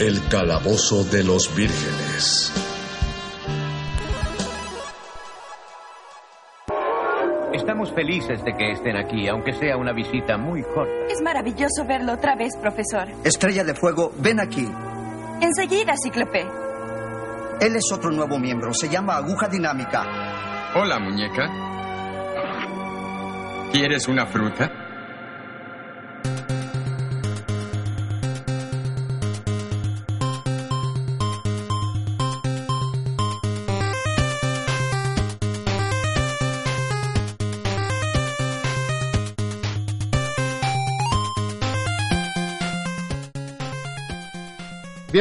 El calabozo de los vírgenes. Estamos felices de que estén aquí, aunque sea una visita muy corta. Es maravilloso verlo otra vez, profesor. Estrella de Fuego, ven aquí. Enseguida, Cíclope. Él es otro nuevo miembro, se llama Aguja Dinámica. Hola, muñeca. ¿Quieres una fruta?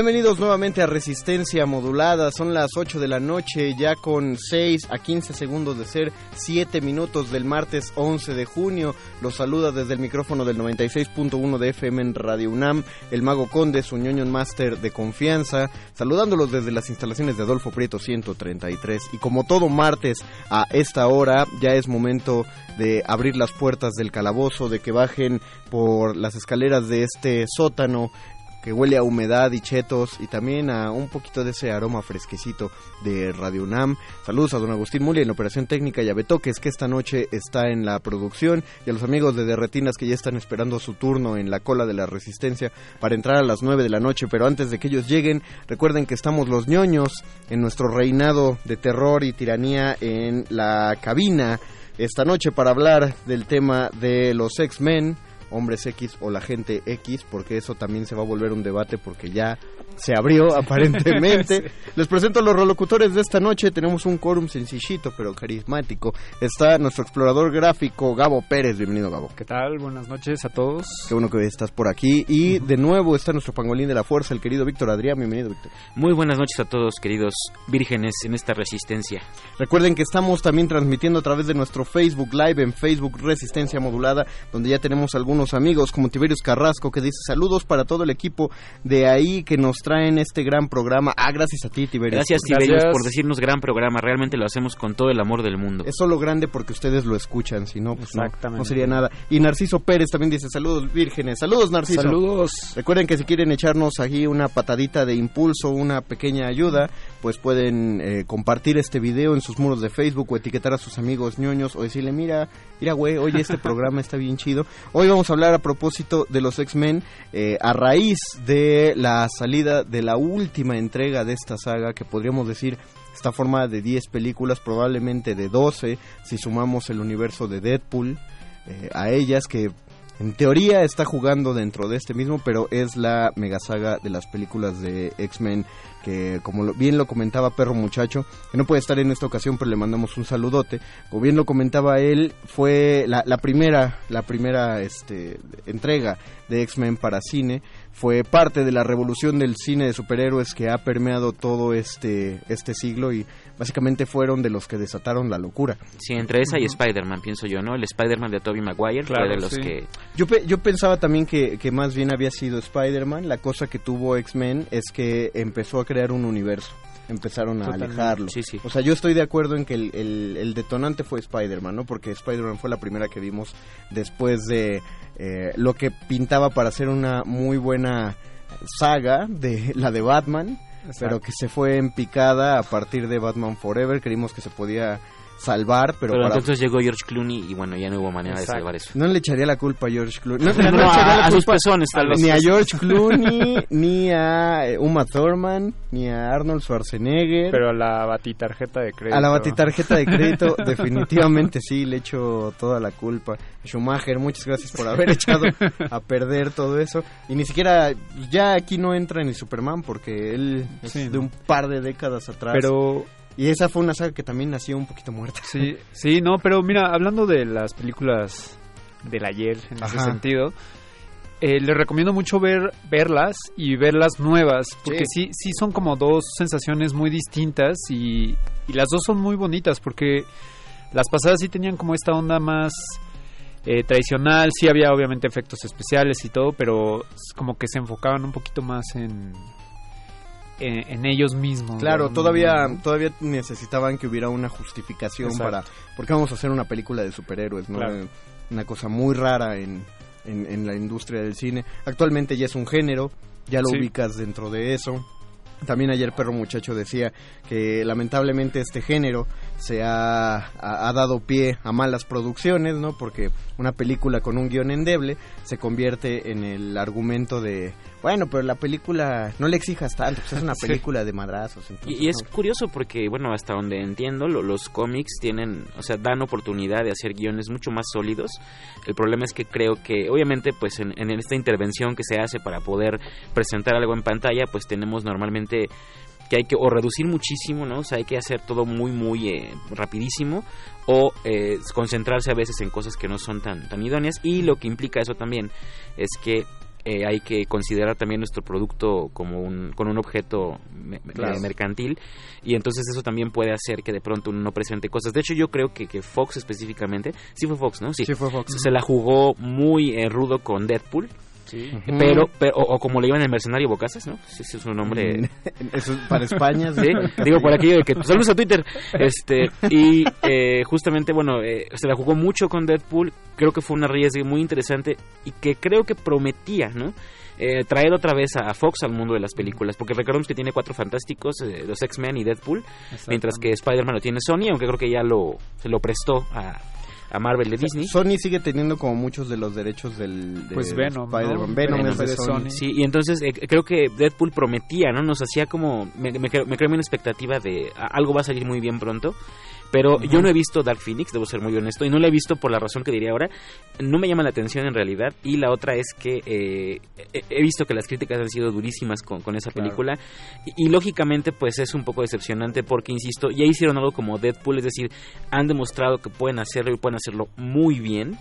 Bienvenidos nuevamente a Resistencia Modulada. Son las 8 de la noche, ya con 6 a 15 segundos de ser 7 minutos del martes 11 de junio. Los saluda desde el micrófono del 96.1 de FM en Radio UNAM, el Mago Conde, su ñoño master de confianza, saludándolos desde las instalaciones de Adolfo Prieto 133. Y como todo martes a esta hora, ya es momento de abrir las puertas del calabozo, de que bajen por las escaleras de este sótano que huele a humedad y chetos y también a un poquito de ese aroma fresquecito de Radio UNAM. Saludos a don Agustín Muli en operación técnica y a Betoques que esta noche está en la producción y a los amigos de Derretinas que ya están esperando su turno en la cola de la resistencia para entrar a las 9 de la noche, pero antes de que ellos lleguen, recuerden que estamos los ñoños en nuestro reinado de terror y tiranía en la cabina esta noche para hablar del tema de los X-Men hombres X o la gente X, porque eso también se va a volver un debate porque ya se abrió aparentemente. Les presento a los relocutores de esta noche. Tenemos un quórum sencillito pero carismático. Está nuestro explorador gráfico Gabo Pérez. Bienvenido Gabo. ¿Qué tal? Buenas noches a todos. Qué bueno que estás por aquí. Y de nuevo está nuestro pangolín de la fuerza, el querido Víctor Adrián. Bienvenido Víctor. Muy buenas noches a todos queridos vírgenes en esta resistencia. Recuerden que estamos también transmitiendo a través de nuestro Facebook Live en Facebook Resistencia Modulada, donde ya tenemos algunos amigos como Tiberius Carrasco que dice saludos para todo el equipo de ahí que nos traen este gran programa. Ah, gracias a ti, Tiberius. Gracias, Tiberius, por decirnos gran programa. Realmente lo hacemos con todo el amor del mundo. Es solo grande porque ustedes lo escuchan, si no, pues no, sería nada. Y Narciso Pérez también dice saludos, vírgenes. Saludos, Narciso. Saludos. Recuerden que si quieren echarnos aquí una patadita de impulso, una pequeña ayuda, pues pueden eh, compartir este video en sus muros de Facebook o etiquetar a sus amigos ñoños o decirle, mira, mira, güey, oye, este programa está bien chido. Hoy vamos a hablar a propósito de los X-Men eh, a raíz de la salida de la última entrega de esta saga que podríamos decir está formada de 10 películas, probablemente de 12 si sumamos el universo de Deadpool eh, a ellas que en teoría está jugando dentro de este mismo, pero es la mega saga de las películas de X-Men que como bien lo comentaba Perro Muchacho, que no puede estar en esta ocasión, pero le mandamos un saludote. Como bien lo comentaba él, fue la, la primera, la primera este, entrega de X-Men para cine fue parte de la revolución del cine de superhéroes que ha permeado todo este, este siglo y básicamente fueron de los que desataron la locura. Sí, entre esa y Spider-Man, pienso yo, ¿no? El Spider-Man de Tobey Maguire fue de los que Yo, yo pensaba también que, que más bien había sido Spider-Man. La cosa que tuvo X-Men es que empezó a crear un universo empezaron a alejarlo. Sí, sí. O sea, yo estoy de acuerdo en que el, el, el detonante fue Spider-Man, ¿no? Porque Spider-Man fue la primera que vimos después de eh, lo que pintaba para ser una muy buena saga de la de Batman, Exacto. pero que se fue en picada a partir de Batman Forever. Creímos que se podía salvar, pero, pero para... entonces llegó George Clooney y bueno, ya no hubo manera Exacto. de salvar eso. No le echaría la culpa a George Clooney. No, no, no, no a, a sus pezones tal vez. Ni a George Clooney, ni a Uma Thurman, ni a Arnold Schwarzenegger. Pero a la batitarjeta de crédito. A la batitarjeta de crédito, definitivamente sí, le echo toda la culpa. Schumacher, muchas gracias por haber echado a perder todo eso. Y ni siquiera, ya aquí no entra ni Superman porque él es de un par de décadas atrás. Pero y esa fue una saga que también nació un poquito muerta. Sí, sí, no, pero mira, hablando de las películas del ayer, en Ajá. ese sentido, eh, les recomiendo mucho ver verlas y verlas nuevas, porque sí. sí, sí son como dos sensaciones muy distintas y, y, las dos son muy bonitas, porque las pasadas sí tenían como esta onda más eh, tradicional, sí había obviamente efectos especiales y todo, pero como que se enfocaban un poquito más en en, en, ellos mismos. Claro, todavía todavía necesitaban que hubiera una justificación Exacto. para... Porque vamos a hacer una película de superhéroes, ¿no? Claro. Una cosa muy rara en, en, en, la industria del cine. Actualmente ya es un género, ya lo sí. ubicas dentro de eso. También ayer Perro Muchacho decía que lamentablemente este género se ha, ha, dado pie a malas producciones, ¿no? Porque una película con un guion endeble se convierte en el argumento de, bueno, pero la película no le exijas tanto, pues es una película sí. de madrazos. Entonces, y, y, es no. curioso porque, bueno, hasta donde entiendo, lo, los cómics tienen, o sea, dan oportunidad de hacer guiones mucho más sólidos. El problema es que creo que, obviamente, pues en, en esta intervención que se hace para poder presentar algo en pantalla, pues tenemos normalmente que hay que o reducir muchísimo, ¿no? O sea, hay que hacer todo muy, muy eh, rapidísimo o eh, concentrarse a veces en cosas que no son tan, tan idóneas y lo que implica eso también es que eh, hay que considerar también nuestro producto como un, con un objeto me, claro. mercantil y entonces eso también puede hacer que de pronto uno no presente cosas. De hecho yo creo que, que Fox específicamente, sí fue Fox, ¿no? Sí, sí fue Fox. Se la jugó muy eh, rudo con Deadpool. Sí. Pero, pero o, o, como le llaman el mercenario Bocasas, ¿no? Ese es un nombre. Eso para España, sí. Digo, por aquello de que. Saludos a Twitter. Este, y eh, justamente, bueno, eh, se la jugó mucho con Deadpool. Creo que fue una riesgo muy interesante y que creo que prometía, ¿no? Eh, traer otra vez a Fox al mundo de las películas, porque recordemos que tiene cuatro fantásticos, eh, los X-Men y Deadpool, mientras que Spider-Man lo tiene Sony, aunque creo que ya lo se lo prestó a, a Marvel de Disney. Sony sigue teniendo como muchos de los derechos del de pues Venom, Spider-Man. ¿no? Venom, Venom es de, Sony. Sony. Sí, y entonces eh, creo que Deadpool prometía, ¿no? Nos hacía como me, me, me creó una expectativa de a, algo va a salir muy bien pronto. Pero uh -huh. yo no he visto Dark Phoenix, debo ser muy honesto, y no la he visto por la razón que diría ahora. No me llama la atención en realidad. Y la otra es que eh, he visto que las críticas han sido durísimas con, con esa película. Y, y, lógicamente, pues es un poco decepcionante porque, insisto, ya hicieron algo como Deadpool, es decir, han demostrado que pueden hacerlo y pueden hacerlo muy bien.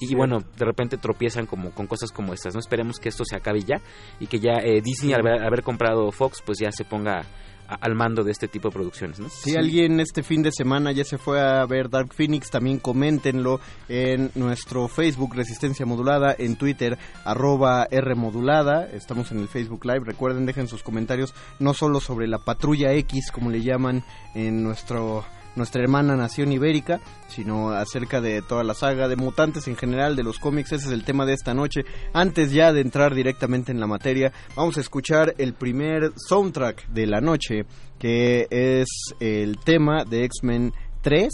Y bueno, de repente tropiezan como con cosas como estas. No esperemos que esto se acabe ya y que ya eh, Disney, al haber, haber comprado Fox, pues ya se ponga al mando de este tipo de producciones. ¿no? Si sí. alguien este fin de semana ya se fue a ver Dark Phoenix, también coméntenlo en nuestro Facebook Resistencia Modulada, en Twitter arroba R Modulada, estamos en el Facebook Live, recuerden, dejen sus comentarios no solo sobre la patrulla X, como le llaman en nuestro nuestra hermana nación ibérica, sino acerca de toda la saga de mutantes en general, de los cómics, ese es el tema de esta noche. Antes ya de entrar directamente en la materia, vamos a escuchar el primer soundtrack de la noche, que es el tema de X-Men 3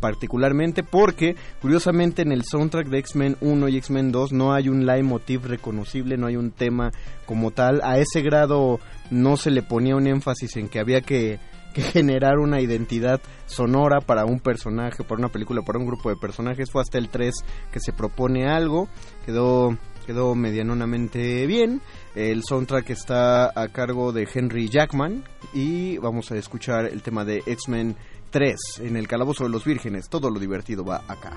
particularmente porque curiosamente en el soundtrack de X-Men 1 y X-Men 2 no hay un leitmotiv reconocible, no hay un tema como tal, a ese grado no se le ponía un énfasis en que había que que generar una identidad sonora para un personaje, para una película, para un grupo de personajes. Fue hasta el 3 que se propone algo, quedó, quedó medianamente bien. El soundtrack está a cargo de Henry Jackman y vamos a escuchar el tema de X-Men 3 en el Calabozo de los Vírgenes. Todo lo divertido va acá.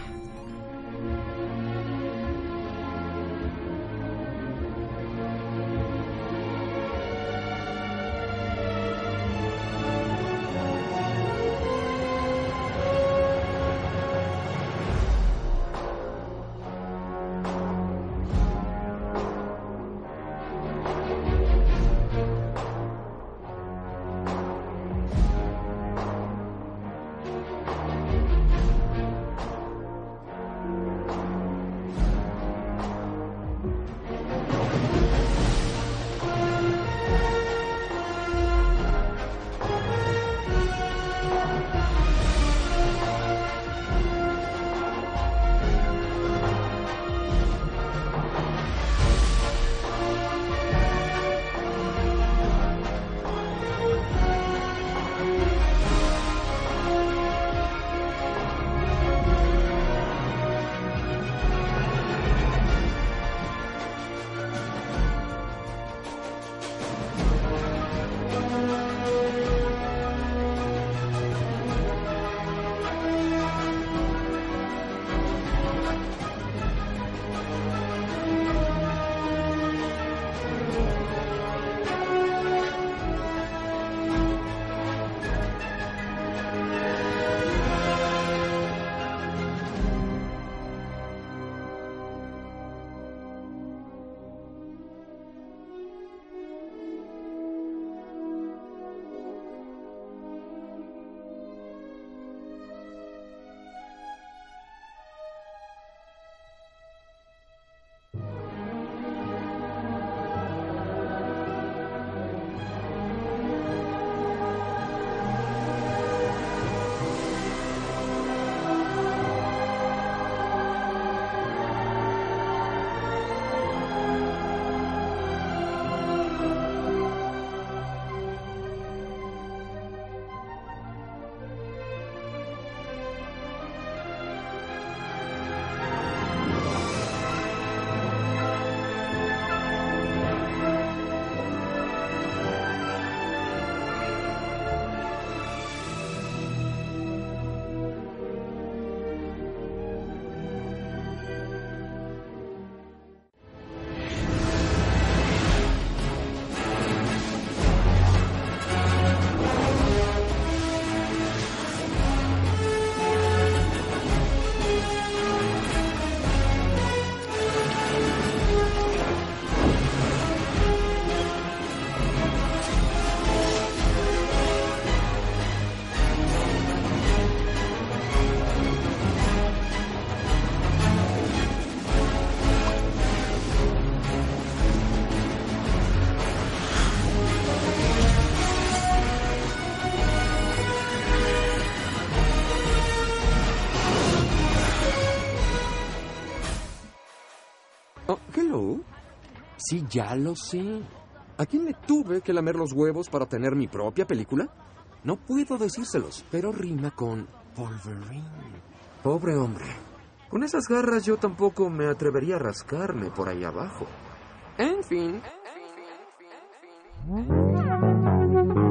Sí, ya lo sé. ¿A quién le tuve que lamer los huevos para tener mi propia película? No puedo decírselos, pero rima con Wolverine. Pobre hombre. Con esas garras yo tampoco me atrevería a rascarme por ahí abajo. En fin.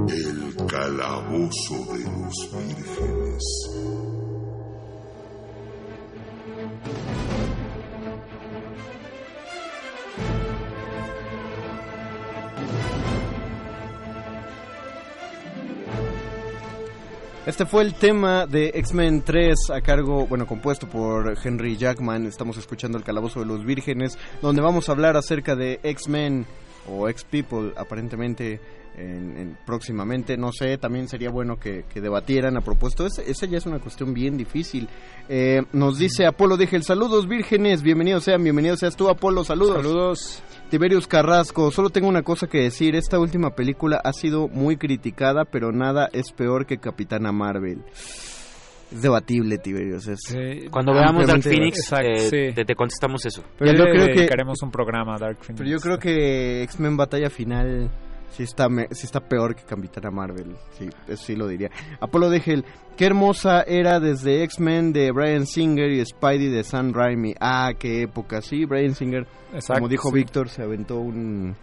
El calabozo de los vírgenes. Este fue el tema de X-Men 3 a cargo, bueno, compuesto por Henry Jackman. Estamos escuchando el Calabozo de los Vírgenes, donde vamos a hablar acerca de X-Men o X-People, aparentemente en, próximamente. No sé, también sería bueno que, debatieran a propósito. esa ya es una cuestión bien difícil. Eh, nos dice Apolo el saludos vírgenes, bienvenidos sean, bienvenidos seas tú Apolo, saludos. Saludos. Tiberius Carrasco, solo tengo una cosa que decir, esta última película ha sido muy criticada, pero nada es peor que Capitana Marvel. Es debatible, Tiberius. Cuando veamos Dark Phoenix, eh, te, contestamos eso. Pero yo creo que haremos un programa Dark Phoenix. Pero yo creo que X-Men Batalla Final sí está, sí está peor que Capitana Marvel. Sí, eso sí lo diría. Apolo Degel, qué hermosa era desde X-Men de Brian Singer y Spidey de Sam Raimi. Ah, qué época, sí, Brian Singer. como dijo Víctor, se aventó un,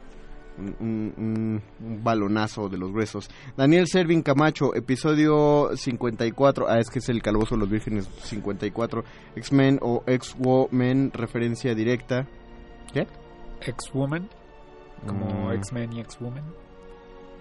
un, balonazo de los gruesos. Daniel Servin Camacho, episodio 54. Ah, es que es el Calabozo de los Vírgenes 54. X-Men o X-Woman, referencia directa. ¿Qué? X-Woman. Como mm. X-Men y X-Woman.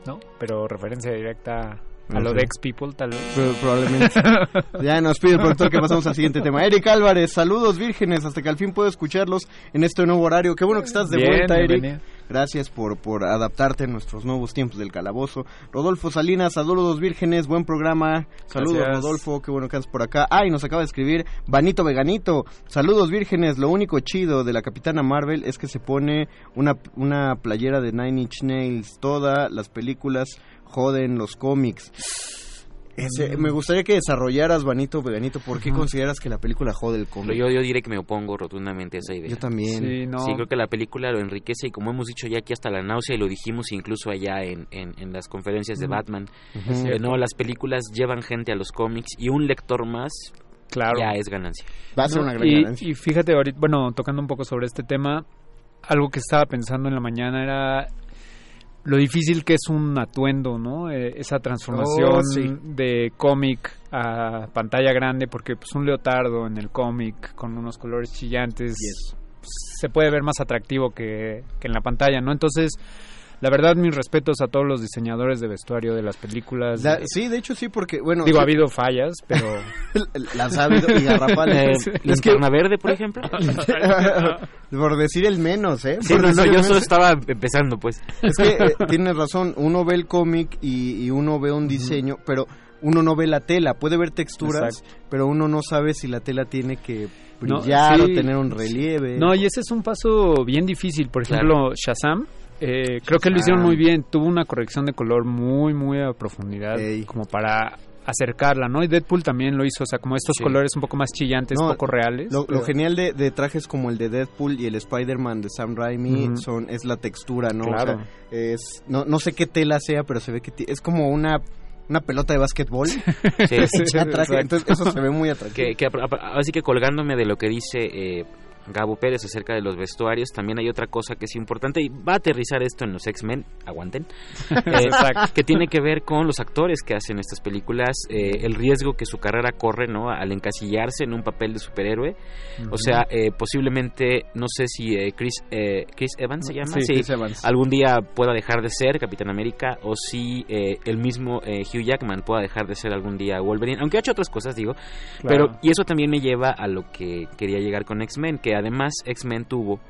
¿no? Pero referencia directa a lo de X People, tal vez. probablemente. ya nos pide el productor que pasamos al siguiente tema. Eric Álvarez, saludos vírgenes, hasta que al fin puedo escucharlos en este nuevo horario. Qué bueno que estás de vuelta, Eric. Gracias por, por adaptarte a nuestros nuevos tiempos del calabozo. Rodolfo Salinas, saludos vírgenes, buen programa. Saludos Rodolfo, qué bueno que andas por acá. Ay, nos acaba de escribir Vanito Veganito. Saludos vírgenes, lo único chido de la Capitana Marvel es que se pone una, una playera de Nine Inch Nails. Todas las películas joden los cómics. Me gustaría que desarrollaras, Vanito, Veganito, ¿por qué consideras que la película jode el cómic? Yo, yo diré que me opongo rotundamente a esa idea. Yo también. Sí, creo que la película lo enriquece y como hemos dicho ya aquí hasta la náusea y lo dijimos incluso allá en, en, las conferencias de Batman, eh, no, las películas llevan gente a los cómics y un lector más claro. ya es ganancia. Va a ser una gran ganancia. Y fíjate, ahorita, bueno, tocando un poco sobre este tema, algo que estaba pensando en la mañana era lo difícil que es un atuendo, ¿no? Eh, esa transformación oh, de cómic a pantalla grande, porque pues un leotardo en el cómic con unos colores chillantes pues, se puede ver más atractivo que, que en la pantalla, ¿no? Entonces la verdad, mis respetos a todos los diseñadores de vestuario de las películas. sí, de hecho sí, porque, bueno... Digo, ha habido fallas, pero... las ha habido y garrafales. ¿La verde, por ejemplo? por decir el menos, ¿eh? Sí, no, no, yo solo estaba empezando, pues. Es que eh, tienes razón, uno ve el cómic y, uno ve un diseño, pero uno no ve la tela, puede ver texturas, pero uno no sabe si la tela tiene que brillar o tener un relieve. No, y ese es un paso bien difícil. Por ejemplo, Shazam eh, creo que lo hicieron muy bien. Tuvo una corrección de color muy, muy a profundidad, como para acercarla, ¿no? Y Deadpool también lo hizo, o sea, como estos colores un poco más chillantes, poco reales. Lo, genial de, trajes como el de Deadpool y el Spider-Man de Sam Raimi son es la textura, ¿no? Claro. es, no, no sé qué tela sea, pero se ve que es como una una pelota de básquetbol. Sí, entonces eso se ve muy atractivo. Que, así que colgándome de lo que dice eh, Gabo Pérez acerca de los vestuarios. También hay otra cosa que es importante y va a aterrizar esto en los X-Men, aguanten, eh, que tiene que ver con los actores que hacen estas películas, eh, el riesgo que su carrera corre ¿no? al encasillarse en un papel de superhéroe. O sea, eh, posiblemente, no sé si Chris, Chris Evans se llama, sí, algún día pueda dejar de ser Capitán América o si el mismo Hugh Jackman pueda dejar de ser algún día Wolverine, aunque ha hecho otras cosas, digo. Pero, y eso también me lleva a lo que quería llegar con X-Men, que además X-Men tuvo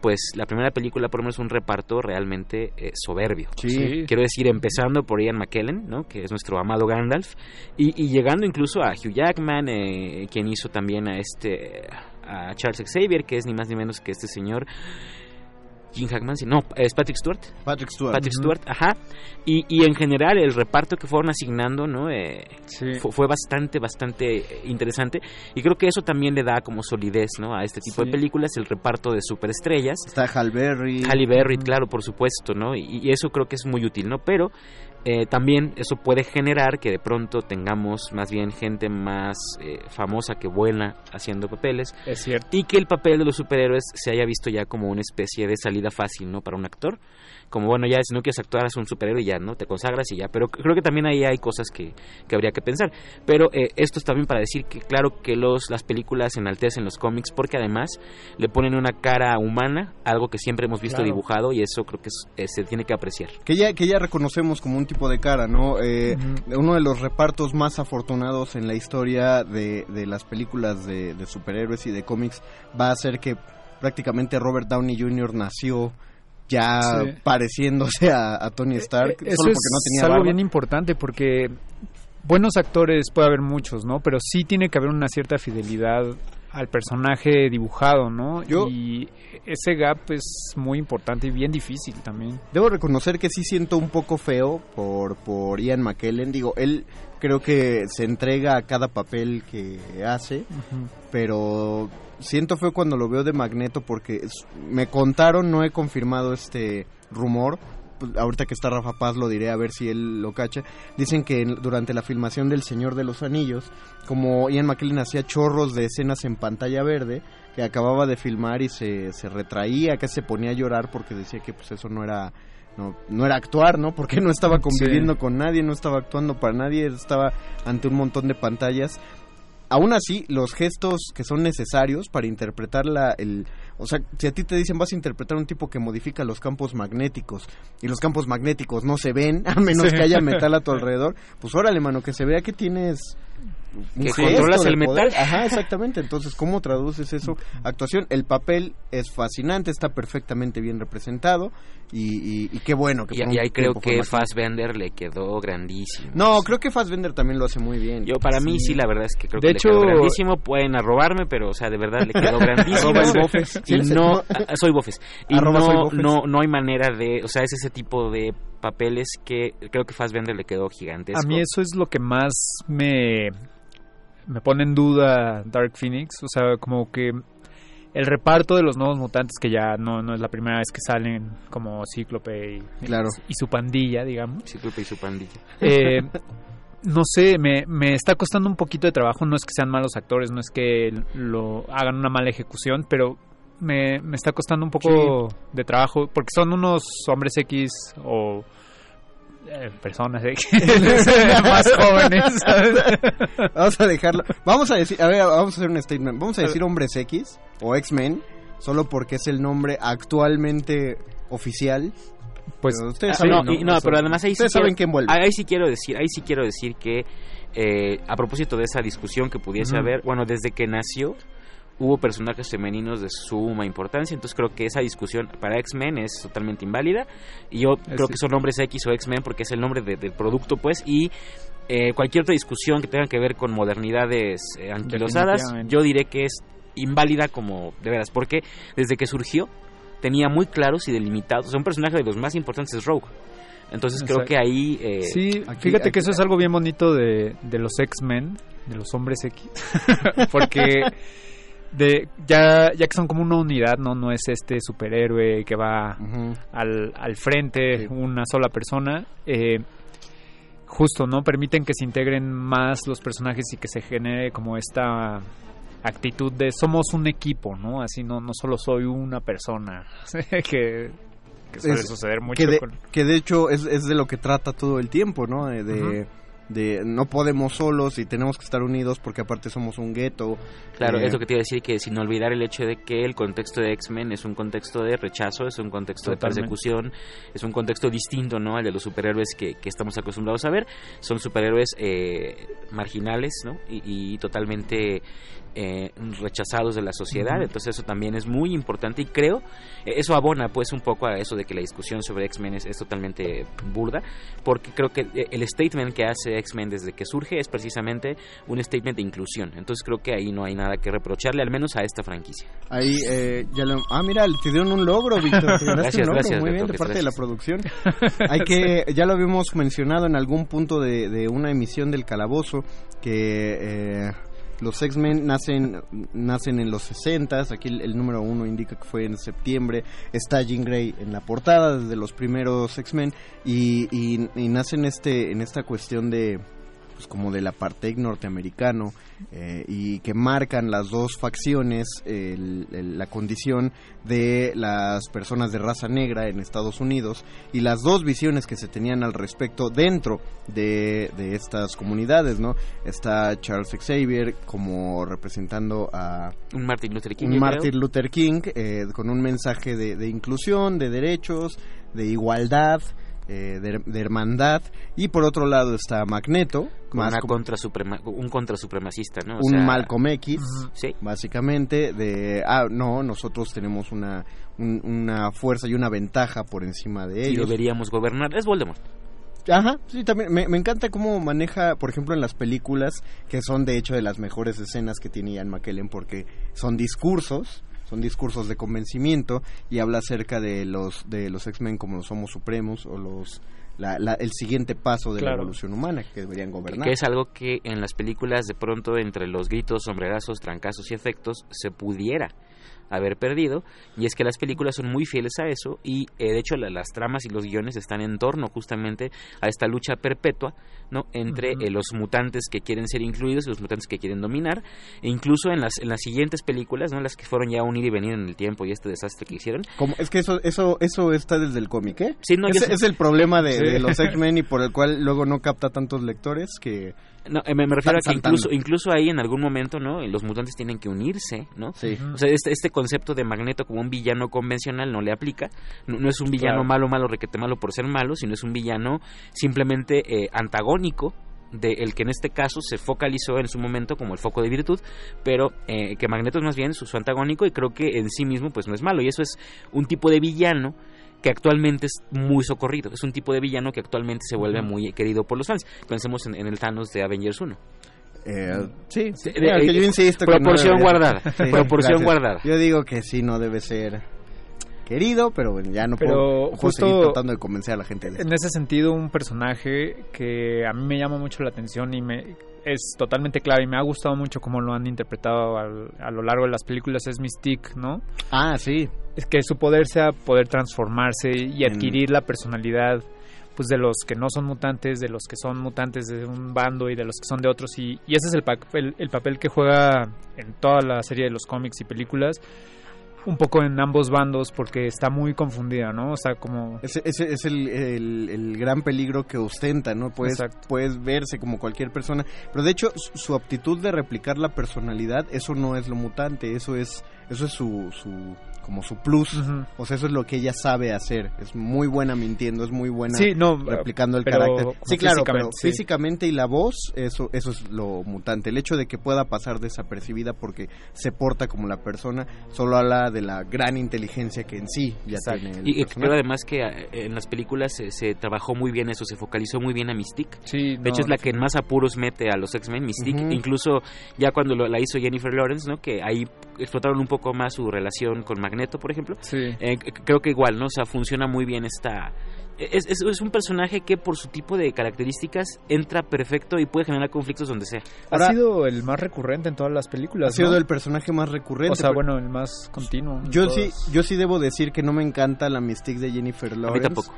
pues la primera película por lo menos un reparto realmente eh, soberbio. Quiero decir, empezando por Ian McKellen, ¿no? que es nuestro amado Gandalf, y, llegando incluso a Hugh Jackman, eh, quien hizo también a este a Charles Xavier, que es ni más ni menos que este señor. Jim Hackman, sí, no, es Patrick Stewart. Patrick Stewart. Patrick Stewart, ajá. Y, y en general el reparto que fueron asignando, ¿no? Eh, fue, fue bastante, bastante interesante. Y creo que eso también le da como solidez, ¿no? A este tipo Sí. de películas, el reparto de superestrellas. Está Hal Berry. Halle Berry, claro, por supuesto, ¿no? Y, y eso creo que es muy útil, ¿no? Pero eh, también eso puede generar que de pronto tengamos más bien gente más eh, famosa que vuela haciendo papeles. Es cierto. Y que el papel de los superhéroes se haya visto ya como una especie de salida fácil, ¿no? Para un actor. Como, bueno, ya si no quieres actuar, haz un superhéroe y ya, ¿no? Te consagras y ya. Pero creo que también ahí hay cosas que, que habría que pensar. Pero eh, esto es también para decir que, claro, que los, las películas enaltecen los cómics porque además le ponen una cara humana, algo que siempre hemos visto Claro. dibujado y eso creo que es- eh, se tiene que apreciar. Que ya, que ya reconocemos como un tipo de cara, ¿no? Eh, Uno de los repartos más afortunados en la historia de, de las películas de, de superhéroes y de cómics va a ser que prácticamente Robert Downey Jr. nació ya Sí. pareciéndose a, a Tony Stark, Eh, Eso solo es porque no tenía algo barba. bien importante porque buenos actores puede haber muchos, ¿no? Pero sí tiene que haber una cierta fidelidad al personaje dibujado, ¿no? Y ese gap es muy importante y bien difícil también. Debo reconocer que sí siento un poco feo por, por Ian McKellen. Digo, él creo que se entrega a cada papel que hace, pero siento feo cuando lo veo de Magneto porque es- me contaron, no he confirmado este rumor. pues, ahorita que está Rafa Paz lo diré a ver si él lo cacha. Dicen que durante la filmación del Señor de los Anillos, como Ian McKellen hacía chorros de escenas en pantalla verde, que acababa de filmar y se, se retraía, que se ponía a llorar porque decía que pues eso no era no, no era actuar, ¿no? Porque no estaba conviviendo con nadie, no estaba actuando para nadie, estaba ante un montón de pantallas. Aún así, los gestos que son necesarios para interpretar la, el... O sea, si a ti te dicen vas a interpretar un tipo que modifica los campos magnéticos y los campos magnéticos no se ven, a menos Sí. que haya metal a tu alrededor, pues órale, mano, que se vea que tienes... Que gesto controlas el poder. metal. Ajá, exactamente. Entonces, ¿cómo traduces eso? Actuación, el papel es fascinante, está perfectamente bien representado y, y- y qué bueno que Y, y ahí creo que. Fassbender le quedó grandísimo. No, creo que Fassbender también lo hace muy bien. Yo para mí sí, la verdad es que creo De que hecho- le quedó grandísimo. Pueden arrobarme, pero o sea, de verdad le quedó grandísimo. Arroba el Bofes. y Sí, no, sí. soy Bofes. Y soy no, Bofes. no, no hay manera de, o sea, es ese tipo de papeles que creo que Fassbender le quedó gigantesco. A mí eso es lo que más me, me pone en duda Dark Phoenix. O sea, como que el reparto de los nuevos mutantes, que ya no, no es la primera vez que salen como Cíclope y, Claro. y su pandilla, digamos. Cíclope y su pandilla. Eh, no sé, me, me está costando un poquito de trabajo. No es que sean malos actores, no es que lo hagan una mala ejecución, pero me, me está costando un poco de trabajo porque son unos hombres X o eh, personas X más jóvenes. ¿sabes? Vamos a dejarlo. Vamos a decir, a ver, vamos a hacer un statement. Vamos a decir hombres X o X-Men, solo porque es el nombre actualmente oficial. Pues Pero ustedes Ah, saben, no, ¿no? y- no, pero además ahí sí quiero- saben. Ahí sí quiero decir, ahí sí quiero decir que eh, a propósito de esa discusión que pudiese haber, bueno, desde que nació hubo personajes femeninos de suma importancia, entonces creo que esa discusión para X-Men es totalmente inválida y yo creo que son hombres X o X-Men porque es el nombre de- del producto, pues, y eh, cualquier otra discusión que tenga que ver con modernidades eh, anquilosadas, yo diré que es inválida como de veras, porque desde que surgió tenía muy claros y delimitados, o sea, un personaje de los más importantes es Rogue. Entonces creo Exacto. que ahí... eh, Sí, aquí- fíjate aquí- que eso es algo bien bonito de, de los X-Men, de los hombres X, porque de ya ya que son como una unidad, no no es este superhéroe que va al, al frente una sola persona, eh, justo, ¿no? Permiten que se integren más los personajes y que se genere como esta actitud de somos un equipo, ¿no? Así no no solo soy una persona, que, que suele Es- suceder mucho que de, con... que de hecho es, es de lo que trata todo el tiempo, ¿no? De, de. De no podemos solos y tenemos que estar unidos porque aparte somos un gueto. Claro, Eh, es lo que te iba a decir, que sin olvidar el hecho de que el contexto de X-Men es un contexto de rechazo, es un contexto Totalmente. de persecución, es un contexto distinto ¿no? al de los superhéroes que, que estamos acostumbrados a ver. Son superhéroes eh, marginales ¿no? y, y totalmente eh, rechazados de la sociedad. Entonces eso también es muy importante y creo, eh, eso abona pues un poco a eso de que la discusión sobre X-Men es, totalmente burda, porque creo que eh, el statement que hace X-Men desde que surge es precisamente un statement de inclusión. Entonces creo que ahí no hay nada que reprocharle, al menos a esta franquicia. Ahí ya lo... Ah, mira, te dieron un logro, Víctor. gracias, gracias. Muy bien, de parte de la producción. hay que, ya lo habíamos mencionado en algún punto de, de una emisión del Calabozo, que... Eh, los X-Men nacen, nacen en los 60, aquí el, número uno indica que fue en septiembre, está Jean Grey en la portada desde los primeros X-Men. Y, y, y, nacen este, en esta cuestión de, pues como del apartheid norteamericano eh, y que marcan las dos facciones la condición de las personas de raza negra en Estados Unidos y las dos visiones que se tenían al respecto dentro de, estas comunidades, ¿no? Está Charles Xavier como representando a un Martin Luther King, un Martin Luther King eh, con un mensaje de inclusión, de derechos, de igualdad eh, de, hermandad. Y por otro lado está Magneto más contra un contrasupremacista no un Malcolm X básicamente de ah no nosotros tenemos una una fuerza y una ventaja por encima de ellos. y deberíamos gobernar es Voldemort. Ajá, sí, también me, me, encanta cómo maneja, por ejemplo, en las películas, que son de hecho de las mejores escenas que tiene Ian McKellen, porque son discursos, son discursos de convencimiento y habla acerca de los de los X-Men como los Homos Supremos o los el siguiente paso de la evolución humana que deberían gobernar. Que es algo que en las películas de pronto entre los gritos, sombrerazos, trancazos y efectos se pudiera haber perdido y es que las películas son muy fieles a eso y eh, de hecho las tramas y los guiones están en torno justamente a esta lucha perpetua no entre eh, los mutantes que quieren ser incluidos y los mutantes que quieren dominar e incluso en las en las siguientes películas no las que fueron ya unir y venir en el tiempo y este desastre que hicieron. Como es que eso eso eso está desde el cómic ¿eh? sí no, es, el problema de, de los X-Men y por el cual luego no capta tantos lectores que no, eh, me, refiero a que incluso, incluso ahí en algún momento, ¿no? Los mutantes tienen que unirse, ¿no? Sí. O sea, este, este concepto de Magneto como un villano convencional no le aplica. No, es un villano malo, malo, requete malo por ser malo, sino es un villano simplemente eh, antagónico de el que en este caso se focalizó en su momento como el foco de virtud, pero eh, que Magneto es más bien su, su antagónico y creo que en sí mismo pues no es malo. Y eso es un tipo de villano que actualmente es muy socorrido. Es un tipo de villano que actualmente se vuelve muy querido por los fans. Pensemos en, el Thanos de Avengers 1. Eh, sí, sí yo insisto proporción guardada proporción guardada yo digo que sí no debe ser querido pero ya no pero puedo, justo seguir tratando de convencer a la gente en ese sentido un personaje que a mí me llama mucho la atención y me es totalmente clave y me ha gustado mucho cómo lo han interpretado a lo largo de las películas es Mystique, ¿no? Ah, sí. Es que su poder sea poder transformarse y adquirir la personalidad pues de los que no son mutantes, de los que son mutantes de un bando y de los que son de otros y, y ese es el, papel, el papel que juega en toda la serie de los cómics y películas un poco en ambos bandos porque está muy confundida, ¿no? O sea, como... Ese, es el, el, gran peligro que ostenta, ¿no? Puedes, puedes verse como cualquier persona, pero de hecho su aptitud de replicar la personalidad, eso no es lo mutante, eso es, eso es su, su como su plus. O sea, eso es lo que ella sabe hacer. Es muy buena mintiendo, es muy buena replicando el carácter. Sí, claro, pero físicamente y la voz, eso, eso es lo mutante. El hecho de que pueda pasar desapercibida porque se porta como la persona, solo habla de la gran inteligencia que en sí ya tiene. El y creo además que eh, en las películas se, trabajó muy bien eso, se focalizó muy bien a Mystique. de hecho, es la que en más apuros mete a los X-Men, Mystique. Incluso ya cuando la hizo Jennifer Lawrence, ¿no? Que ahí explotaron un poco más su relación con Magneto, por ejemplo. Eh, creo que igual, ¿no? O sea, funciona muy bien esta... Es, es, un personaje que por su tipo de características entra perfecto y puede generar conflictos donde sea. ha sido el más recurrente en todas las películas. Ha sido el personaje más recurrente. O sea, bueno, el más continuo. Yo sí, yo sí debo decir que no me encanta la Mystique de Jennifer Lawrence. A mí tampoco.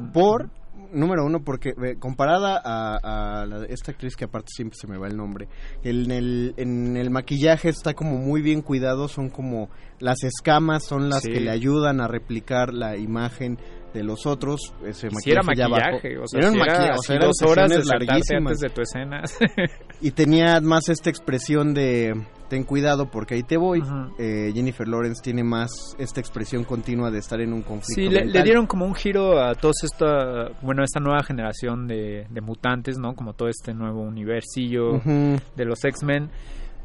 Mm. por número uno, porque comparada a, esta actriz que aparte siempre se me va el nombre, en el, en el maquillaje está como muy bien cuidado, son como las escamas son las que le ayudan a replicar la imagen de los otros. Ese si era maquillaje, o sea, si era, dos horas de larguísimas de tu escena. y tenía más esta expresión de ten cuidado porque ahí te voy. Eh, Jennifer Lawrence tiene más esta expresión continua de estar en un conflicto. Sí, le, dieron como un giro a toda esta, bueno, esta nueva generación de, mutantes, ¿no? Como todo este nuevo universillo de los X-Men.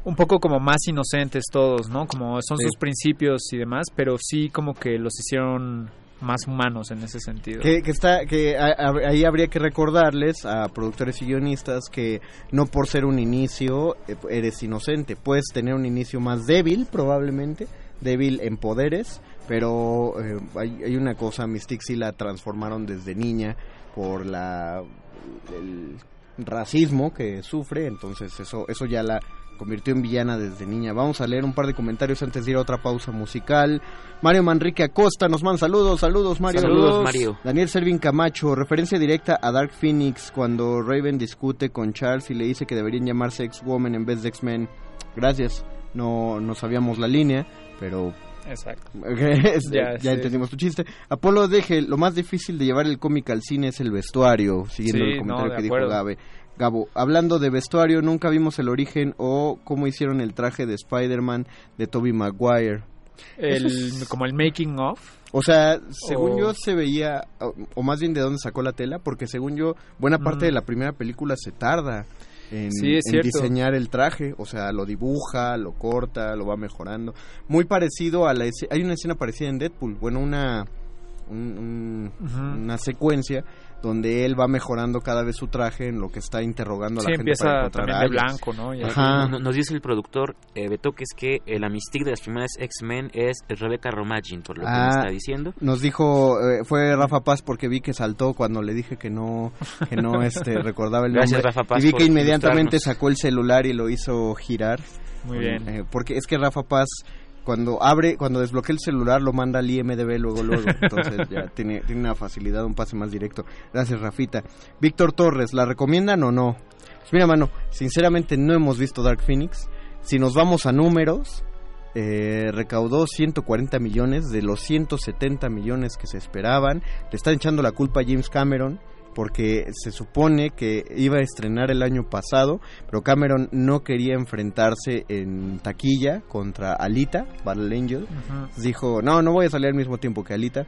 un poco como más inocentes todos, ¿no? Como son sus principios y demás, pero sí como que los hicieron más humanos en ese sentido. Que, está, que ahí habría que recordarles a productores y guionistas que no por ser un inicio eh, eres inocente, puedes tener un inicio más débil probablemente, débil en poderes, pero eh, hay, hay, una cosa, Mystique sí la transformaron desde niña por la el racismo que sufre, entonces eso eso ya la convirtió en villana desde niña. Vamos a leer un par de comentarios antes de ir a otra pausa musical. Mario Manrique Acosta nos manda saludos, saludos Mario. Saludos Mario. Daniel Servin Camacho, referencia directa a Dark Phoenix cuando Raven discute con Charles y le dice que deberían llamarse X-Woman en vez de X-Men. Gracias, no, no sabíamos la línea, pero Exacto. ya, entendimos tu chiste. Apolo deje, lo más difícil de llevar el cómic al cine es el vestuario, siguiendo el comentario que dijo Gabe. Gabo, hablando de vestuario, nunca vimos el origen o cómo hicieron el traje de Spider-Man de Tobey Maguire. El, como el making of. O sea, según yo se veía, o, más bien de dónde sacó la tela, porque según yo, buena parte de la primera película se tarda en, diseñar el traje, o sea, lo dibuja, lo corta, lo va mejorando. Muy parecido a la hay una escena parecida en Deadpool, bueno, una una secuencia donde él va mejorando cada vez su traje en lo que está interrogando a la gente empieza para también de blanco, ¿no? Nos, dice el productor eh, Beto que es que eh, la Mystique de las primeras X-Men es Rebecca Romagin, por lo que nos ah, está diciendo. Nos dijo, eh, fue Rafa Paz porque vi que saltó cuando le dije que no, que no este, recordaba el nombre. Gracias, Rafa Paz. Y vi que inmediatamente sacó el celular y lo hizo girar. Muy bien. Eh, porque es que Rafa Paz cuando abre, cuando desbloquea el celular lo manda al IMDB luego, luego. Entonces ya tiene, tiene una facilidad, un pase más directo. Gracias, Rafita. Víctor Torres, ¿la recomiendan o no? Pues mira, mano, sinceramente no hemos visto Dark Phoenix. Si nos vamos a números, eh, recaudó 140 millones de los 170 millones que se esperaban. Le están echando la culpa a James Cameron porque se supone que iba a estrenar el año pasado, pero Cameron no quería enfrentarse en taquilla contra Alita, Battle Angel. Dijo, no, no voy a salir al mismo tiempo que Alita.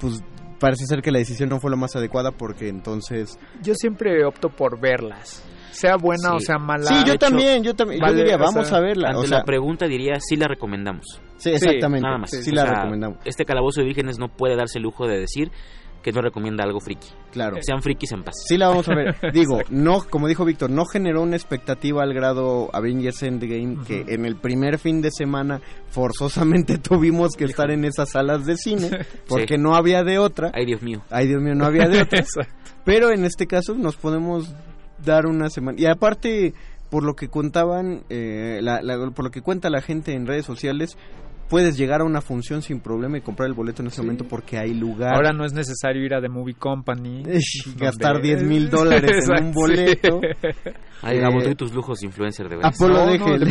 Pues parece ser que la decisión no fue la más adecuada porque entonces... Yo siempre opto por verlas. Sea buena o sea mala. Sí, yo también, yo también. yo diría, vamos a verla. Ante la pregunta diría, sí la recomendamos. Sí, exactamente. nada más. Sí, la recomendamos. Este calabozo de vírgenes no puede darse el lujo de decir que no recomienda algo friki. Claro. Sean frikis en paz. Sí la vamos a ver. Digo, no, como dijo Víctor, no generó una expectativa al grado Avengers Endgame que en el primer fin de semana forzosamente tuvimos que estar en esas salas de cine porque no había de otra. Ay, Dios mío. Ay, Dios mío, no había de otra. Pero en este caso nos podemos dar una semana. Y aparte, por lo que contaban, eh, por lo que cuenta la gente en redes sociales, puedes llegar a una función sin problema y comprar el boleto en ese momento porque hay lugar. Ahora no es necesario ir a The Movie Company. gastar 10 mil dólares en un boleto. Ay, eh, tus lujos influencer de verdad. Apolo Degel.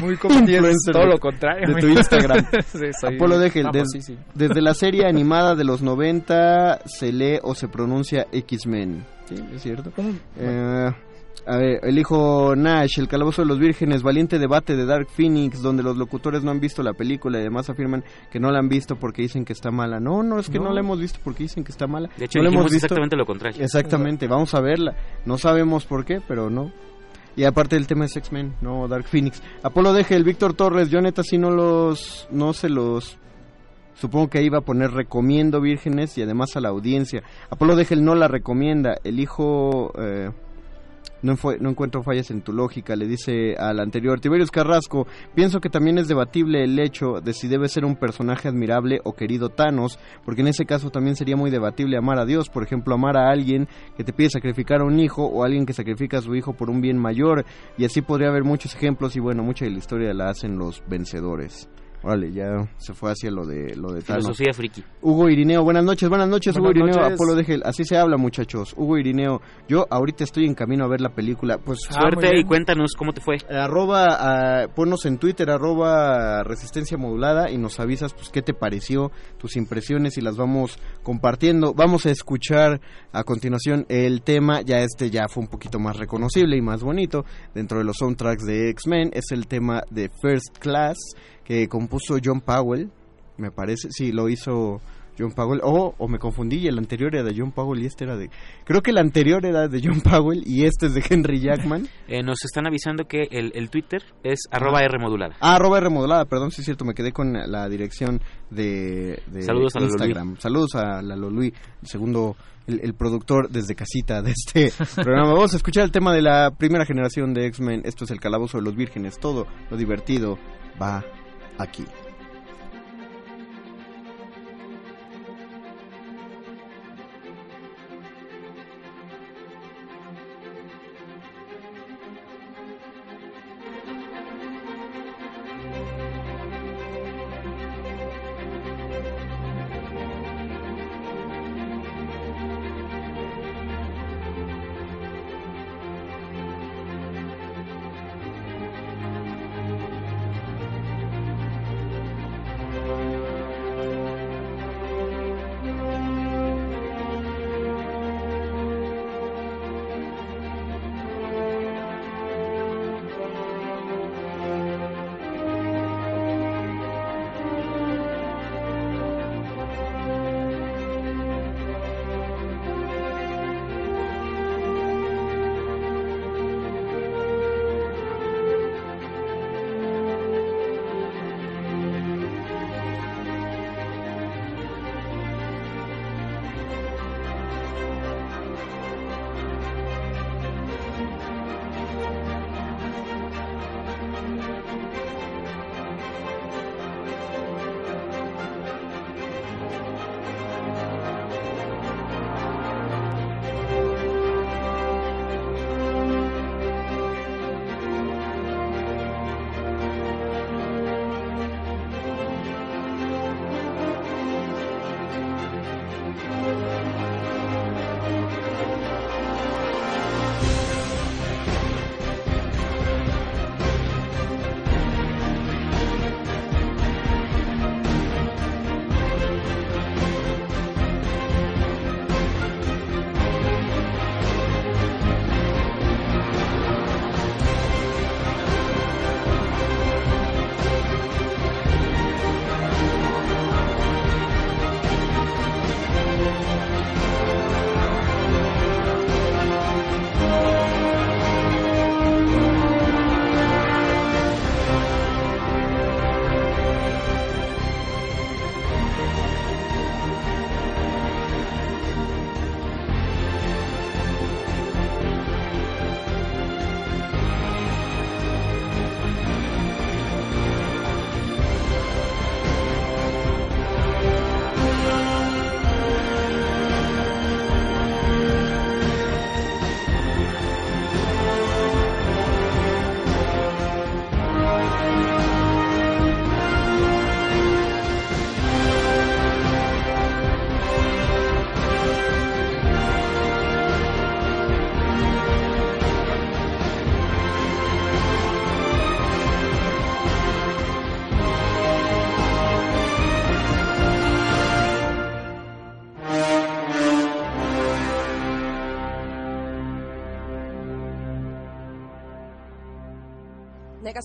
todo lo contrario. De tu Instagram. Apolo Degel. Desde la serie animada de los 90 se lee o se pronuncia X-Men. Sí, es cierto. Eh, a ver, el hijo Nash, El Calabozo de los Vírgenes, valiente debate de Dark Phoenix, donde los locutores no han visto la película y además afirman que no la han visto porque dicen que está mala. No, no, es que no, la hemos visto porque dicen que está mala. De hecho, no hemos visto... exactamente lo contrario. Exactamente, vamos a verla. No sabemos por qué, pero no. Y aparte el tema es X-Men, no Dark Phoenix. Apolo Deje, el Víctor Torres, yo neta sí no los, no se los supongo que ahí va a poner recomiendo vírgenes y además a la audiencia. Apolo Degel no la recomienda, el hijo eh, no, no encuentro fallas en tu lógica, le dice al anterior. Tiberius Carrasco, pienso que también es debatible el hecho de si debe ser un personaje admirable o querido Thanos, porque en ese caso también sería muy debatible amar a Dios, por ejemplo, amar a alguien que te pide sacrificar a un hijo o alguien que sacrifica a su hijo por un bien mayor, y así podría haber muchos ejemplos y bueno, mucha de la historia la hacen los vencedores. Órale, ya se fue hacia lo de lo de Filosofía friki. Hugo Irineo, buenas noches, buenas noches, Hugo Irineo, Apolo Degel, así se habla, muchachos. Hugo Irineo, yo ahorita estoy en camino a ver la película. Pues ah, suerte y cuéntanos cómo te fue. Arroba, ah, ponnos en Twitter, arroba resistencia modulada y nos avisas pues qué te pareció, tus impresiones y las vamos compartiendo. Vamos a escuchar a continuación el tema, ya este ya fue un poquito más reconocible y más bonito dentro de los soundtracks de X-Men, es el tema de First Class que compuso John Powell, me parece, sí, lo hizo John Powell, o, o me confundí y el anterior era de John Powell y este era de... Creo que el anterior era de John Powell y este es de Henry Jackman. Eh, nos están avisando que el, el Twitter es arroba R modulada. Ah, arroba R modulada, perdón, sí es cierto, me quedé con la dirección de, de Saludos a Instagram. Saludos a Lalo Luis, segundo, el, el productor desde casita de este programa. Vamos a escuchar el tema de la primera generación de X-Men. Esto es el calabozo de los vírgenes. Todo lo divertido va aquí.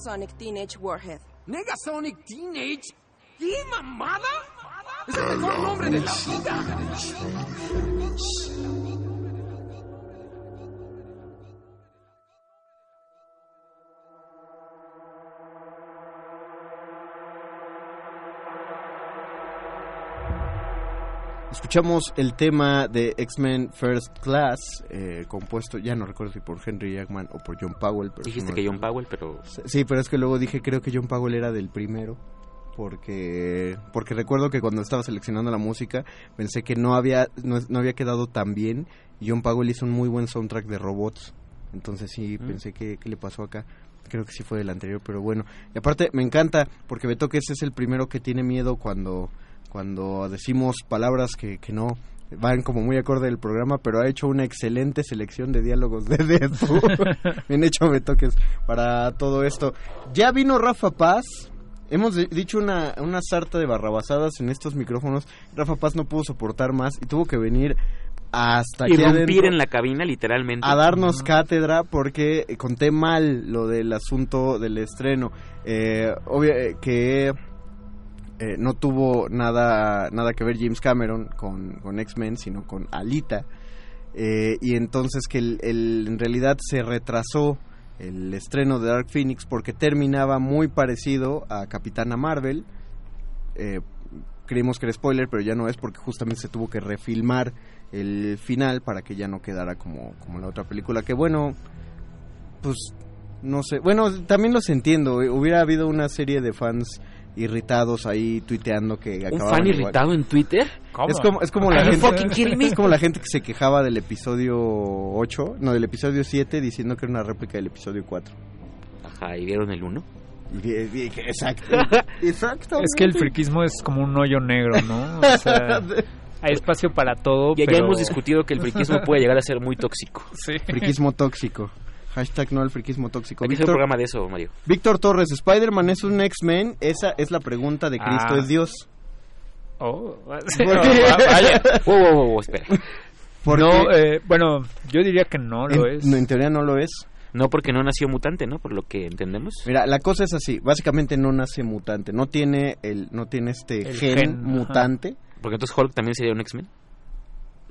Negasonic Teenage Warhead. ¿Negasonic Teenage? ¿Qué mamada? Es el mejor nombre de la vida. Escuchamos el tema de X-Men First Class, eh, compuesto, ya no recuerdo si por Henry Jackman o por John Powell. Pero Dijiste no que John. Powell, pero... Sí, pero es que luego dije, creo que John Powell era del primero. Porque, porque recuerdo que cuando estaba seleccionando la música pensé que no había, no, no había quedado tan bien. Y John Powell hizo un muy buen soundtrack de robots. Entonces sí, Mm. pensé que qué le pasó acá. Creo que sí fue del anterior, pero bueno. Y aparte me encanta porque Beto que ese es el primero que tiene miedo cuando, cuando decimos palabras que, que no van como muy acorde del programa, pero ha hecho una excelente selección de diálogos de Deadpool. Bien hecho, me toques para todo esto. Ya vino Rafa Paz. Hemos di- dicho una, una sarta de barrabasadas en estos micrófonos. Rafa Paz no pudo soportar más y tuvo que venir hasta aquí Irrumpir adentro en la cabina, literalmente. a darnos cátedra porque conté mal lo del asunto del estreno. Eh, obvio eh, que eh, no tuvo nada, nada que ver James Cameron con, con X-Men, sino con Alita. Eh, y entonces que el, en realidad se retrasó el estreno de Dark Phoenix porque terminaba muy parecido a Capitana Marvel. Eh, creímos que era spoiler, pero ya no es porque justamente se tuvo que refilmar el final para que ya no quedara como, como la otra película. Que bueno, pues no sé. Bueno, también los entiendo. Hubiera habido una serie de fans irritados ahí tuiteando que ¿Un acababan fan igual. irritado en Twitter? Es como, es como la gente fucking kidding me? es como la gente que se quejaba del episodio 8, no, del episodio 7 diciendo que era una réplica del episodio 4. Ajá, ¿y vieron el 1? Exacto. Exacto. Es que el friquismo es como un hoyo negro, ¿no? O sea, hay espacio para todo, Ya, ya pero... hemos discutido que el friquismo puede llegar a ser muy tóxico. Sí. Friquismo tóxico. Hashtag no al friquismo tóxico. Hacer un Víctor, programa de eso, Mario. Víctor Torres, ¿Spider-Man es un X-Men? Esa es la pregunta de Cristo Ah. es Dios. Oh. Wow, wow, wow, espera. ¿Por no, qué? eh, bueno, yo diría que no lo en, es. en teoría no lo es. No, porque no nació mutante, ¿no? Por lo que entendemos. Mira, la cosa es así. Básicamente no nace mutante. No tiene el, no tiene este El gen, gen, ajá. mutante. Porque entonces Hulk también sería un X-Men.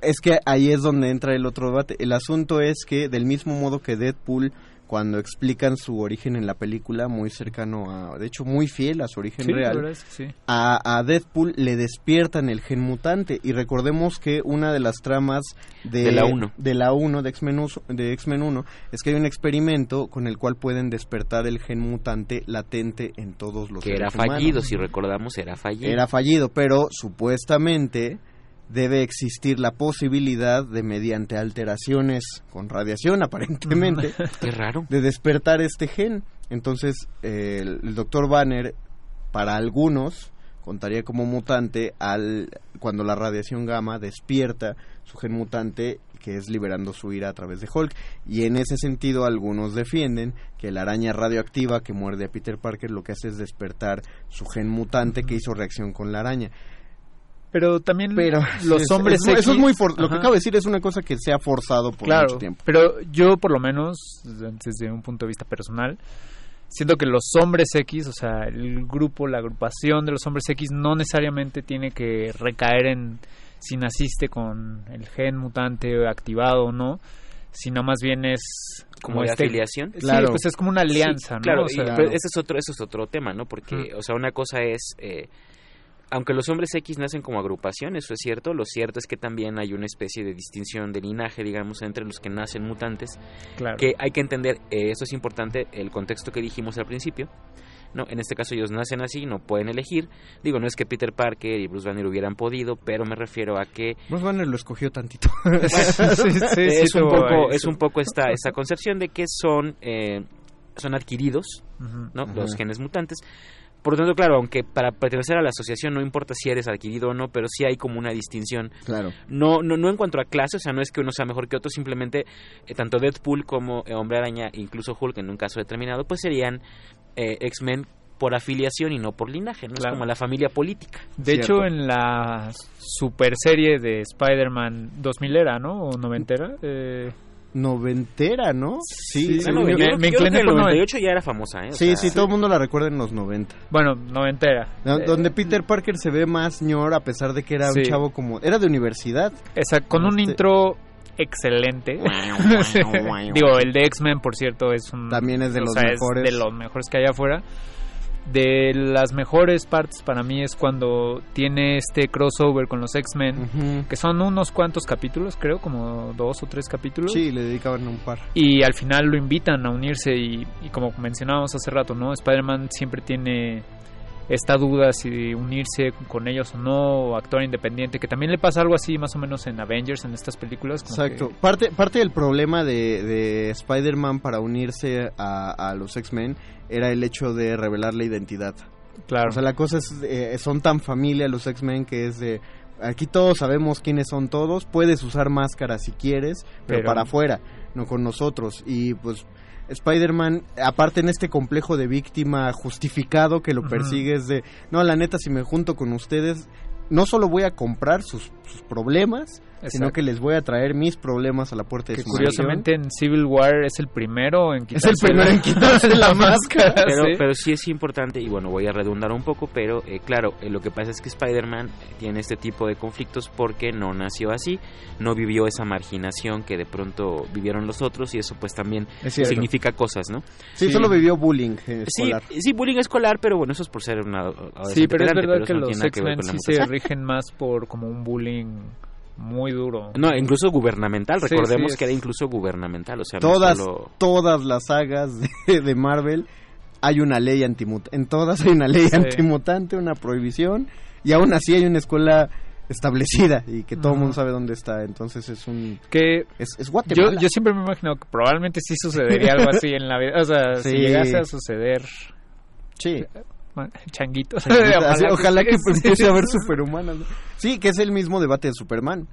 Es que ahí es donde entra el otro debate. El asunto es que del mismo modo que Deadpool, cuando explican su origen en la película, muy cercano a, de hecho muy fiel a su origen Sí, real, verdad es que sí. a, a Deadpool le despiertan el gen mutante. Y recordemos que una de las tramas de, De la uno. de la 1, de X-Men uso- de X-Men 1, es que hay un experimento con el cual pueden despertar el gen mutante latente en todos los Que era humanos. fallido, si recordamos, era fallido. Era fallido, pero supuestamente debe existir la posibilidad de mediante alteraciones con radiación aparentemente Qué raro. de despertar este gen. Entonces eh, el, el doctor Banner para algunos contaría como mutante al cuando la radiación gamma despierta su gen mutante que es liberando su ira a través de Hulk y en ese sentido algunos defienden que la araña radioactiva que muerde a Peter Parker lo que hace es despertar su gen mutante que hizo reacción con la araña Pero también pero los es- hombres es- eso es X- muy for- lo que acabo de decir es una cosa que se ha forzado por claro, mucho tiempo pero yo por lo menos desde un punto de vista personal siento que los hombres X, o sea, el grupo, la agrupación de los hombres X no necesariamente tiene que recaer en si naciste con el gen mutante activado o no, sino más bien es Como de este afiliación. Sí, Claro. pues es como una alianza, Sí, ¿no? Claro, O y- sea, pero ese es otro, eso es otro tema, ¿no? Porque, o sea, una cosa es, eh, aunque los hombres X nacen como agrupación, eso es cierto, lo cierto es que también hay una especie de distinción de linaje, digamos, entre los que nacen mutantes, claro. que hay que entender, eh, eso es importante, el contexto que dijimos al principio, ¿no? En este caso ellos nacen así, no pueden elegir, digo, no es que Peter Parker y Bruce Banner hubieran podido, pero me refiero a que Bruce Banner lo escogió tantito Sí, sí, sí, es, un tuvo poco, es un poco esta, esta concepción de que son, eh, son adquiridos. ¿no? Los genes mutantes. Por lo tanto, claro, aunque para pertenecer a la asociación no importa si eres adquirido o no, pero sí hay como una distinción. claro No, no, no en cuanto a clase, o sea, no es que uno sea mejor que otro, simplemente eh, tanto Deadpool como eh, Hombre Araña, incluso Hulk en un caso determinado, pues serían eh, X-Men por afiliación y no por linaje, ¿no? Claro. Es como la familia política. De Cierto. hecho, en la super serie de Spider-Man 2000 era, ¿no? O noventera. Eh, noventera ¿no? sí, Sí, sí, No, no, me- yo, me yo creo incliné que el por noven- 98 ya era famosa, ¿eh? O sí, sea, sí, todo el mundo la recuerda en los 90 bueno, noventera. Eh, donde Peter Parker se ve más ñor a pesar de que era un chavo como era de universidad Esa, con un Este- intro excelente. Digo, el de X-Men, por cierto, es un... También es de los sea, mejores. de los mejores que hay afuera. De las mejores partes para mí es cuando tiene este crossover con los X-Men, que son unos cuantos capítulos, creo, como dos o tres capítulos. sí le dedicaban un par Y al final lo invitan a unirse y, y como mencionábamos hace rato, ¿no? Spider-Man siempre tiene esta duda si unirse con ellos o no, o actuar independiente, que también le pasa algo así más o menos en Avengers, en estas películas. Exacto. que- Parte, parte del problema de, de Spider-Man para unirse a, a los X-Men era el hecho de revelar la identidad. claro. O sea, la cosa es, eh, son tan familia los X-Men que es de, aquí todos sabemos quiénes son todos, puedes usar máscara si quieres, pero, Pero- para afuera, no con nosotros. Y pues Spider-Man, aparte en este complejo de víctima justificado que lo persigue es de, no, la neta, si me junto con ustedes, no solo voy a comprar sus, sus problemas, sino que les voy a traer mis problemas a la puerta de que su curiosamente en Civil War es el primero en quitarse Es el primero en quitarse la máscara. Pero ¿sí? pero sí es importante, y bueno, voy a redundar un poco, pero eh, claro, eh, lo que pasa es que Spider-Man tiene este tipo de conflictos porque no nació así, no vivió esa marginación que de pronto vivieron los otros, y eso pues también Es significa cosas, ¿no? Sí, solo vivió bullying eh, Sí, escolar. sí, bullying escolar, pero bueno, eso es por ser una Sí, pero es verdad que no los X-Men la sí se rigen más por como un bullying muy duro. No, incluso gubernamental, Sí, recordemos sí, es- que era incluso gubernamental, o sea, no todas, solo- todas las sagas de, de Marvel hay una ley antimutante. En todas hay una ley Sí. antimutante, una prohibición, y aún así hay una escuela establecida y que todo el mundo sabe dónde está. Entonces es un... Que Es, es yo, Guatemala. yo siempre me imagino que probablemente sí sucedería algo así en la vida. O sea, si llegase a suceder. Sí. Ma- Changuito. Así, ojalá que sí. empiece a haber superhumanos. ¿no? Sí, que es el mismo debate de Superman.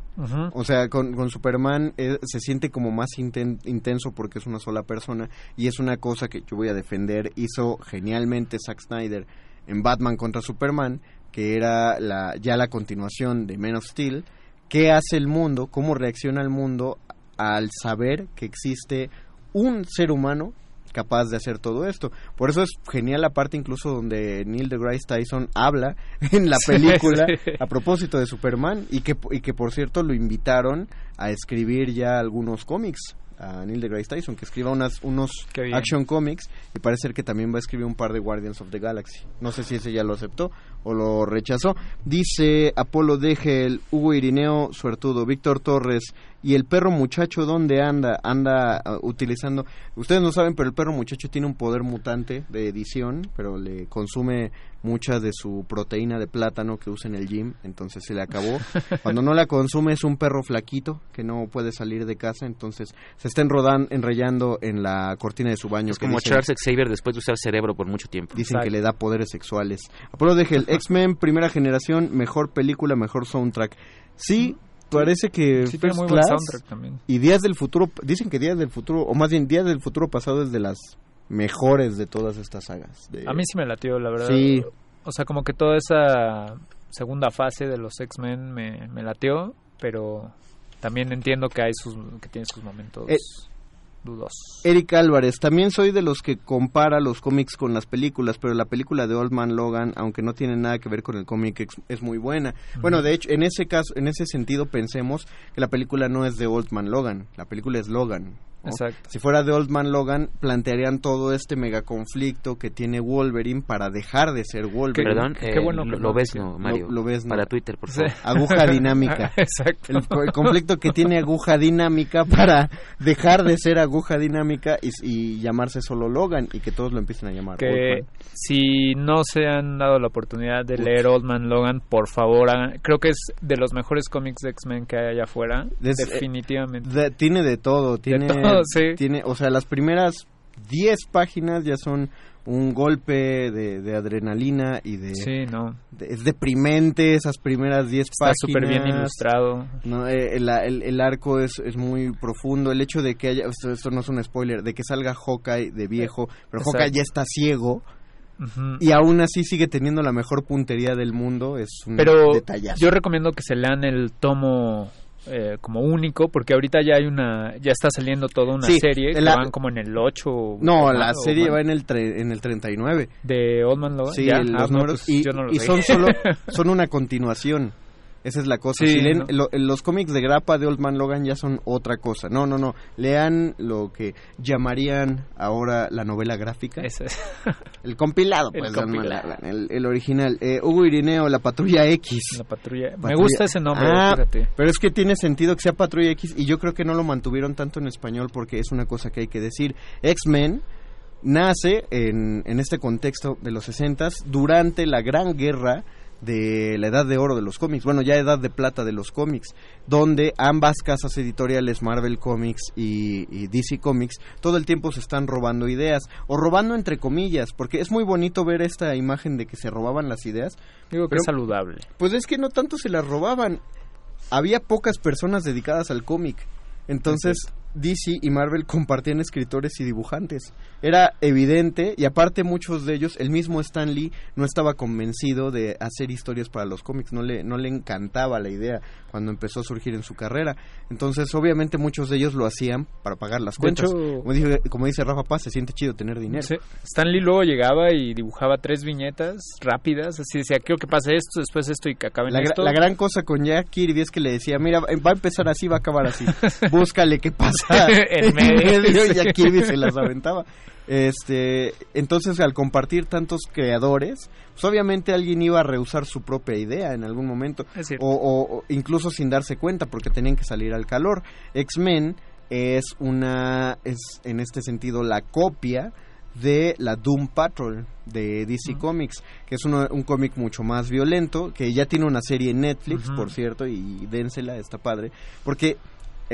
O sea, con, con Superman eh, se siente como más inten- intenso porque es una sola persona y es una cosa que yo voy a defender. Hizo genialmente Zack Snyder en Batman contra Superman, que era la, ya la continuación de Man of Steel. ¿Qué hace el mundo? ¿Cómo reacciona el mundo al saber que existe un ser humano capaz de hacer todo esto. Por eso es genial la parte incluso donde Neil deGrasse Tyson habla en la Sí, película sí. a propósito de Superman y que, y que por cierto lo invitaron a escribir ya algunos cómics a Neil deGrasse Tyson, que escriba unas, unos action comics y parece ser que también va a escribir un par de Guardians of the Galaxy. No sé si ese ya lo aceptó o lo rechazó. Dice Apolo Degel, Hugo Irineo, Suertudo, Víctor Torres y el perro muchacho, ¿dónde anda? Anda ah, utilizando... Ustedes no saben, pero el perro muchacho tiene un poder mutante de edición, pero le consume mucha de su proteína de plátano que usa en el gym, entonces se le acabó. Cuando no la consume es un perro flaquito que no puede salir de casa, entonces se está enrodan, enrollando en la cortina de su baño. Es que como dice- Charles Xavier después de usar cerebro por mucho tiempo. Dicen que le da poderes sexuales. Apolo de Gel, X-Men, primera generación, mejor película, mejor soundtrack. Sí, parece que Sí, tiene First Class soundtrack también. y Días del Futuro, dicen que Días del Futuro, o más bien Días del Futuro pasado es de las mejores de todas estas sagas. de- A mí sí me latió, la verdad. Sí. O sea, como que toda esa segunda fase de los X-Men me, me latió, pero también entiendo que hay sus que tiene sus momentos Eh, dudosos. Eric Álvarez, también soy de los que compara los cómics con las películas, pero la película de Old Man Logan, aunque no tiene nada que ver con el cómic, es, es muy buena. Bueno, de hecho, en ese caso, en ese sentido, pensemos que la película no es de Old Man Logan, la película es Logan. ¿No? Exacto. Si fuera de Old Man Logan, plantearían todo este megaconflicto que tiene Wolverine para dejar de ser Wolverine. Perdón, eh, lo, lo ves, no, Mario. Lo, lo ves, no. Para Twitter, por Sí. favor. Aguja dinámica. Exacto. El, el conflicto que tiene aguja dinámica para dejar de ser aguja dinámica y, y llamarse solo Logan y que todos lo empiecen a llamar. que si no se han dado la oportunidad de leer Old Man Logan, por favor, hagan- creo que es de los mejores cómics de X-Men que hay allá afuera, Des- definitivamente. De- tiene de todo, tiene, todo, sí. tiene, o sea, las primeras 10 páginas ya son un golpe de, de adrenalina y de, Sí, no. de- es deprimente esas primeras 10 Está páginas. súper bien ilustrado. No, eh, el, el- el arco es, es muy profundo. El hecho de que haya, esto, esto no es un spoiler, de que salga Hawkeye de viejo, pero Exacto. Hawkeye ya está ciego y aún así sigue teniendo la mejor puntería del mundo, es un Pero detallazo. yo recomiendo que se lean el tomo eh, como único, porque ahorita ya hay una, ya está saliendo toda una Sí, serie, que van como en el 8. No, o la o serie va en el, tre- en el 39. ¿De Old Man Logan? Sí, Ah, los no, números. pues y yo no los y leí. son solo son una continuación. Esa es la cosa. Sí, si leen ¿no? lo- los cómics de grapa de Old Man Logan ya son otra cosa. No, no, no. Lean lo que llamarían ahora la novela gráfica. Ese es. El compilado, pues, compilado. Logan, el, el original. Eh, Hugo Irineo, la Patrulla X. La patrulla. Me gusta ese nombre, Ah, fíjate. Pero es que tiene sentido que sea Patrulla X y yo creo que no lo mantuvieron tanto en español porque es una cosa que hay que decir. X-Men nace en, en este contexto de los 60 durante la gran guerra de la edad de oro de los cómics, bueno, ya edad de plata de los cómics, donde ambas casas editoriales, Marvel Comics y, y DC Comics, todo el tiempo se están robando ideas, o robando entre comillas, porque es muy bonito ver esta imagen de que se robaban las ideas. Digo que pero- es saludable. Pues es que no tanto se las robaban, había pocas personas dedicadas al cómic. Entonces, DC y Marvel compartían escritores y dibujantes. Era evidente y aparte muchos de ellos, el mismo Stan Lee no estaba convencido de hacer historias para los cómics, no le, no le encantaba la idea cuando empezó a surgir en su carrera. Entonces obviamente muchos de ellos lo hacían para pagar las cuentas. como, dice, como, dice, Rafa Paz, se siente chido tener dinero. Stan Lee luego llegaba y dibujaba tres viñetas rápidas, así decía, quiero que pase esto, después esto y que acabe la, esto. La gran cosa con Jack Kirby es que le decía, mira, va a empezar así, va a acabar así. Búscale qué en medio. y a Kirby se las aventaba. Este, entonces al compartir tantos creadores, pues obviamente alguien iba a rehusar su propia idea en algún momento, o, o, incluso sin darse cuenta porque tenían que salir al calor. X-Men es una, es en este sentido la copia de la Doom Patrol de DC Comics, que es un cómic mucho más violento, que ya tiene una serie en Netflix, por cierto, y dénsela, está padre, porque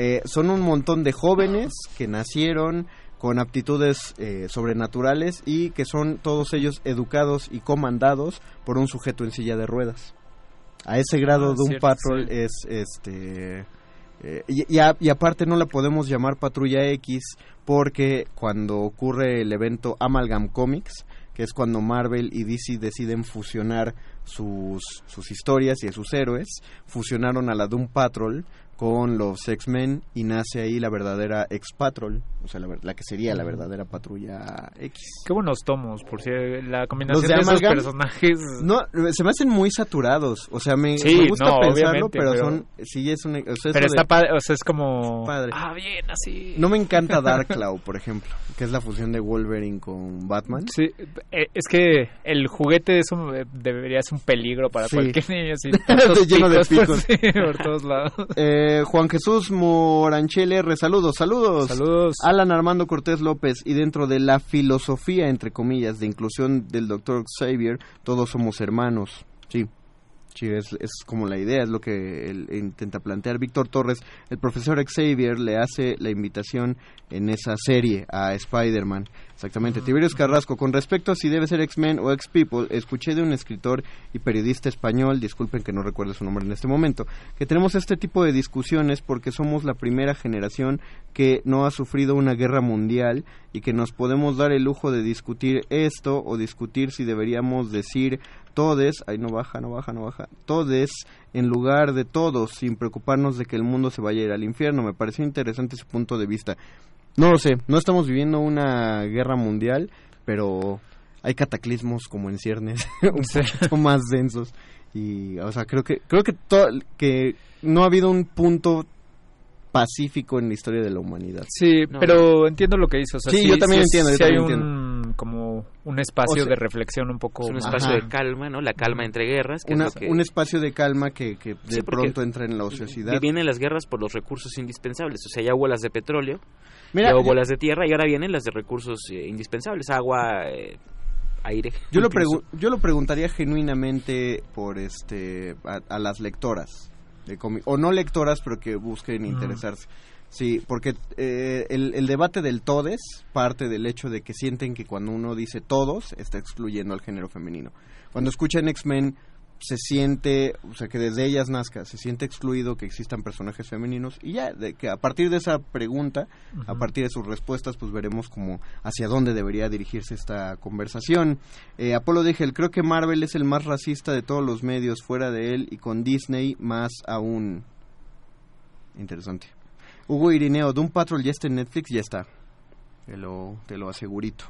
eh, son un montón de jóvenes que nacieron con aptitudes eh, sobrenaturales y que son todos ellos educados y comandados por un sujeto en silla de ruedas. A ese grado de un patrol es este eh, y, y, aparte no la podemos llamar Patrulla X porque cuando ocurre el evento Amalgam Comics, que es cuando Marvel y DC deciden fusionar sus, sus historias y a sus héroes, fusionaron a la Doom Patrol con los X-Men y nace ahí la verdadera X-Patrol, o sea, la, que sería la verdadera patrulla X. Qué buenos tomos, por si la combinación de, esos personajes... No, se me hacen muy saturados, o sea, me, gusta pensarlo, pero, son... Sí, es un... pero está padre, o sea, es como... Ah, bien, así... No me encanta Darkclaw, por ejemplo, que es la fusión de Wolverine con Batman. Sí, eh, es que el juguete es un, debería ser un peligro para cualquier niño, así, lleno de picos. por todos lados. Eh, eh, Juan Jesús Moranchele, saludos, saludos. Saludos. Alan Armando Cortés López, y dentro de la filosofía, entre comillas, de inclusión del doctor Xavier, todos somos hermanos. Sí, sí, es, es como la idea, es lo que él intenta plantear. Víctor Torres, el profesor Xavier, le hace la invitación en esa serie a Spider-Man. Exactamente. Tiberius Carrasco, con respecto a si debe ser X-Men o X-People, escuché de un escritor y periodista español, disculpen que no recuerde su nombre en este momento, que tenemos este tipo de discusiones porque somos la primera generación que no ha sufrido una guerra mundial y que nos podemos dar el lujo de discutir esto o discutir si deberíamos decir todes, ay no baja, no baja, no baja, todes en lugar de todos, sin preocuparnos de que el mundo se vaya a ir al infierno. Me pareció interesante ese punto de vista. No lo sé, no estamos viviendo una guerra mundial, pero hay cataclismos como en ciernes un poquito más densos y o sea creo que creo que que no ha habido un punto pacífico en la historia de la humanidad. Sí, pero entiendo lo que dices. sí, yo también entiendo. hay un, como un espacio de reflexión un poco... un espacio de calma, ¿no? La calma entre guerras. Un espacio de calma que, que de pronto entra en la ociosidad. Vienen las guerras por los recursos indispensables. O sea, ya hubo las de petróleo, Mira, ya hubo las de tierra y ahora vienen las de recursos eh, indispensables. Agua... Eh, aire. Yo lo, yo lo preguntaría genuinamente por este a las lectoras o no lectoras, pero que busquen interesarse. Sí, porque eh, el, el, debate del todes parte del hecho de que sienten que cuando uno dice todos, está excluyendo al género femenino. Cuando escuchan X-Men, se siente, o sea, que desde ellas nazca, se siente excluido que existan personajes femeninos y ya, de que a partir de esa pregunta, a partir de sus respuestas, pues veremos como hacia dónde debería dirigirse esta conversación. Eh, Apolo dije, creo que Marvel es el más racista de todos los medios fuera de él y con Disney más aún. Interesante. Hugo Irineo, Doom Patrol ya está en Netflix, ya está. Te lo, te lo asegurito.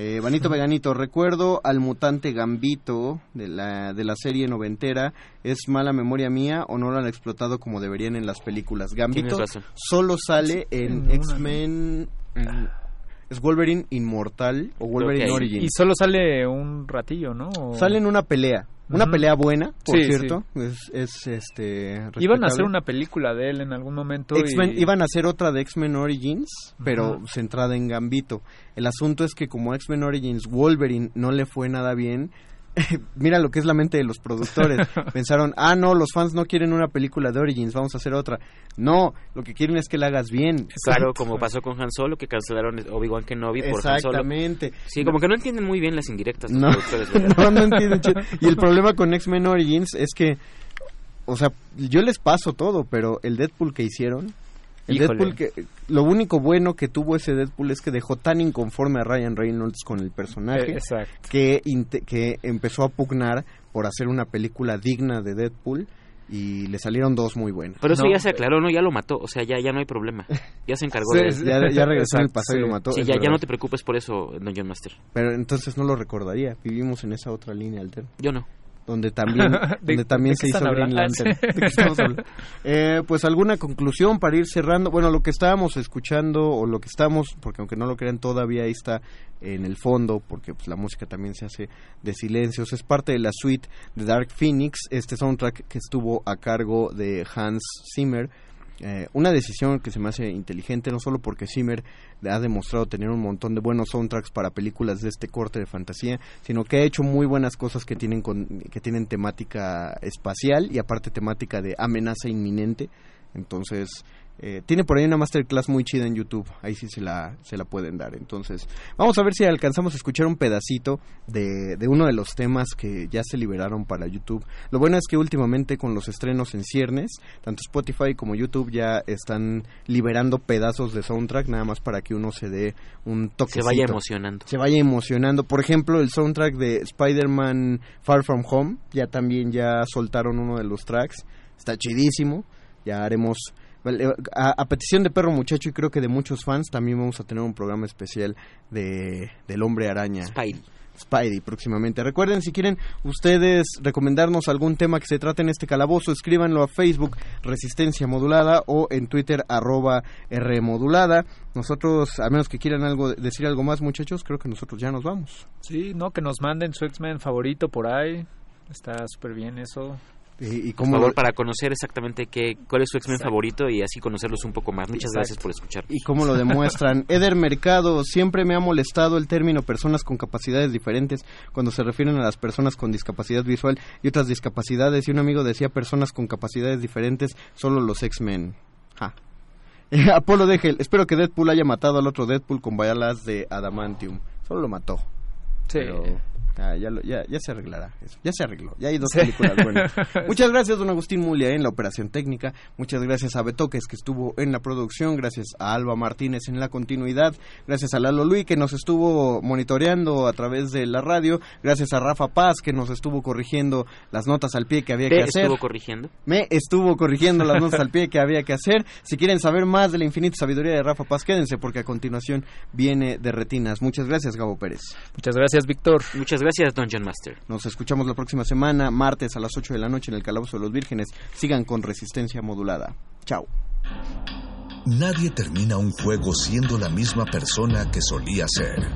Eh, Vanito Veganito, recuerdo al mutante Gambito de la, de la serie noventera. ¿Es mala memoria mía o no lo han explotado como deberían en las películas? Gambito solo sale en X-Men... Es Wolverine Inmortal o Wolverine Origin. Y solo sale un ratillo, ¿no? Sale en una pelea. Una pelea buena, por cierto. Es, este. Iban a hacer una película de él en algún momento. Iban a hacer otra de X-Men Origins, pero centrada en Gambito. El asunto es que, como X-Men Origins Wolverine no le fue nada bien, mira lo que es la mente de los productores. Pensaron, ah, no, los fans no quieren una película de Origins, vamos a hacer otra. No, lo que quieren es que la hagas bien. Claro, como pasó con Han Solo, que cancelaron Obi-Wan Kenobi por Han Solo. Exactamente. Sí, como que no entienden muy bien las indirectas. No, no, no entienden. y el problema con X-Men Origins es que, o sea, yo les paso todo, pero el Deadpool que hicieron El Deadpool que lo único bueno que tuvo ese Deadpool es que dejó tan inconforme a Ryan Reynolds con el personaje Eh, que que empezó a pugnar por hacer una película digna de Deadpool y le salieron dos muy buenas. Pero eso ya se aclaró, ¿no? Ya lo mató, o sea, ya, ya no hay problema. Ya se encargó Sí, de ya- ya regresó en el pasado y lo mató, Sí, ya, ya no te preocupes por eso, Dungeon Master. Pero entonces no lo recordaría. Vivimos en esa otra línea alterna. Yo no. Donde también, ¿De- donde también se hizo Green hablando? Lantern. Eh, pues alguna conclusión para ir cerrando. Bueno, lo que estábamos escuchando o lo que estamos, porque aunque no lo crean todavía ahí está en el fondo, porque pues la música también se hace de silencios. Es parte de la suite de Dark Phoenix, este soundtrack que estuvo a cargo de Hans Zimmer. Eh, una decisión que se me hace inteligente, no solo porque Zimmer ha demostrado tener un montón de buenos soundtracks para películas de este corte de fantasía, sino que ha hecho muy buenas cosas que tienen, con, que tienen temática espacial y aparte temática de amenaza inminente. Entonces, eh, tiene por ahí una masterclass muy chida en YouTube, ahí sí se la, se la pueden dar. Entonces, vamos a ver si alcanzamos a escuchar un pedacito de, de uno de los temas que ya se liberaron para YouTube. Lo bueno es que últimamente con los estrenos en ciernes, tanto Spotify como YouTube ya están liberando pedazos de soundtrack, nada más para que uno se dé un toque. Se vaya emocionando. Se vaya emocionando. Por ejemplo, el soundtrack de Spider-Man Far From Home, ya también ya soltaron uno de los tracks. Está chidísimo. Ya haremos a, a petición de Perro Muchacho y creo que de muchos fans también vamos a tener un programa especial de del Hombre Araña. Spidey. Spidey próximamente. Recuerden, si quieren ustedes recomendarnos algún tema que se trate en este calabozo, escríbanlo a Facebook Resistencia Modulada o en Twitter arroba R Modulada. Nosotros, a menos que quieran algo decir algo más, muchachos, creo que nosotros ya nos vamos. Sí, no, que nos manden su X-Men favorito por ahí. Está súper bien eso. Y, y Por favor, lo- para conocer exactamente qué, cuál es su X-Men Exacto. favorito y así conocerlos un poco más. Muchas Exacto. gracias por escuchar. y cómo lo demuestran. Eder Mercado, siempre me ha molestado el término personas con capacidades diferentes cuando se refieren a las personas con discapacidad visual y otras discapacidades. Y un amigo decía personas con capacidades diferentes, solo los X-Men. Ja. Apolo Degel, espero que Deadpool haya matado al otro Deadpool con balas de Adamantium. Solo lo mató. Sí. Pero, ah, ya, lo- ya, ya se arreglará eso. Ya se arregló. Ya hay dos películas buenas. Muchas gracias, don Agustín Mulia, en la operación técnica. Muchas gracias a Betoques, que estuvo en la producción. Gracias a Alba Martínez en la continuidad. Gracias a Lalo Luis, que nos estuvo monitoreando a través de la radio. Gracias a Rafa Paz, que nos estuvo corrigiendo las notas al pie que había ¿Te que hacer. estuvo corrigiendo? Me estuvo corrigiendo las notas al pie que había que hacer. Si quieren saber más de la infinita sabiduría de Rafa Paz, quédense porque a continuación viene de retinas. Muchas gracias, Gabo Pérez. Muchas gracias, Víctor. Muchas gracias, Dungeon Master. Nos escuchamos la próxima semana, martes a las 8 de la noche en el Calabozo de los Vírgenes. Sigan con resistencia modulada. Chao. Nadie termina un juego siendo la misma persona que solía ser.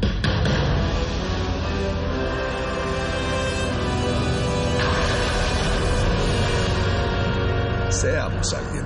Seamos alguien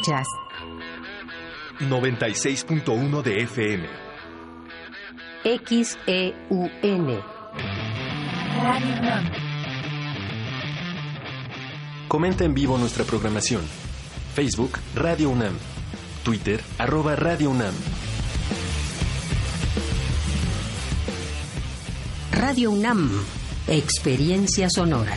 Escuchas 96.1 de FM. XEUN. Comenta en vivo nuestra programación. Facebook Radio UNAM. Twitter arroba Radio UNAM. Radio UNAM. Experiencia sonora.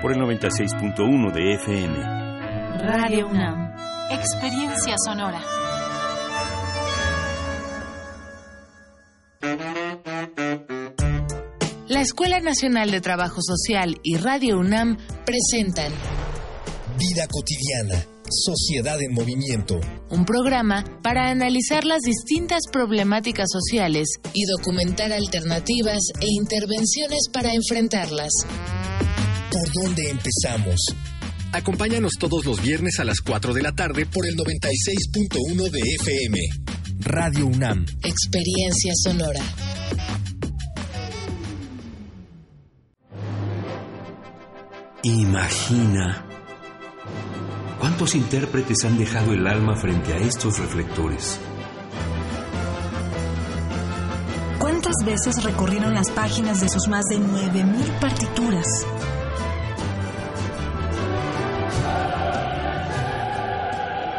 por el 96.1 de FM. Radio UNAM. Experiencia sonora. La Escuela Nacional de Trabajo Social y Radio UNAM presentan Vida cotidiana, sociedad en movimiento. Un programa para analizar las distintas problemáticas sociales y documentar alternativas e intervenciones para enfrentarlas. ¿Por dónde empezamos? Acompáñanos todos los viernes a las 4 de la tarde por el 96.1 de FM. Radio UNAM. Experiencia sonora. Imagina. ¿Cuántos intérpretes han dejado el alma frente a estos reflectores? ¿Cuántas veces recorrieron las páginas de sus más de 9.000 partituras?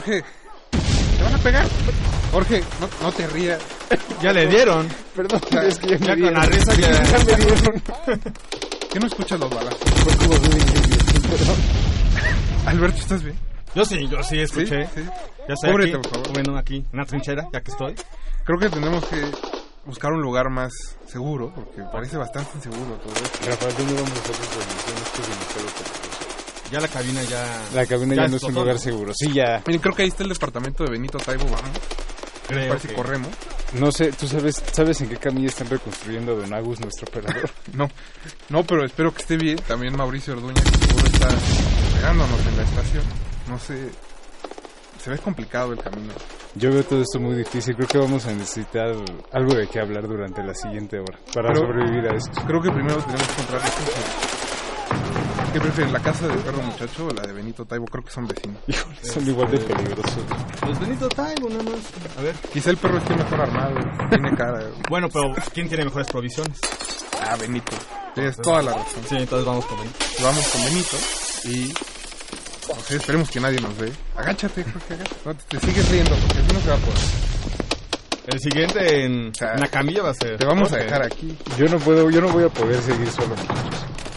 Jorge. Te van a pegar. Jorge, no, no te rías. Ya le dieron. Perdón, Ya- es que ya me con la risa ya- ya me dieron. ¿Qué no escuchas los balazos? Alberto, ¿estás bien? Yo sí, yo sí escuché. Sí, sí. Ya estoy Cúbrete, aquí, por favor. comiendo aquí, una trinchera, ya que estoy. Creo que tenemos que buscar un lugar más seguro, porque parece bastante inseguro todo esto. Rafael, ¿dónde vamos es demasiado peligroso. Ya la cabina ya... La cabina ya, no es un lugar seguro. Sí, ya. Miren, creo que ahí está el departamento de Benito Taibo, vamos. Creo Parece que- corremos. No sé, ¿tú sabes, sabes en qué camilla están reconstruyendo a Don Agus, nuestro operador? No, no, pero espero que esté bien. También Mauricio Orduña, que seguro está pegándonos en la estación. No sé, se ve complicado el camino. Yo veo todo esto muy difícil. Creo que vamos a necesitar algo de qué hablar durante la siguiente hora para Pero sobrevivir a esto. Creo que primero tenemos que encontrar refugio. ¿Qué prefieren, la casa del perro muchacho o la de Benito Taibo? Creo que son vecinos. Híjole, son igual de peligrosos. Pues Benito Taibo, nada más. A ver. Quizá el perro esté mejor armado, tiene cara. Bueno, pero ¿quién tiene mejores provisiones? Ah, Benito. Tienes toda la razón. Sí, entonces vamos con Benito. Vamos con Benito y... Sé, esperemos que nadie nos ve. Agáchate, Jorge, agáchate. No, te, te sigues riendo porque así no se va a poder. El siguiente en, sea, en la camilla va a ser... Te vamos a dejar aquí. Yo no puedo, yo no voy a poder seguir solo.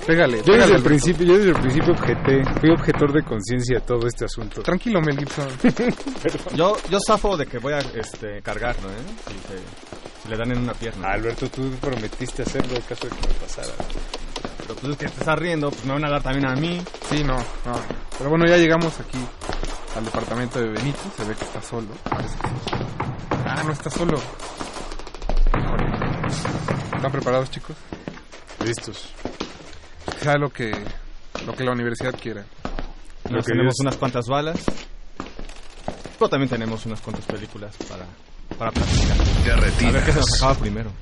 Pégale, Yo pégale, desde el principio, yo desde el principio objeté, fui objetor de conciencia a todo este asunto. Tranquilo, Mel Gibson. Yo, yo zafo de que voy a este, cargarlo, ¿eh? Si, te- si le dan en una pierna. Alberto, tú prometiste hacerlo en caso de que me pasara. Pero pues es que te estás riendo, pues me van a dar también a mí. Sí, no, no. Pero bueno, ya llegamos aquí al departamento de Benito. Se ve que está solo. Parece que sí. Ah, no está solo. ¿Están preparados, chicos? Listos. Sea lo que, lo que la universidad quiera. Nos que tenemos es- unas cuantas balas. Pero también tenemos unas cuantas películas para, para platicar. De A ver qué se nos acaba primero.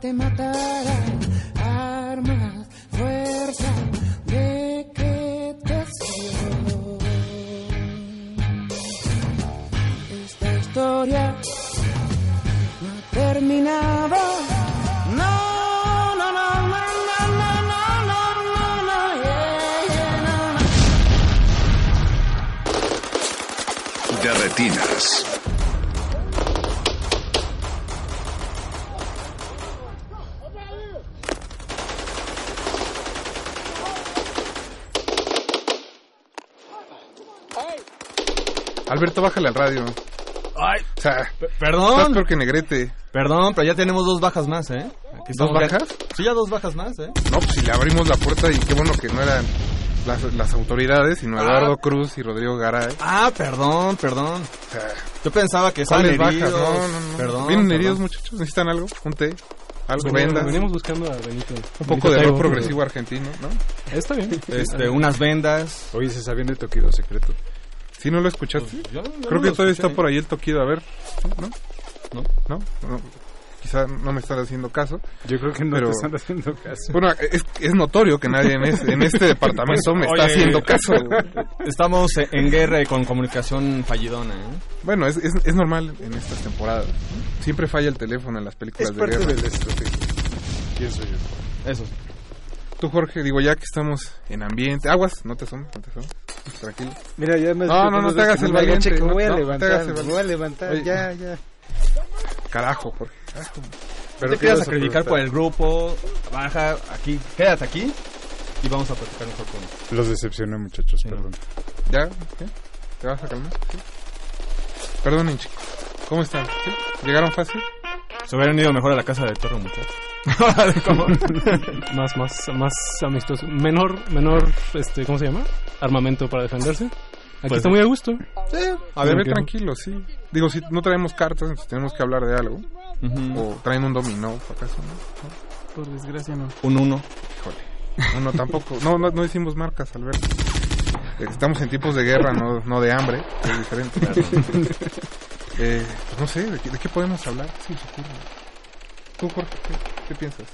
te mata. Alberto, bájale al radio. Ay, O sea, perdón. estás peor que Negrete. Perdón, pero ya tenemos dos bajas más, ¿eh? Aquí ¿Dos ya- bajas? Sí, ya dos bajas más, ¿eh? No, pues si le abrimos la puerta y qué bueno que no eran las, las autoridades, sino Ah. Eduardo Cruz y Rodrigo Garay. Ah, perdón, perdón. O sea, Yo pensaba que estaban ¿cuáles bajas? heridos. No, no, no. Perdón. ¿Vienen perdón. heridos, muchachos? ¿Necesitan algo? ¿Un té? ¿Algo? ¿Vendas? veníamos buscando a Benito. Un poco de rock progresivo argentino, ¿no? Está bien. Este, unas vendas. Oye, ¿se sabían de Toquido Secreto? ¿Sí no lo escuchaste? Pues, yo- yo Creo no que todavía escuché. está por ahí el toquido, a ver. ¿No? ¿No? ¿No? No. Quizá no me están haciendo caso. Yo creo que no pero- te están haciendo caso. Bueno, es, es notorio que nadie en, es- en este departamento me está Oye, haciendo caso. Estamos en guerra y con comunicación fallidona, ¿eh? Bueno, es, es, es normal en estas temporadas. Siempre falla el teléfono en las películas Es de parte guerra. de la estrategia. Pienso yo. Eso sí. Tú, Jorge, digo, ya que estamos en ambiente... Aguas, no te asomes, no te asomes. Tranquilo. Mira, ya me No, no, no te hagas el valiente. Me no, voy a levantar, me voy a levantar, Oye, ya, ya. Carajo, Jorge. carajo. Pero te ¿qué quieras sacrificar por el grupo, baja aquí, quédate aquí y vamos a platicar mejor con Los decepcioné, muchachos, perdón. ¿Ya? ¿Qué? ¿Te vas a calmar? ¿Sí? Perdonen, chicos. ¿Cómo están? ¿Sí? ¿Llegaron fácil? Se hubieran ido mejor a la casa de Torre, muchachos. Más, más, más amistoso. Menor, menor, este, ¿cómo se llama? Armamento para defenderse. Aquí Pues está muy a gusto. A ver, que- tranquilo, sí. Digo, si no traemos cartas, entonces tenemos que hablar de algo. O traen un dominó, ¿acaso? ¿no? Por desgracia no. Un uno. Híjole. No, no, tampoco. No, no, no decimos marcas, Alberto. Eh, Estamos en tiempos de guerra, no, no de hambre. Es diferente. eh, pues no sé, ¿de qué, de qué podemos hablar? Sí, se ocurre. Tú, Jorge, ¿qué, qué piensas?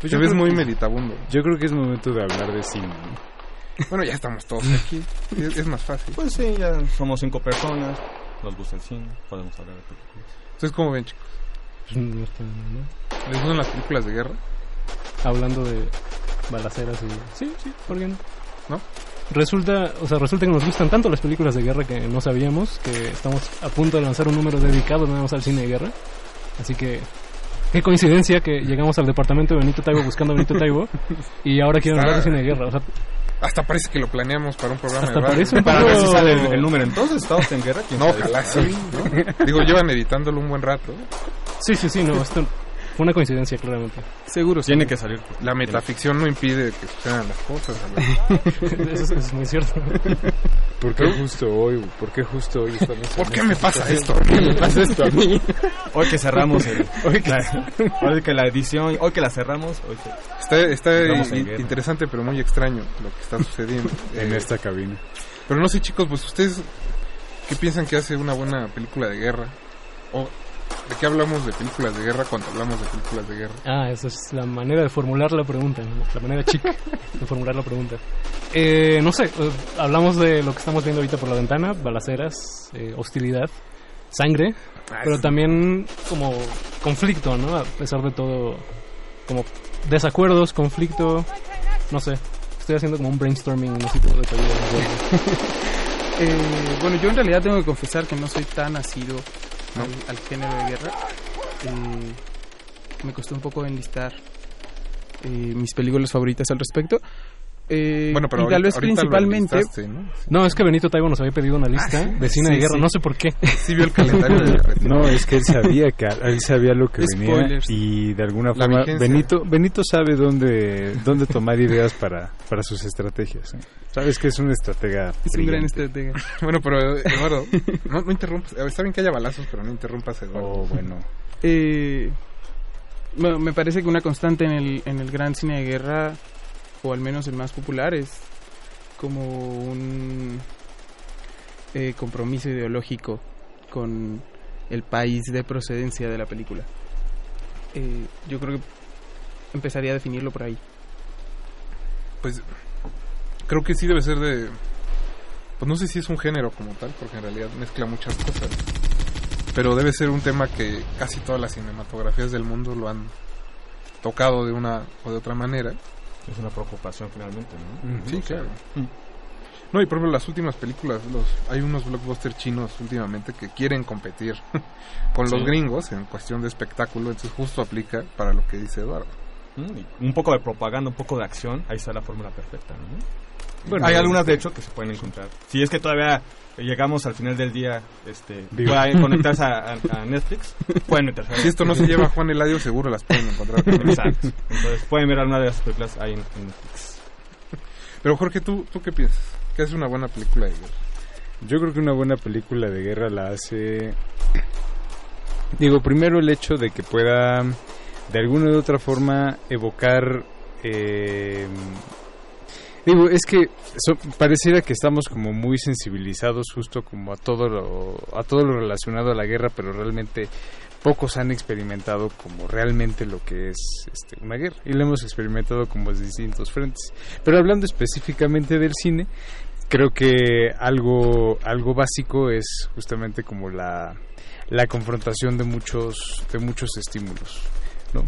Pues Te yo ves muy que- meditabundo. Yo creo que es momento de hablar de cine. ¿no? Bueno, ya estamos todos aquí. Es, es más fácil. Pues sí, ya somos cinco personas, nos gusta el cine, podemos hablar de películas. Entonces, ¿cómo ven, chicos? Pues no está mal, ¿Les gustan las películas de guerra? ¿no? Hablando de balaceras y... Sí, sí, ¿por qué no? ¿No? Resulta, o sea, resulta que nos gustan tanto las películas de guerra que no sabíamos que estamos a punto de lanzar un número dedicado nada más al cine de guerra. Así que qué coincidencia que llegamos al departamento de Benito Taibo buscando a Benito Taibo y ahora quieren hablar de cine de guerra. O sea, Hasta parece que lo planeamos para un programa Hasta de radio. parece un Para ver si sale el, el número. Entonces, ¿estamos en guerra? ¿Quién No, ojalá sí. ¿no? Digo, llevan editándolo un buen rato. sí, sí, sí, no, esto fue una coincidencia claramente. Seguro, tiene que salir. La metaficción no impide que sucedan las cosas. Eso es, eso es muy cierto. ¿Por qué justo hoy? ¿Por qué justo hoy estamos ¿Por en qué me pasa esto? ¿Por qué me pasa esto a mí? Hoy que cerramos el... Hoy que, la, hoy que la edición... Hoy que la cerramos... Hoy que... Está, en interesante, pero muy extraño lo que está sucediendo. En Eh, esta cabina. Pero no sé, chicos, pues ustedes, ¿qué piensan que hace una buena película de guerra? ¿O de qué hablamos de películas de guerra cuando hablamos de películas de guerra? Ah, esa es la manera de formular la pregunta, ¿no? la manera chic de formular la pregunta. Eh, no sé, eh, hablamos de lo que estamos viendo ahorita por la ventana, balaceras, eh, hostilidad. sangre, Ah, pero sí. también como conflicto, ¿no? A pesar de todo, como desacuerdos, conflicto, no sé. Estoy haciendo como un brainstorming en ese tipo de. Eh, bueno, yo en realidad tengo que confesar que no soy tan al, al género de guerra. Eh, me costó un poco enlistar eh, mis películas favoritas al respecto. Eh, Bueno, pero y tal ahorita- vez principalmente... ¿no? No, es que Benito Taibo nos había pedido una lista Ah, sí. de cine Sí, de guerra, sí. no sé por qué. Sí vio el calendario de No, es que él sabía que él sabía lo que venía y de alguna La forma. Benito Benito sabe dónde dónde tomar ideas para para sus estrategias. ¿eh? Sabes que es un estratega. Es un gran brillante. estratega. Bueno, pero Eduardo, no, no interrumpas. Está bien que haya balazos, pero no interrumpas, Eduardo. Oh, bueno. Eh, bueno, me parece que una constante en el, en el gran cine de guerra, o al menos el más popular, es como un eh, compromiso ideológico con el país de procedencia de la película. Eh, yo creo que empezaría a definirlo por ahí. Pues creo que sí debe ser de... Pues no sé si es un género como tal, porque en realidad mezcla muchas cosas. Pero debe ser un tema que casi todas las cinematografías del mundo lo han tocado de una o de otra manera. Es una preocupación finalmente, ¿no? Sí, O sea, claro. No, y por ejemplo, las últimas películas, los, hay unos blockbusters chinos últimamente que quieren competir con los gringos en cuestión de espectáculo, entonces justo aplica para lo que dice Eduardo. Mm, y Un poco de propaganda, un poco de acción, ahí está la fórmula perfecta, ¿no? Bueno, Hay algunas, de hecho, que se pueden encontrar. Si es que todavía llegamos al final del día, este, Digo. pueden conectarse a, a- a Netflix, pueden meterse. Si esto no se lleva a Juan Eladio, seguro las pueden encontrar. Exacto. Entonces pueden ver alguna de las películas ahí en, en Netflix. Pero Jorge, ¿tú, ¿tú qué piensas? ¿Qué es una buena película de guerra? Yo creo que una buena película de guerra la hace. Digo, primero el hecho de que pueda de alguna u otra forma evocar. eh, digo, es que so- pareciera que estamos como muy sensibilizados justo como a todo lo, a todo lo relacionado a la guerra, pero realmente pocos han experimentado como realmente lo que es este, una guerra y lo hemos experimentado como desde distintos frentes. Pero hablando específicamente del cine, creo que algo algo básico es justamente como la, la confrontación de muchos de muchos estímulos no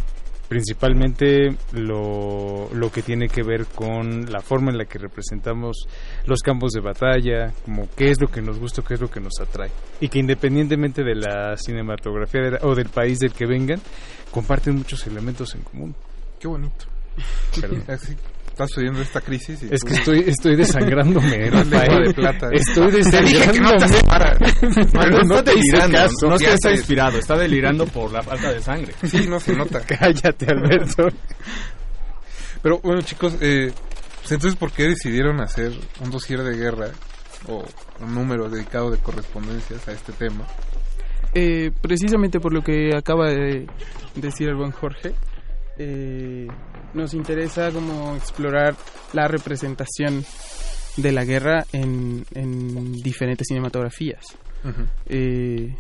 principalmente lo, lo que tiene que ver con la forma en la que representamos los campos de batalla, como qué es lo que nos gusta, qué es lo que nos atrae. Y que independientemente de la cinematografía de la- o del país del que vengan, comparten muchos elementos en común. Qué bonito. Perdón. Así, está sucediendo esta crisis. y Es tú- que estoy, estoy desangrándome, Rafael. de plata. Estoy Te dije que no te desangrándome. no, te caso. no inspirado, está delirando por la falta de sangre. Sí, no se nota. Cállate, Alberto. Pero bueno, chicos, eh, pues entonces, ¿por qué decidieron hacer un dossier de guerra o un número dedicado de correspondencias a este tema? Eh, precisamente por lo que acaba de decir el buen Jorge, eh, nos interesa como explorar la representación de la guerra en, en diferentes cinematografías. Eh,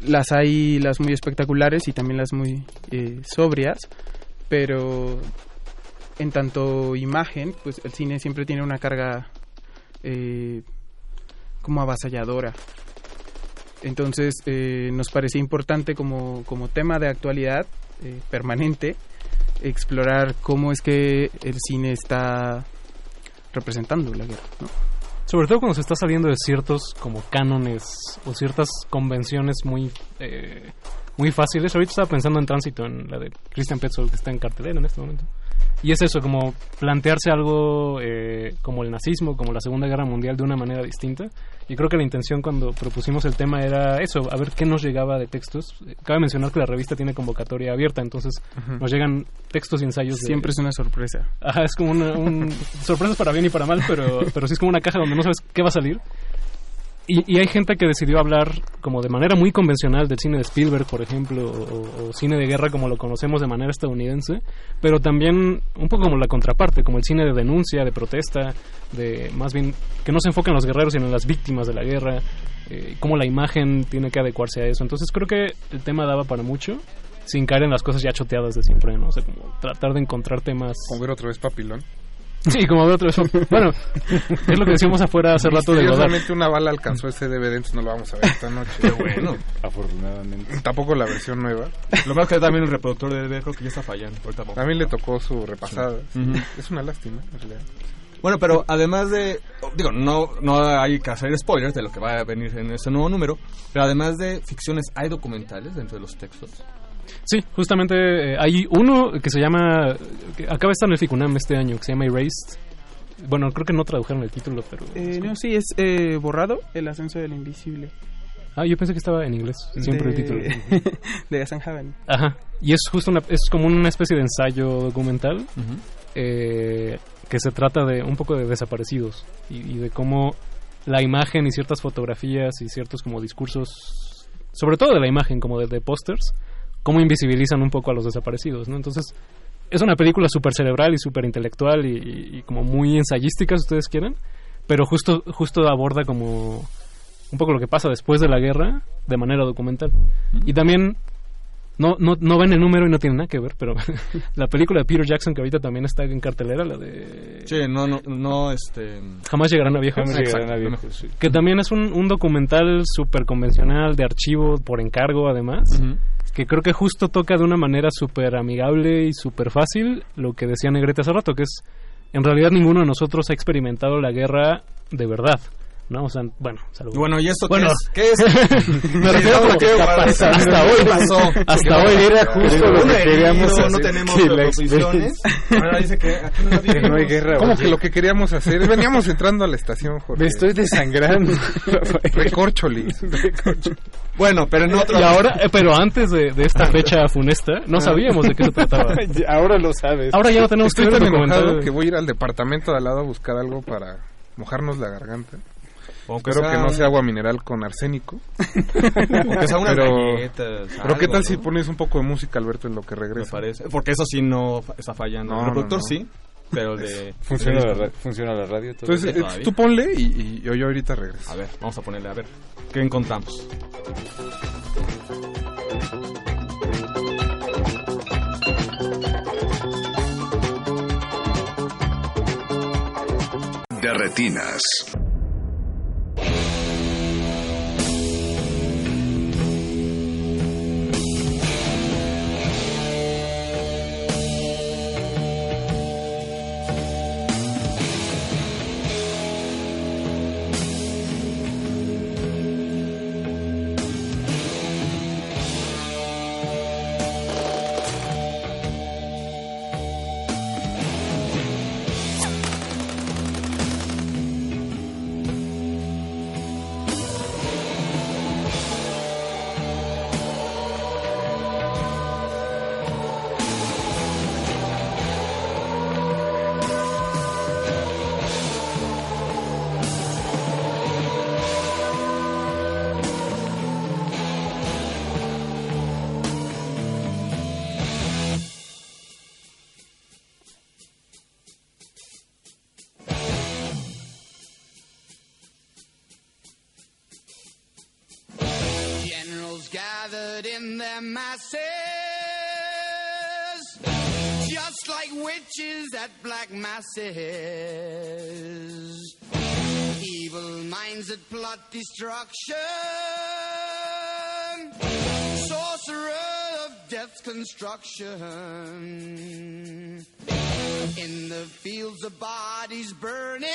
las hay las muy espectaculares y también las muy eh, sobrias, pero en tanto imagen, pues el cine siempre tiene una carga eh, como avasalladora. Entonces eh, nos parece importante como, como tema de actualidad eh, permanente explorar cómo es que el cine está representando la guerra. ¿no? Sobre todo cuando se está saliendo de ciertos como cánones o ciertas convenciones muy eh, muy fáciles. Ahorita estaba pensando en Tránsito, en la de Christian Petzold que está en cartelera en este momento. Y es eso, como plantearse algo eh, como el nazismo, como la Segunda Guerra Mundial de una manera distinta. Y creo que la intención cuando propusimos el tema era eso, a ver qué nos llegaba de textos. Cabe mencionar que la revista tiene convocatoria abierta, entonces nos llegan textos y ensayos. de- Siempre es una sorpresa. Ajá, es como una un, sorpresas para bien y para mal, pero, pero sí es como una caja donde no sabes qué va a salir. Y, y hay gente que decidió hablar como de manera muy convencional del cine de Spielberg, por ejemplo, o, o cine de guerra como lo conocemos de manera estadounidense, pero también un poco como la contraparte, como el cine de denuncia, de protesta, de más bien que no se enfoca en los guerreros, sino en las víctimas de la guerra, eh, cómo la imagen tiene que adecuarse a eso. Entonces creo que el tema daba para mucho, sin caer en las cosas ya choteadas de siempre, ¿no? O sea, como tratar de encontrar temas... Como ver otra vez Papilón. Sí, como de otro. Bueno, es lo que decíamos afuera hace rato de Godard. Una bala alcanzó ese DVD, entonces no lo vamos a ver esta noche. Qué bueno. Afortunadamente. Tampoco la versión nueva. Lo más que también el reproductor de DVD creo que ya está fallando. Ahorita vamos. También le tocó su repasada. Sí. Ujú. Es una lástima, en realidad. Bueno, pero además de... Digo, no, no hay que hacer spoilers de lo que va a venir en ese nuevo número, pero además de ficciones, ¿hay documentales dentro de los textos? Sí, justamente eh, hay uno que se llama. que acaba de estar en el Ficunam este año, que se llama Erased. Bueno, creo que no tradujeron el título, pero. Eh, no, sí, es eh, borrado, El ascenso del invisible. Ah, yo pensé que estaba en inglés, siempre el título. de Eisenhower. Ajá. Y es justo una, es como una especie de ensayo documental eh, que se trata de un poco de desaparecidos y, y de cómo la imagen y ciertas fotografías y ciertos como discursos, sobre todo de la imagen, como de, de pósters, cómo invisibilizan un poco a los desaparecidos, ¿no? Entonces, es una película súper cerebral y súper intelectual y, y- y como muy ensayística, si ustedes quieren, pero justo, justo aborda como un poco lo que pasa después de la guerra de manera documental. Y también, no, no, no ven el número y no tiene nada que ver, pero la película de Peter Jackson que ahorita también está en cartelera, la de... Sí, no, no, no, este... Jamás llegarán a viejos. Jamás llegarán a viejos, sí. Que también es un, un documental súper convencional de archivo por encargo, además. Que creo que justo toca de una manera súper amigable y súper fácil lo que decía Negrete hace rato, que es en realidad ninguno de nosotros ha experimentado la guerra de verdad. ¿No? O sea, bueno, salud. Bueno, ¿y esto qué Bueno, es? ¿Qué es? Me refiero a lo que ¿Qué. Hasta ¿Qué hoy pasó? Hasta hoy era justo lo que queríamos hacer. No tenemos proposiciones. Ahora dice que aquí no, Que no hay guerra. ¿Cómo que lo que queríamos hacer? Veníamos entrando a la estación, Jorge. Me estoy desangrando. Recorcholi. Bueno, pero en otro... Y ahora, eh, pero antes de, de esta fecha funesta, no sabíamos de qué se trataba. Ahora lo sabes. Ahora ya no tenemos Estoy que ver tan enojado que voy a ir al departamento de al lado a buscar algo para mojarnos la garganta. Aunque Espero sea que no sea agua mineral con arsénico. Aunque sea unas pero, galletas, pero ¿qué tal si pones un poco de música, Alberto, en lo que Me regresa? parece. Porque eso sí no está fallando. No, el reproductor no, no. sí, pero el de... Funciona la, ra- funciona la radio. todo. Entonces, eh, tú ponle y, y yo, yo ahorita regreso. A ver, vamos a ponerle, a ver. ¿Qué encontramos? De retinas. Plot destruction, sorcerer of death's construction. In the fields of bodies burning,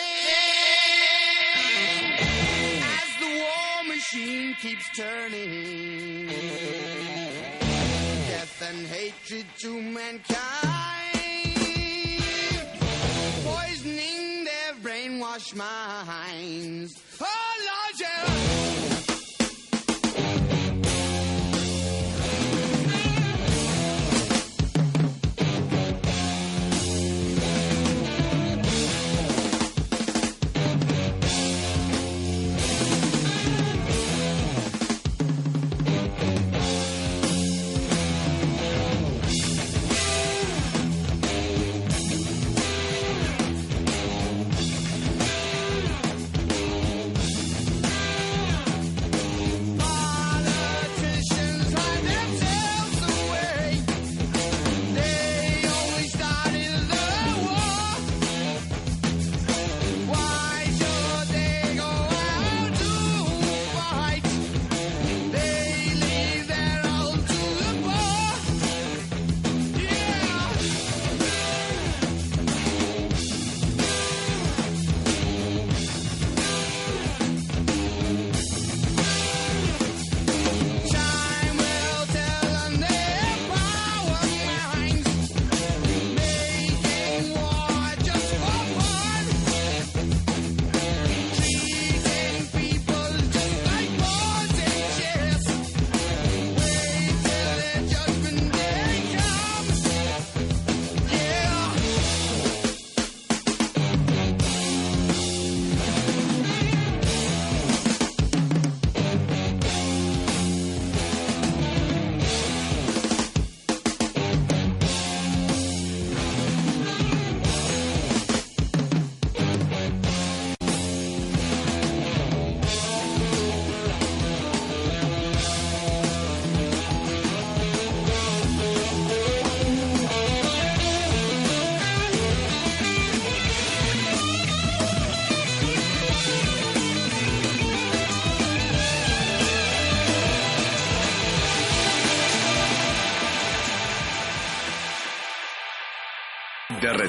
as the war machine keeps turning. Death and hatred to mankind, poisoning their brainwashed minds. Oh,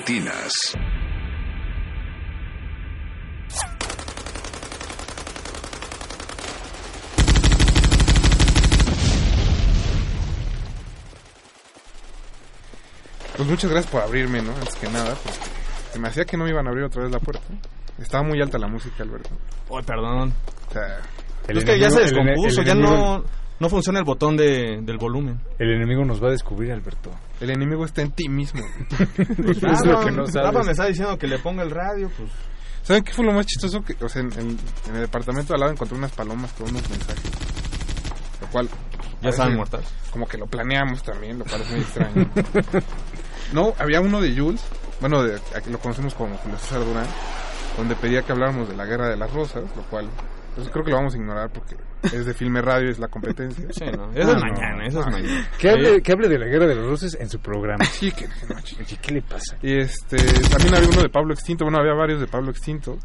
retinas. Pues muchas gracias por abrirme, ¿no? Antes que nada, porque se me hacía que no me iban a abrir otra vez la puerta. Estaba muy alta la música, Alberto. Uy, perdón. O sea, es que ya se descompuso, ya no, no funciona el botón de, del volumen. El enemigo nos va a descubrir, Alberto. El enemigo está en ti mismo. es lo que no sabes. me está diciendo que le ponga el radio, pues... ¿Saben qué fue lo más chistoso? que O sea, en, en- en el departamento de al lado encontré unas palomas con unos mensajes. Lo cual... Ya estaban muertas. Como que lo planeamos también, lo cual es muy extraño. no, había uno de Jules, bueno, de, lo conocemos como Julio César Durán, donde pedía que habláramos de la Guerra de las Rosas, lo cual... Pues creo que lo vamos a ignorar porque es de filme radio, es la competencia. Sí, no, eso es mañana, eso es mañana. Que hable, que hable de la guerra de los roses en su programa. Sí, que no, Oye, ¿qué le pasa? Y este, también había uno de Pablo Extinto, bueno, había varios de Pablo Extinto.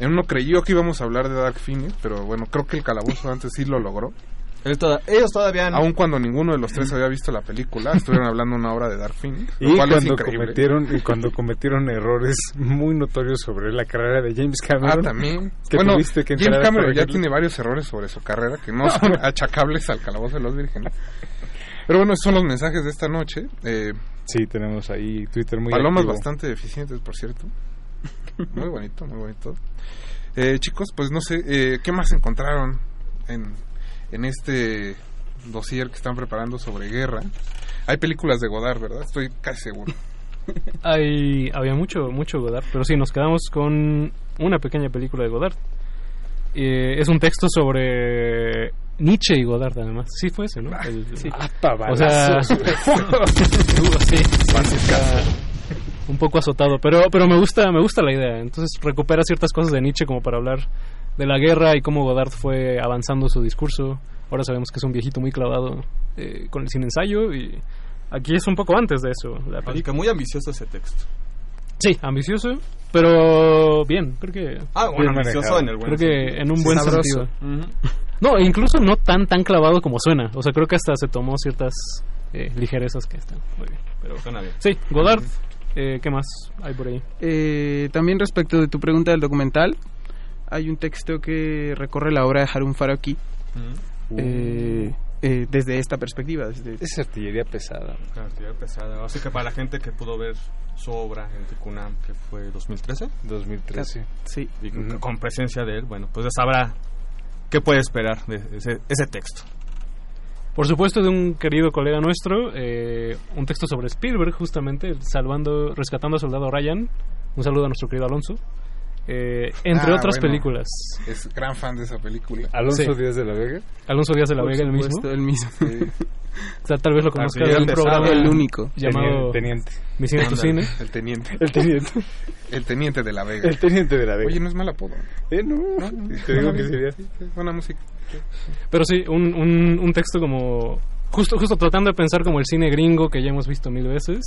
En uno creyó que íbamos a hablar de Dark Phoenix, pero bueno, creo que el calabozo antes sí lo logró. Ellos todavía no. Aun cuando ninguno de los tres había visto la película, estuvieron hablando una hora de Dark Phoenix, lo Y cuando cometieron y cuando cometieron errores muy notorios sobre la carrera de James Ah, Cameron. también. que bueno, tuviste que James Cameron ya tiene varios errores sobre su carrera que no son achacables al calabozo de los vírgenes. Pero bueno, esos son los mensajes de esta noche. Eh, sí, tenemos ahí Twitter muy Palomas activo. bastante eficientes, por cierto. Muy bonito, muy bonito. Eh, chicos, pues no sé, eh, ¿qué más encontraron en, en este dossier que están preparando sobre guerra? Hay películas de Godard, ¿verdad? Estoy casi seguro. Hay, había mucho, mucho Godard, pero sí, nos quedamos con una pequeña película de Godard. Eh, es un texto sobre Nietzsche y Godard, además. Sí, fue ese, ¿no? El- sí. o sea, sí, un poco azotado, pero, pero me gusta, me gusta la idea. Entonces recupera ciertas cosas de Nietzsche como para hablar de la guerra y cómo Godard fue avanzando su discurso. Ahora sabemos que es un viejito muy clavado eh, con el sin ensayo y aquí es un poco antes de eso. La película. muy ambicioso ese texto. Sí, ambicioso, pero bien, creo que... Ah, bueno, ambicioso en el buen Creo que en un buen Sabroso. sentido. No, incluso no tan tan clavado como suena. O sea, creo que hasta se tomó ciertas eh, ligerezas que están muy bien. Pero Suena bien. Sí, Godard. Eh, ¿Qué más hay por ahí? Eh, también respecto de tu pregunta del documental, hay un texto que recorre la obra de Harun Faraki eh, eh, desde esta perspectiva. Desde... Es artillería pesada. Artillería pesada. Así que para la gente que pudo ver su obra en Ticunam, que fue 2013. 2013. Sí. Y con, con presencia de él, bueno, pues ya sabrá qué puede esperar de ese, ese texto. Por supuesto, de un querido colega nuestro, eh, un texto sobre Spielberg, justamente, salvando, rescatando al soldado Ryan. Un saludo a nuestro querido Alonso. Eh, entre Ah, otras bueno. películas. Es gran fan de esa película. Alonso Sí. Díaz de la Vega. Alonso Díaz de la Por Vega, el mismo. el mismo. O sea, tal vez lo conozca de un programa El único. llamado Teniente. Mi cine, tu cine. El teniente. El teniente. El teniente de la Vega. El teniente de la Vega. Oye, no es mal apodo. Eh, no. Te digo que sería así. Buena música. Pero sí, un, un, un texto como... Justo, justo tratando de pensar como el cine gringo que ya hemos visto mil veces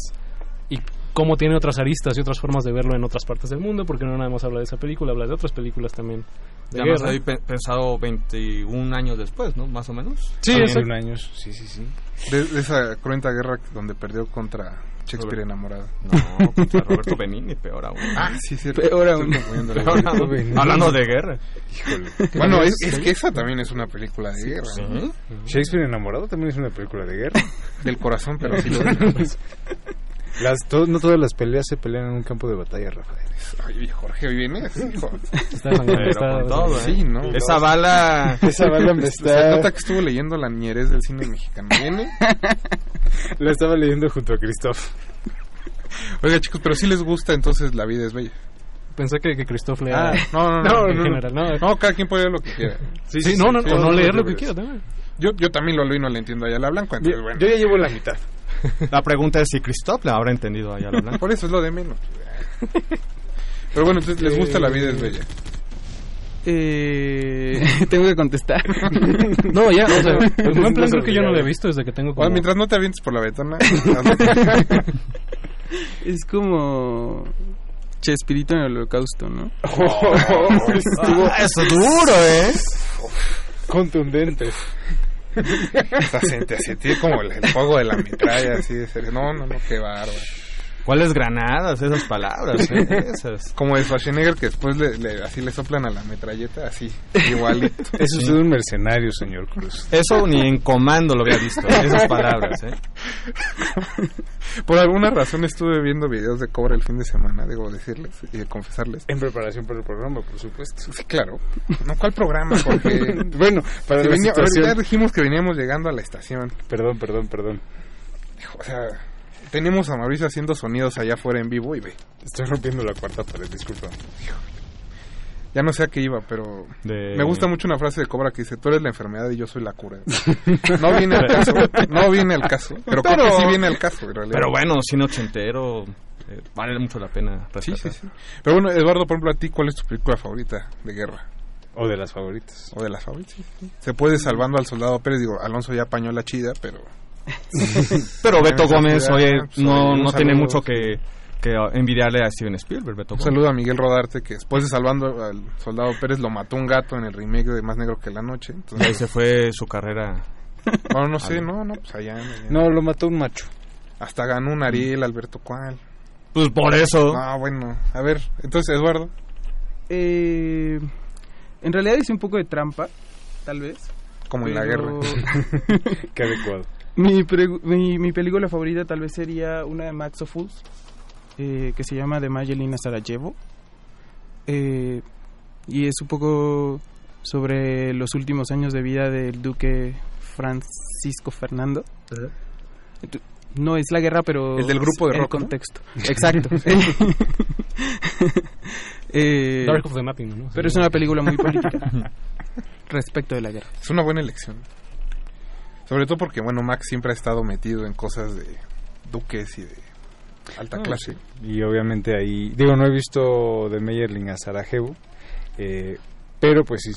y cómo tiene otras aristas y otras formas de verlo en otras partes del mundo, porque no nada más habla de esa película, habla de otras películas también. De Ya más guerra. ahí pe- pensado 21 años después, ¿no? Más o menos. Sí, También exacto. años. Sí, sí, sí. De, de esa cruenta guerra donde perdió contra Shakespeare enamorado. No, contra Roberto Benigni, peor aún. Ah, sí, cierto. Peor aún. Peor aún. Hablando de guerra. Híjole. Bueno, es, es que esa también es una película de guerra. ¿no? Shakespeare enamorado también es una película de guerra. Del corazón, pero sí lo. Las, to- no todas las peleas se pelean en un campo de batalla, Rafael. Ay, Jorge, hoy vienes, hijo. Está sangrando, Pero está- con todo, ¿eh? Sí, ¿no? Esa bala... Esa bala me Se está... nota que estuvo leyendo la ñerez del cine mexicano. ¿Viene? La estaba leyendo junto a Christoph. Oiga, chicos, pero si les gusta, entonces La vida es bella. Pensé que, que Christoph lea Ah, no, no, no. en no, general, ¿no? No, cada quien puede leer lo que quiera. Sí, no, no, o no leer lo que quiera también. Yo, yo también lo leo y no le entiendo a Ayala Blanco, entonces bueno. Yo ya llevo la mitad. La pregunta es si Christoph la habrá entendido allá la. Por eso es lo de menos. Pero bueno, entonces les gusta La vida es bella. Eh, tengo que contestar. No, ya, o sea, Pues en buen plan no creo que yo no la he visto desde que tengo como... Bueno, mientras no te avientes por la ventana. es como Chespirito en el holocausto, ¿no? Estuvo Ah, eso es duro, ¿eh? contundente. Hasta se, te- se tiene como el, el de la metralla, así de ser. No, no, no, qué bárbaro. ¿Cuáles granadas? Esas palabras, ¿eh? Esas. Como de Schwarzenegger que después le, le- así le soplan a la metralleta, así, igualito. Es usted un mercenario, señor Cruz. Eso ni en comando lo había visto, esas palabras, ¿eh? Por alguna razón estuve viendo videos de Cobra el fin de semana, debo decirles y de confesarles. En preparación para el programa, por supuesto. Sí, claro. No, ¿cuál programa? Porque... bueno, para Si la venía- ya dijimos que veníamos llegando a la estación. Perdón, perdón, perdón. O sea, tenemos a Mauricio haciendo sonidos allá afuera en vivo y ve. Estoy rompiendo la cuarta pared, disculpa. Ya no sé a qué iba, pero De- me gusta mucho una frase de Cobra que dice, tú eres la enfermedad y yo soy la cura. No viene al caso, no viene al caso, pero, creo que sí viene al caso, en realidad. Pero bueno, cine ochentero, eh, vale mucho la pena Sí, sí, sí. Pero bueno, Eduardo, por ejemplo, a ti, ¿cuál es tu película favorita de guerra? O de las favoritas. O de las favoritas. sí, sí. Se puede salvando al soldado Pérez, digo, Alonso ya apañó la chida, pero... Pero Beto Gómez, oye, pues, no, no tiene mucho que, que envidiarle a Steven Spielberg, Beto Un saludo a Miguel Rodarte, que después de salvando al soldado Pérez lo mató un gato en el remake de Más Negro que la Noche. Entonces, ahí se fue su carrera. Bueno, no sé, no, no, pues allá. allá. No, lo mató un macho. Hasta ganó un Ariel, Alberto Cual. Pues por eso. No, bueno, a ver, entonces Eduardo. Eh, en realidad hice un poco de trampa, tal vez. Como en la pero- Qué adecuado. Mi, pregu- mi, mi película favorita tal vez sería una de Max of Fools, eh, que se llama The Magelina Sarajevo. Eh, y es un poco sobre los últimos años de vida del duque Francisco Fernando. No es la guerra, pero El del grupo de el rock, ¿no? contexto. Exacto. Eh, Dark of the Mapping, ¿no? Pero es una película muy política respecto de la guerra. Es una buena elección. Sobre todo porque, bueno, Max siempre ha estado metido en cosas de duques y de alta No, clase. sí. Y obviamente ahí, digo, no he visto de Meyerling a Sarajevo, eh, pero pues sí,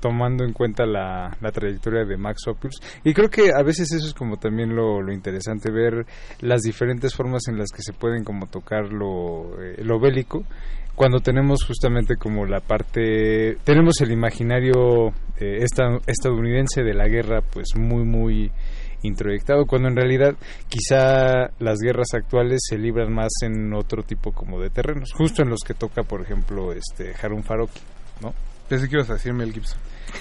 tomando en cuenta la, trayectoria de Max Ophuls, y creo que a veces eso es como también lo, interesante, ver las diferentes formas en las que se pueden como tocar lo, eh, lo bélico, cuando tenemos justamente como la parte, tenemos el imaginario eh, esta- estadounidense de la guerra pues muy muy introyectado, cuando en realidad quizá las guerras actuales se libran más en otro tipo como de terrenos, justo en los que toca, por ejemplo, este Harun Faroki, ¿no? Pensé que ibas a decir Mel Gibson.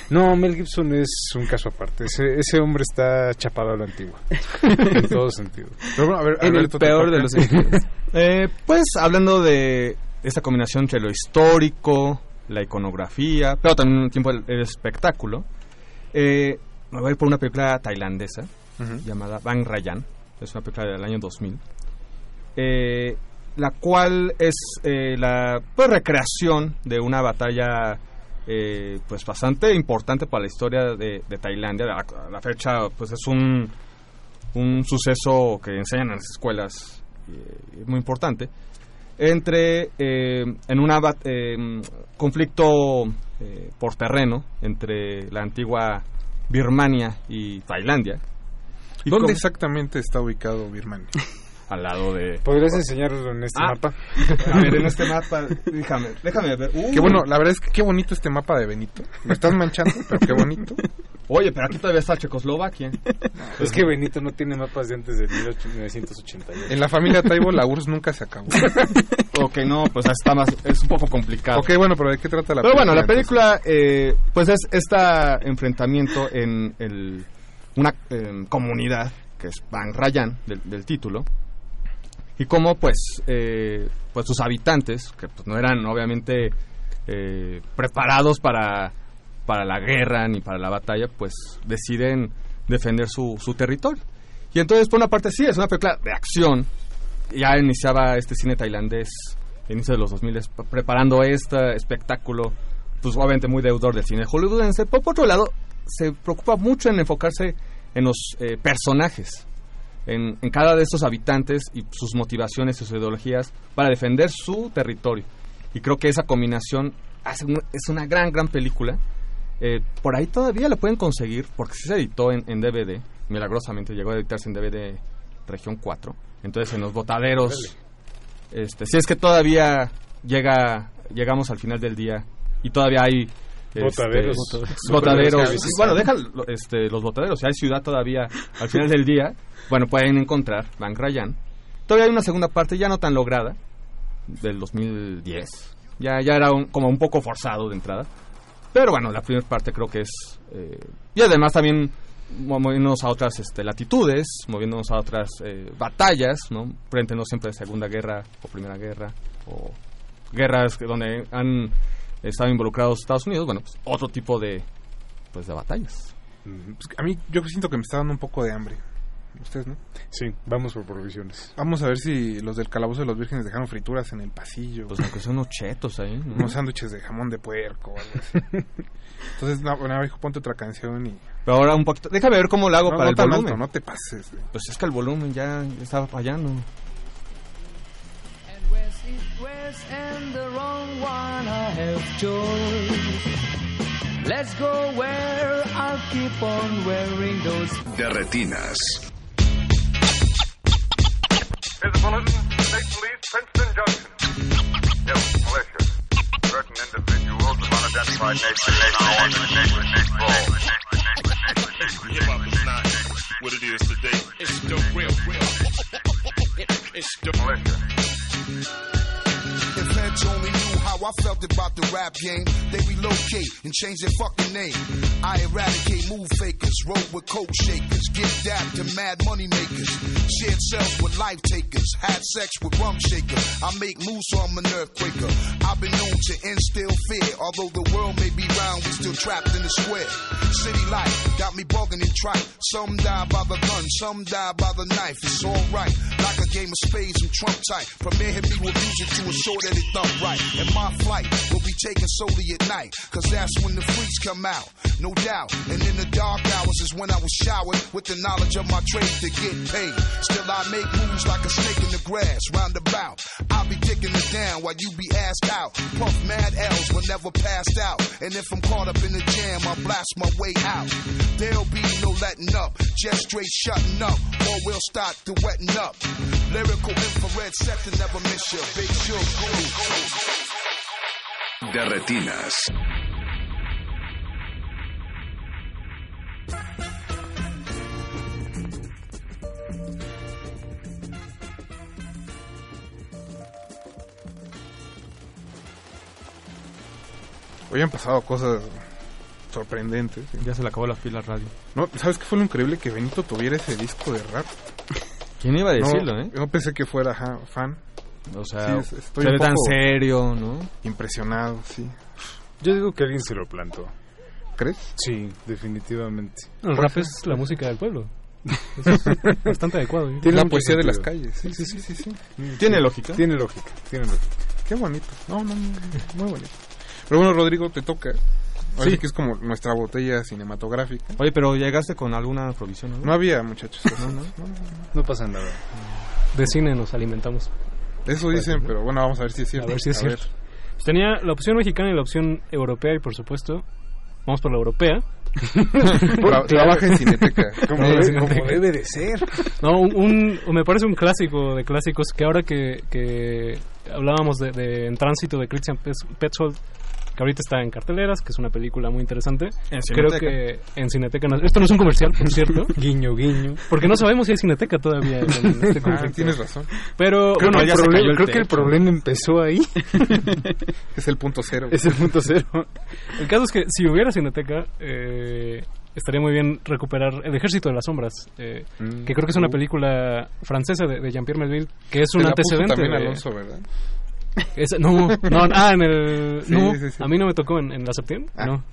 No, Mel Gibson es un caso aparte. Ese, ese hombre está chapado a la antigua. en todo sentido. Pero bueno, a ver, En el Alberto, peor de los sentidos. Eh, pues hablando de esta combinación entre lo histórico, la iconografía, pero también un tiempo el, el espectáculo, eh, me voy a ir por una película tailandesa Ujú. llamada Bang Rayan, es una película del año 2000, eh, la cual es eh, la pues, recreación de una batalla eh, pues bastante importante para la historia de, de Tailandia. A la, a la fecha pues es un, un suceso que enseñan en las escuelas eh, muy importante entre eh, en un conflicto eh, por terreno entre la antigua Birmania y Tailandia. Y ¿Dónde exactamente está ubicado Birmania? al lado de ¿Podrías enseñarnos en este Ah, mapa? A ver, en este mapa, déjame, déjame ver. Uy. Qué bueno, la verdad es que qué bonito este mapa de Benito. Me estás manchando, pero qué bonito. Oye, pero aquí todavía está Checoslovaquia. Es que Benito no tiene mapas de antes de 1988. En la familia Taibo la URSS nunca se acabó. ok, no, pues está más, es un poco complicado. Ok, bueno, pero ¿de qué trata la Pero película? bueno, la película, eh, pues es este enfrentamiento en el, una em, comunidad que es Bang Rayan, del, del título, y cómo pues, eh, pues sus habitantes, que pues no eran obviamente eh, preparados para, para la guerra ni para la batalla, pues deciden defender su, su territorio. Y entonces, por una parte, sí, es una película de acción. Ya iniciaba este cine tailandés, inicio de los 2000, preparando este espectáculo, pues obviamente muy deudor del cine hollywoodense. Pero por otro lado, se preocupa mucho en enfocarse en los eh, personajes, en, en cada de estos habitantes y sus motivaciones y sus ideologías para defender su territorio. Y creo que esa combinación hace un- es una gran, gran película. Eh, por ahí todavía la pueden conseguir, porque sí se editó en, en DVD, milagrosamente llegó a editarse en DVD región 4. Entonces en los botaderos, este, si es que todavía llega, llegamos al final del día y todavía hay este, Botaderos. botaderos. Bueno, deja este, los botaderos, si hay ciudad todavía al final del día, bueno, pueden encontrar Bang Rayan Todavía hay una segunda parte ya no tan lograda, del 2010. Ya, ya era un- como un poco forzado de entrada. Pero bueno, la primera parte creo que es... eh, y además también mo- moviéndonos a otras este, latitudes, moviéndonos a otras eh, batallas, ¿no? Frente no siempre de Segunda Guerra o Primera Guerra, o guerras que- donde han estado involucrados Estados Unidos, bueno, pues otro tipo de, pues, de batallas. Pues, a mí yo siento que me está dando un poco de hambre. ¿Ustedes no? Sí, vamos por provisiones. Vamos a ver si los del Calabozo de los Vírgenes dejaron frituras en el pasillo. Pues aunque son unos chetos ahí, ¿no? Unos sándwiches de jamón de puerco. Entonces, no, bueno, hijo, ponte otra canción y... Pero ahora un poquito... Déjame ver cómo lo hago No, para no el tan volumen. alto, no te pases. güey. Pues es que el volumen ya estaba fallando. West, east, west, and the wrong one I have chose. Let's go where I'll keep on wearing those. De retinas. Here's a bulletin. State Police, Princeton Junction. Yes, militia. Certain individuals of unidentified nature now on the next Hip-hop is not what it is today. It's the real, real. It's the militia told me I felt about the rap game, they relocate and change their fucking name. I eradicate move fakers, roll with coke shakers, give dap to mad money makers, shared cells with life takers, had sex with rum shakers. I make moves so I'm an earthquaker. I've been known to instill fear, although the world may be round, we still trapped in the square. City life got me bugging and trite. Some die by the gun, some die by the knife. It's alright, like a game of spades and trump tight. Premier hit me with music to assure that it thump right. And my flight will be taken solely at night, cause that's when the freaks come out, no doubt. And in the dark hours is when I was showered with the knowledge of my trade to get paid. Still I make moves like a snake in the grass, roundabout. I'll be kicking it down while you be asked out. Puff mad L's but never passed out. And if I'm caught up in the jam, I'll blast my way out. There'll be no letting up, just straight shutting up, or we'll start to wetting up. Lyrical infrared set to never miss you. Big sure De retinas. Hoy han pasado cosas sorprendentes. Ya se le acabó la fila radio. No, ¿sabes qué fue lo increíble? Que Benito tuviera ese disco de rap. ¿Quién iba a No, decirlo, eh? No pensé que fuera ajá, fan. O sea, Sí, es- estoy se ve tan serio, ¿no? Impresionado, sí. Yo digo que alguien se lo plantó. ¿Crees? Sí, definitivamente. El rap es la música del pueblo. Eso es bastante adecuado. ¿eh? Tiene la poesía de las sentido. calles. Sí, sí, sí, sí. sí. Tiene lógica. Tiene lógica, tiene lógica. Qué bonito. No, no, no, muy bonito. Pero bueno, Rodrigo, te toca. Ahora Sí. sí que es como nuestra botella cinematográfica. Oye, pero llegaste con alguna provisión, ¿no? No había, muchachos. No, no. No pasa nada. De cine nos alimentamos. Eso dicen, pero bueno, vamos a ver si es cierto. A ver si es cierto. Pues tenía la opción mexicana y la opción europea y por supuesto vamos por la europea. Tra- trabaja en Cineteca. Como, debe, Cineteca. como debe de ser. No, un, un- me parece un clásico de clásicos que ahora que, que hablábamos de, de En Tránsito de Christian Petzold, que ahorita está en carteleras, que es una película muy interesante. En Creo que en Cineteca... no- esto no es un comercial, por cierto. Guiño, guiño. Porque no sabemos si hay Cineteca todavía en este Ah, tienes razón. Pero Creo, bueno, que, el problema, cayó el creo que el techo. problema empezó ahí. Es el punto cero. es el punto cero. el caso es que si hubiera Cineteca, eh, estaría muy bien recuperar El Ejército de las Sombras, eh, Mm. que creo que es una película francesa de, de Jean-Pierre Melville, que es un puso antecedente. también de- Alonso, ¿verdad? Esa- no, no, ah, en el... Sí, no, sí, sí. a mí no me tocó en, en la Septien, Ah. no.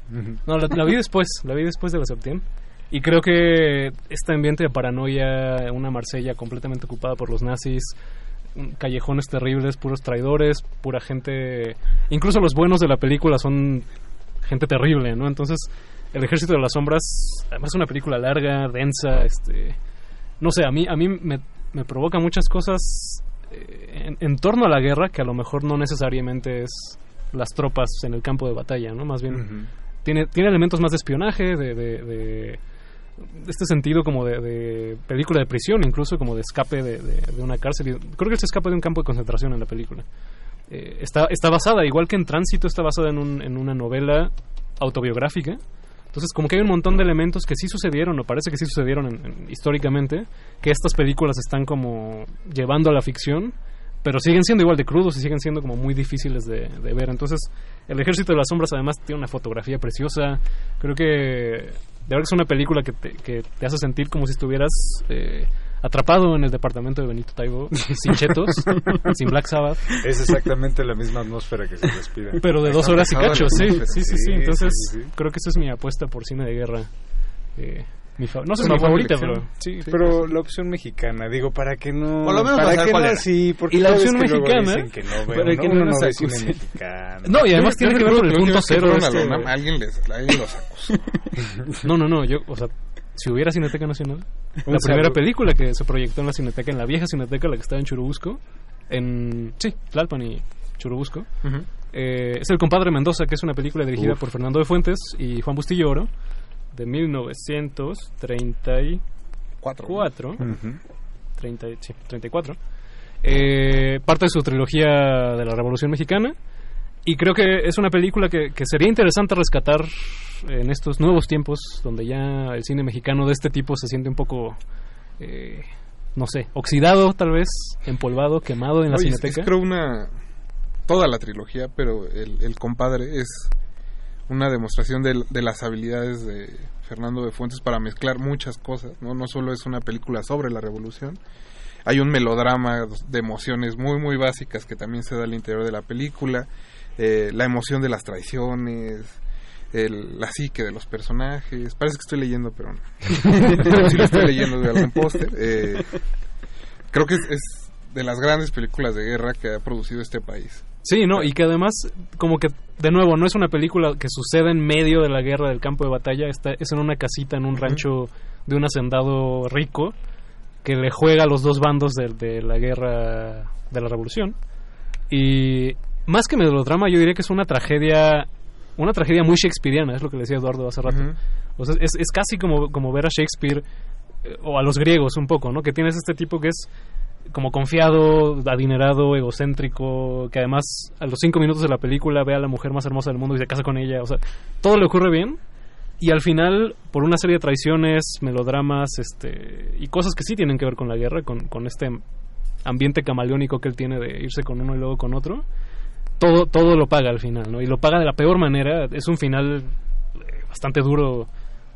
No, la, la vi después, la vi después de la Septien. Y creo que este ambiente de paranoia, una Marsella completamente ocupada por los nazis, callejones terribles, puros traidores, pura gente... Incluso los buenos de la película son gente terrible, ¿no? Entonces, El Ejército de las Sombras, además es una película larga, densa, este... No sé, a mí, a mí me, me provoca muchas cosas en, en torno a la guerra que a lo mejor no necesariamente es las tropas en el campo de batalla, ¿no? Más bien tiene, tiene elementos más de espionaje, de, de, de- de este sentido como de, de película de prisión, incluso como de escape de, de- de una cárcel. Creo que se escapa de un campo de concentración en la película. Eh, está, está basada, igual que en Tránsito, está basada en, un- en una novela autobiográfica. Entonces, como que hay un montón de elementos que sí sucedieron, o parece que sí sucedieron en- en- históricamente, que estas películas están como llevando a la ficción, pero siguen siendo igual de crudos y siguen siendo como muy difíciles de, ver. Entonces, El Ejército de las Sombras además tiene una fotografía preciosa. Creo que de verdad es una película que te, que te hace sentir como si estuvieras eh, atrapado en el departamento de Benito Taibo, sin chetos, sin Black Sabbath. Es exactamente la misma atmósfera que se respira. Pero de dos horas y cacho, sí, sí, sí, sí. Entonces, sí, sí. creo que esa es mi apuesta por cine de guerra. Eh, mi no sé si mi favorita, pero... Sí, sí, pero pues, la opción mexicana, digo, para que no... Por lo menos para que no, sí, porque Y la opción mexicana, dicen que no, para que no, no nos no ve cine acusen. mexicano. No, y además Yo- tiene yo que ver con el punto cero. este- alguien, les, alguien los acusó. No, no, no, yo, o sea, si hubiera Cineteca Nacional, la primera saludo. película que se proyectó en la Cineteca, en la vieja Cineteca, la que estaba en Churubusco, en, sí, Tlalpan y Churubusco, Ujú. eh, es El Compadre Mendoza, que es una película dirigida Uf. por Fernando de Fuentes y Juan Bustillo Oro, de 1934. Ujú. 30, sí, 34. Eh, parte de su trilogía de la Revolución Mexicana. Y creo que es una película que, que sería interesante rescatar en estos nuevos tiempos, donde ya el cine mexicano de este tipo se siente un poco, eh, no sé, oxidado tal vez, empolvado, quemado en la Oye, es- cineteca. es creo una... Toda la trilogía, pero el, el compadre es una demostración de, de las habilidades de Fernando de Fuentes para mezclar muchas cosas, ¿no? No solo es una película sobre la revolución, hay un melodrama de emociones muy, muy básicas que también se da al interior de la película, eh, la emoción de las traiciones, el, la psique de los personajes, parece que estoy leyendo, pero no. Pero sí lo estoy leyendo de algún póster. eh, creo que es, es de las grandes películas de guerra que ha producido este país. Sí, no, y que además, como que, de nuevo, no es una película que sucede en medio de la guerra del campo de batalla, está, es en una casita, en un rancho de un hacendado rico, que le juega a los dos bandos de, de la guerra de la revolución. Y más que melodrama, yo diría que es una tragedia, una tragedia muy shakespeariana, es lo que le decía Eduardo hace rato. O sea, es, es casi como, como ver a Shakespeare eh, o a los griegos un poco, ¿no? Que tienes este tipo que es como confiado, adinerado, egocéntrico, que además a los cinco minutos de la película ve a la mujer más hermosa del mundo y se casa con ella. O sea, todo le ocurre bien. Y al final, por una serie de traiciones, melodramas, este, y cosas que sí tienen que ver con la guerra, con, con este ambiente camaleónico que él tiene de irse con uno y luego con otro, todo, todo lo paga al final, ¿no? Y lo paga de la peor manera. Es un final eh, bastante duro.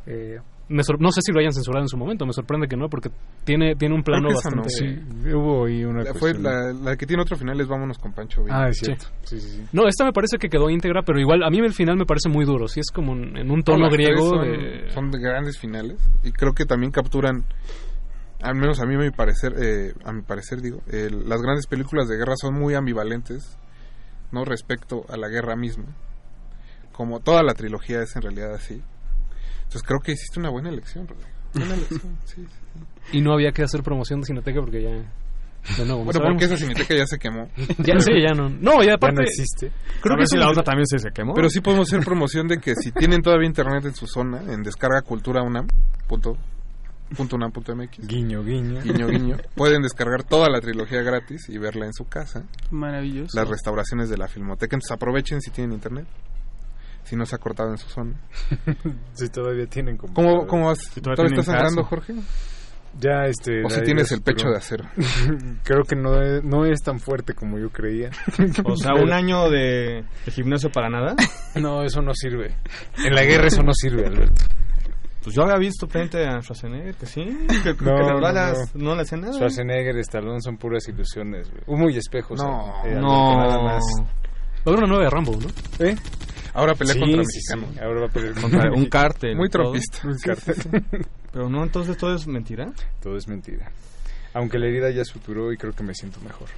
eh, me sor- no sé si lo hayan censurado en su momento, me sorprende que no, porque tiene, tiene un plano esa no, bastante... sí. Hubo ahí una La, fue la, la que tiene otro final es Vámonos con Pancho Villa. Ah, es cierto. Sí, sí, sí. No, esta me parece que quedó íntegra, pero igual a mí el final me parece muy duro. Sí, es como un- en un tono griego. Son, de- son de grandes finales y creo que también capturan, al menos a mí, a mi parecer, eh, a mi parecer digo, el- las grandes películas de guerra son muy ambivalentes, no respecto a la guerra misma, como toda la trilogía es en realidad así. Entonces creo que hiciste una buena elección, Rodrigo. Buena elección, sí. Y no había que hacer promoción de Cineteca porque ya. No Bueno, sabemos. porque esa cineteca ya se quemó. Ya, sí, ya no. No, ya aparte. no existe. Creo que si la otra también se, se quemó. Pero sí podemos hacer promoción de que si tienen todavía internet en su zona, en descarga cultura unam, punto, punto unam punto mx, Guiño, guiño. guiño, guiño, pueden descargar toda la trilogía gratis y verla en su casa. Maravilloso. Las restauraciones de la Filmoteca, entonces aprovechen si tienen internet, si no se ha cortado en su zona. Si todavía tienen como... ¿Cómo, cómo vas? Si ¿Todavía, todavía estás sangrando. Jorge? Ya, este... O si tienes el pecho pero- de acero. Creo que no es, no es tan fuerte como yo creía. O sea, un año de, de gimnasio para nada. No, eso no sirve. En la guerra eso no sirve, Alberto. Pues yo había visto frente a Schwarzenegger que sí, que, que No, las no, balas no. no, le hacían nada. Schwarzenegger y Stallone son puras ilusiones, güey. Humo y espejos. No, eh, Alberto, no. nada más. Va a haber una nueva de Rambo, ¿no? ¿Eh? Ahora pelea Sí, contra sí, mexicano. sí. Ahora va a pelear Contra un cártel. Muy tropista. Un cártel. Pero no, entonces todo es mentira. Todo es mentira. Aunque la herida ya suturó y creo que me siento mejor.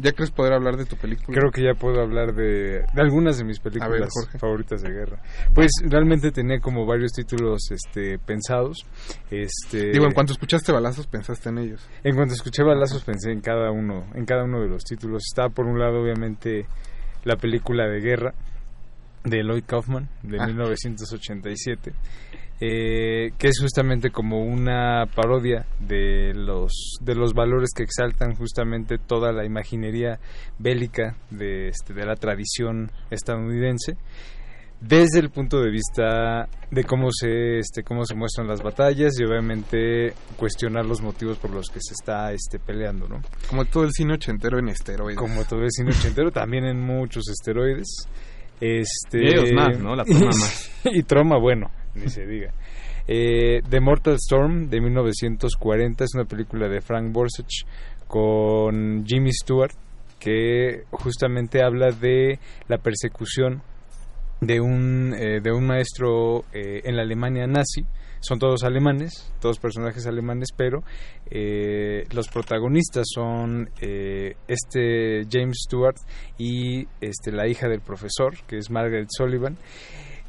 ¿Ya crees poder hablar de tu película? Creo que ya puedo hablar de, de algunas de mis películas ver, favoritas de guerra. Pues realmente tenía como varios títulos este pensados. Este Digo, en cuanto escuchaste balazos, pensaste en ellos. En cuanto escuché balazos pensé en cada uno, en cada uno de los títulos. Estaba por un lado obviamente la película de guerra de Lloyd Kaufman de Ah. 1987, eh, que es justamente como una parodia de los de los valores que exaltan justamente toda la imaginería bélica de este, de la tradición estadounidense desde el punto de vista de cómo se este cómo se muestran las batallas y obviamente cuestionar los motivos por los que se está este peleando no Como todo el cine ochentero en esteroides. como todo el cine ochentero también en muchos esteroides este Y ellos más, ¿no? La troma más. y troma bueno ni se diga Eh, The Mortal Storm de 1940 es una película de Frank Borsech con Jimmy Stewart que justamente habla de la persecución de un, eh, de un maestro eh, en la Alemania nazi. Son todos alemanes, todos personajes alemanes, pero eh, los protagonistas son eh, este James Stewart y este, la hija del profesor, que es Margaret Sullivan.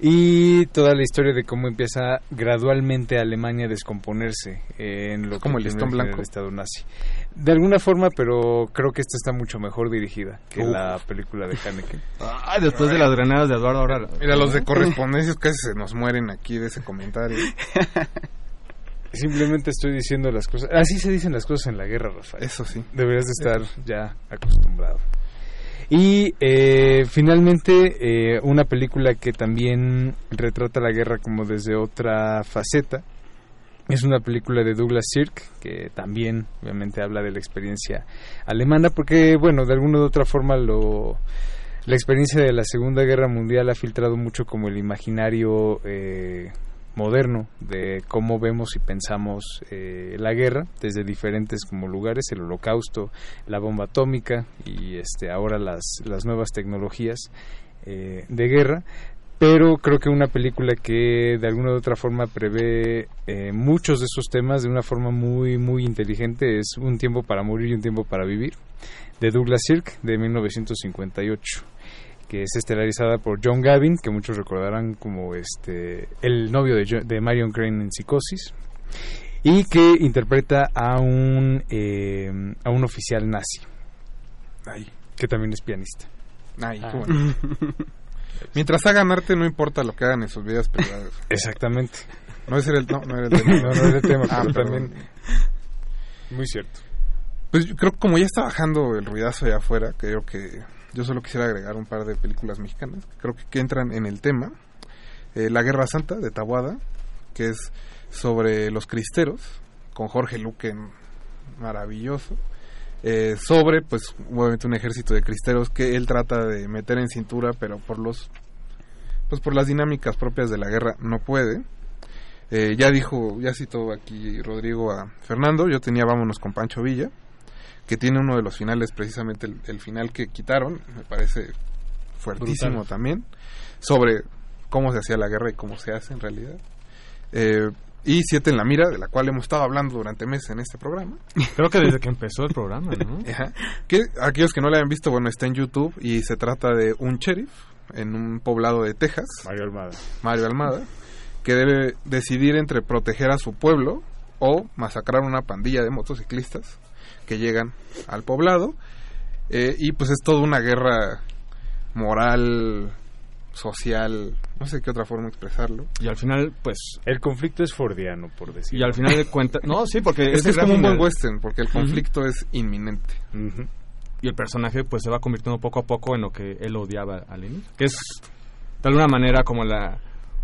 Y toda la historia de cómo empieza gradualmente Alemania a descomponerse en lo Como que el listón blanco. el Estado nazi. De alguna forma, pero creo que esta está mucho mejor dirigida que Uf. la película de Haneke. Ay, después de las granadas de Eduardo ahora. Mira, los de correspondencias casi se nos mueren aquí de ese comentario. Simplemente estoy diciendo las cosas. Así se dicen las cosas en la guerra, Rafael. Eso sí. Deberías de estar ya acostumbrado. Y eh, finalmente, eh, una película que también retrata la guerra como desde otra faceta. Es una película de Douglas Sirk, que también obviamente habla de la experiencia alemana, porque, bueno, de alguna u otra forma lo, la experiencia de la Segunda Guerra Mundial ha filtrado mucho como el imaginario eh, moderno de cómo vemos y pensamos eh, la guerra desde diferentes como lugares, el holocausto, la bomba atómica y este ahora las, las nuevas tecnologías eh, de guerra. Pero creo que una película que de alguna u otra forma prevé eh, muchos de esos temas de una forma muy muy inteligente es Un tiempo para morir y un tiempo para vivir de Douglas Sirk de 1958 que es estelarizada por John Gavin, que muchos recordarán como este el novio de, Marion Crane en Psicosis, y que interpreta a un eh, a un oficial nazi, Ay, que también es pianista. ay, Ah. bueno. Mientras hagan arte, no importa lo que hagan en sus vidas privadas. Exactamente. No, era el, no, no era el tema. No, no era el tema, Ah, pero también muy cierto. Pues yo creo que como ya está bajando el ruidazo allá afuera, creo que yo solo quisiera agregar un par de películas mexicanas, que creo que, entran en el tema. Eh, La Guerra Santa, de Tabuada, que es sobre los cristeros, con Jorge Luque, maravilloso. Eh, sobre, pues, obviamente un ejército de cristeros que él trata de meter en cintura, pero por los pues por las dinámicas propias de la guerra no puede. Eh, ya dijo, ya citó aquí Rodrigo a Fernando, yo tenía Vámonos con Pancho Villa, que tiene uno de los finales, precisamente el, el final que quitaron, me parece fuertísimo Brutal. también, sobre cómo se hacía la guerra y cómo se hace en realidad. Eh, y Siete en la Mira, de la cual hemos estado hablando durante meses en este programa. Creo que desde que empezó el programa, ¿no? Ajá. Que aquellos que no la hayan visto, bueno, está en YouTube y se trata de un sheriff en un poblado de Texas. Mario Almada. Mario Almada, que debe decidir entre proteger a su pueblo o masacrar una pandilla de motociclistas que llegan al poblado. Eh, y pues es toda una guerra moral, social, no sé qué otra forma expresarlo. Y al final, pues... El conflicto es fordiano, por decir. Y al final de cuentas... No, sí, porque... Es, es como un buen western, porque el conflicto es inminente. y el personaje pues se va convirtiendo poco a poco en lo que él odiaba al inicio. Que es de alguna manera como la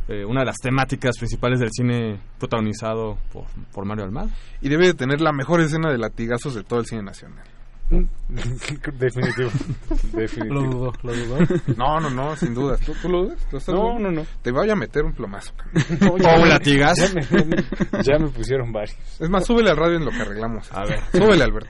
eh, una de las temáticas principales del cine protagonizado por, por Mario Almada. Y debe de tener la mejor escena de latigazos de todo el cine nacional. Definitivo. Definitivo. Lo dudó, lo dudó. No, no, no, sin dudas. ¿Tú, tú lo dudas? ¿Tú estás No, no, no. Te voy a meter un plomazo. No, O ya un me- latigazo. Ya me, ya me pusieron varios. Es más, súbele al radio en lo que arreglamos. A ver. Súbele, Alberto.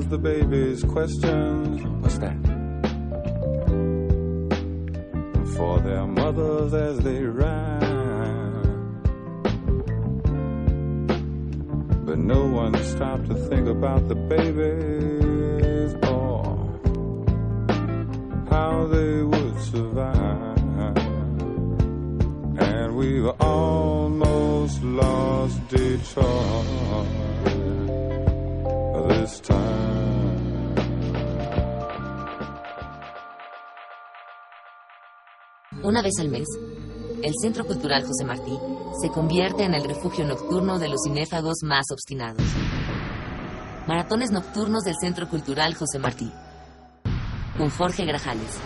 inspires the baby's questions. What's that? For their mothers as they ride. but no one stopped to think about the babies or how they would survive. And we've almost lost Detroit Una vez al mes, el Centro Cultural José Martí se convierte en el refugio nocturno de los cinéfagos más obstinados. Maratones nocturnos del Centro Cultural José Martí. Con Jorge Grajales.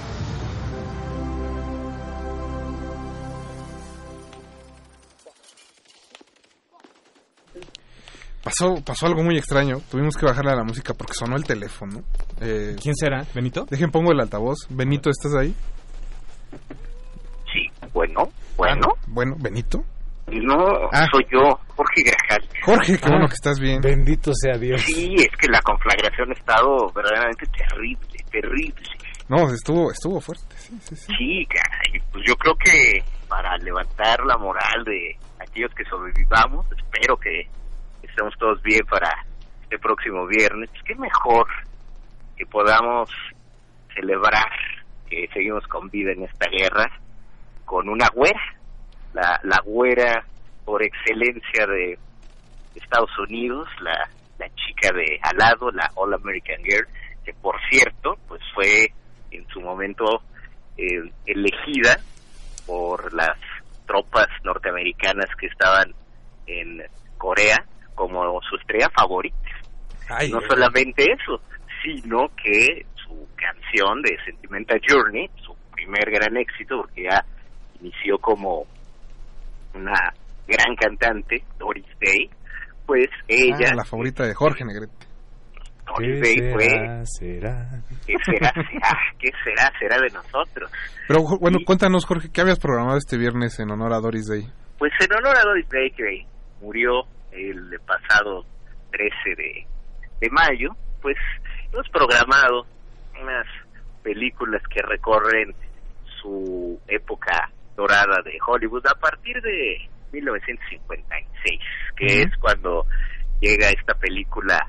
Pasó, pasó algo muy extraño. Tuvimos que bajarle a la música porque sonó el teléfono. Eh, ¿Quién será? ¿Benito? Dejen, pongo el altavoz. Benito, ¿estás ahí? Bueno, bueno. Bueno, Benito. No, Ah. soy yo, Jorge Grajal. Jorge, qué bueno que estás bien. Bendito sea Dios. Sí, es que la conflagración ha estado verdaderamente terrible, terrible. No, estuvo, estuvo fuerte. Sí, sí, sí. Sí, caray, pues yo creo que para levantar la moral de aquellos que sobrevivamos, espero que estemos todos bien para este próximo viernes. Pues qué mejor que podamos celebrar que seguimos con vida en esta guerra con una güera, la, la güera por excelencia de Estados Unidos, la, la chica de al lado, la All American Girl, que por cierto, pues fue en su momento eh, elegida por las tropas norteamericanas que estaban en Corea como su estrella favorita. no solamente eso, sino que su canción de Sentimental Journey, su primer gran éxito, porque ya inició como una gran cantante, Doris Day, pues ella, Ah, la favorita de Jorge Negrete. Doris Day fue, será? ¿qué será, será? ¿Qué será, será de nosotros? Pero bueno, cuéntanos, Jorge, ¿qué habías programado este viernes en honor a Doris Day? Pues en honor a Doris Day, que murió el pasado 13 de, de mayo, pues hemos programado unas películas que recorren su época dorada de Hollywood a partir de 1956, que Ujú. es cuando llega esta película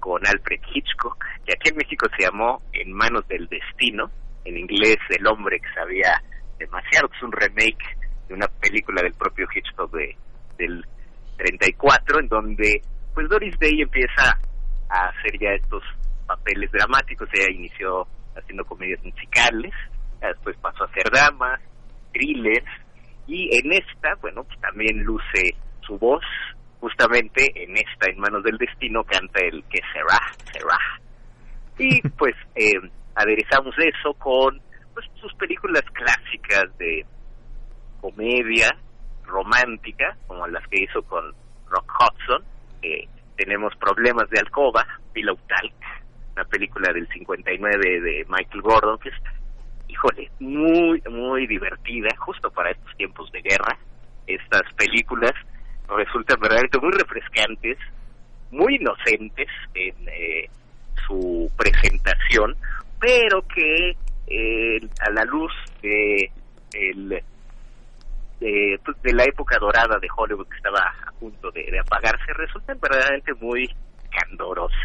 con Alfred Hitchcock, que aquí en México se llamó En manos del destino, en inglés El hombre que sabía demasiado, que es un remake de una película del propio Hitchcock de, del 34, en donde pues Doris Day empieza a hacer ya estos papeles dramáticos, ella inició haciendo comedias musicales, después pasó a hacer dramas, thrillers, y en esta, bueno, pues también luce su voz, justamente en esta, en manos del destino, canta el que será, será. Y pues eh, aderezamos eso con pues, sus películas clásicas de comedia romántica, como las que hizo con Rock Hudson. Eh, tenemos Problemas de Alcoba, Pillow Talk, una película del 59 de Michael Gordon, que es, híjole, muy, muy divertida, justo para estos tiempos de guerra. Estas películas resultan verdaderamente muy refrescantes, muy inocentes en eh, su presentación, pero que eh, a la luz pues, de la época dorada de Hollywood que estaba a punto de apagarse resultan verdaderamente muy candorosas.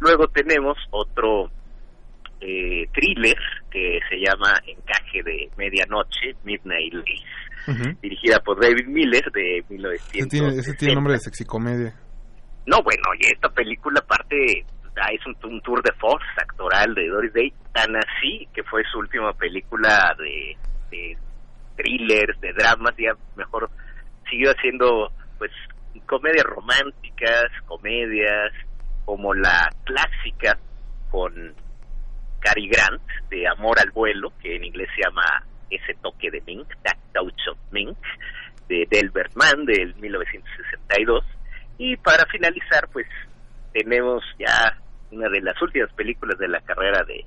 Luego tenemos otro eh, thriller que se llama Encaje de Medianoche, Midnight Lace, dirigida por David Miller de Ese 1960. tiene, ese tiene nombre de sexicomedia. No, bueno, y esta película aparte es un, un tour de force actoral de Doris Day, tan así que fue su última película de, de thrillers, de dramas, ya mejor siguió haciendo pues comedias románticas, comedias como la clásica con Cary Grant de Amor al vuelo, que en inglés se llama Ese toque de Mink, That Touch of Mink, de Delbert Mann del 1962. Y para finalizar, pues tenemos ya una de las últimas películas de la carrera de,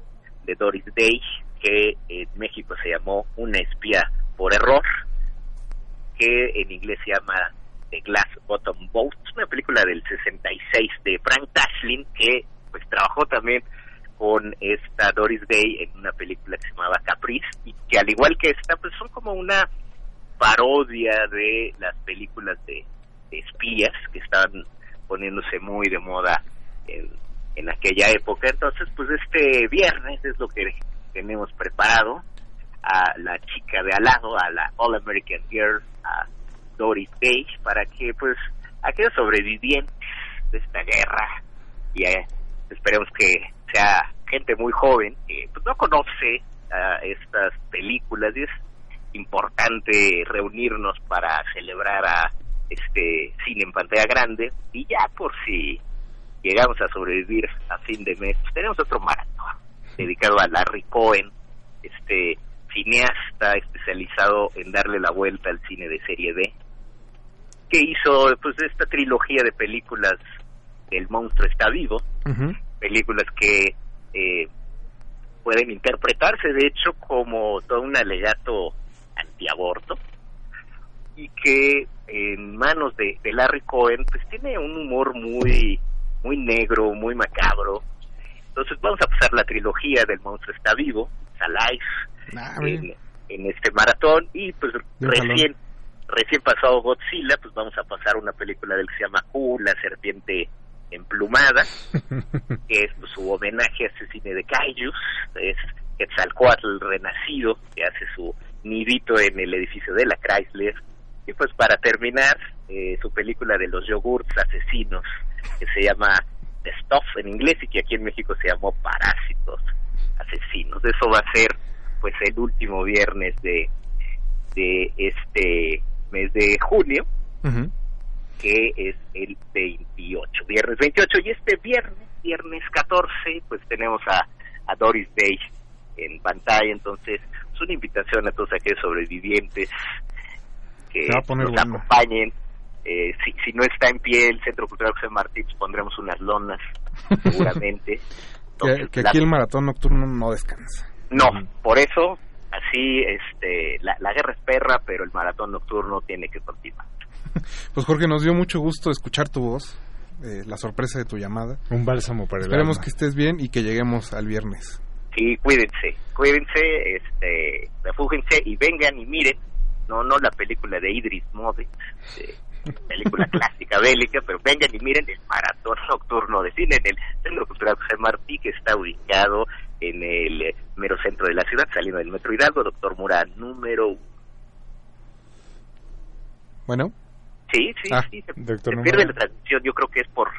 Doris Day, que en México se llamó Una espía por error, que en inglés se llama The Glass Bottom Boat, una película del 66 de Frank Tashlin, que pues trabajó también con esta Doris Day en una película que se llamaba Caprice, y que al igual que esta, pues son como una parodia de las películas de, espías que estaban poniéndose muy de moda en, en aquella época. Entonces, pues este viernes es lo que tenemos preparado a la chica de al lado, a la All American Girl, a Doris Day, para que pues aquellos sobrevivientes de esta guerra, y eh, esperemos que gente muy joven, que pues no conoce ah, estas películas y es importante reunirnos para celebrar a este cine en pantalla grande. Y ya por si llegamos a sobrevivir a fin de mes, pues, tenemos otro maratón dedicado a Larry Cohen, este cineasta especializado en darle la vuelta al cine de serie B, que hizo pues esta trilogía de películas El monstruo está vivo, películas que eh, pueden interpretarse de hecho como todo un alegato antiaborto y que en manos de, de Larry Cohen pues tiene un humor muy muy negro, muy macabro. Entonces vamos a pasar la trilogía del monstruo está vivo, Alive, en, en este maratón y pues recién recién pasado Godzilla, pues vamos a pasar una película del que se llama Q, la serpiente emplumada, que es su homenaje a ese cine de Kaijus, es Quetzalcoatl renacido, que hace su nidito en el edificio de la Chrysler, y pues para terminar, eh, su película de los yogurts asesinos, que se llama The Stuff en inglés y que aquí en México se llamó Parásitos Asesinos. Eso va a ser pues el último viernes de, de este mes de junio, que es el 28, viernes 28. Y este viernes, viernes 14, pues tenemos a, a Doris Day en pantalla. Entonces, es una invitación a todos aquellos sobrevivientes que nos bueno. acompañen. Eh, si, si no está en pie el Centro Cultural José Martí, pues pondremos unas lonas, seguramente. Que, que aquí el maratón nocturno no descansa. No, por eso, así, este, la, la guerra es perra, pero el maratón nocturno tiene que continuar. Pues Jorge, nos dio mucho gusto escuchar tu voz, eh, la sorpresa de tu llamada. Un bálsamo para el Esperemos alma. que estés bien y que lleguemos al viernes. Sí, cuídense, cuídense, este, refúgense y vengan y miren, no, no la película de Idris Mode, de- película clásica bélica, pero vengan y miren el maratón nocturno de cine en el Centro Cultural José Martí, que está ubicado en el eh, mero centro de la ciudad, saliendo del Metro Hidalgo, Doctor Mura número uno. Bueno, Sí, sí, Ah, sí, se, doctor se pierde la transmisión, yo creo que es por,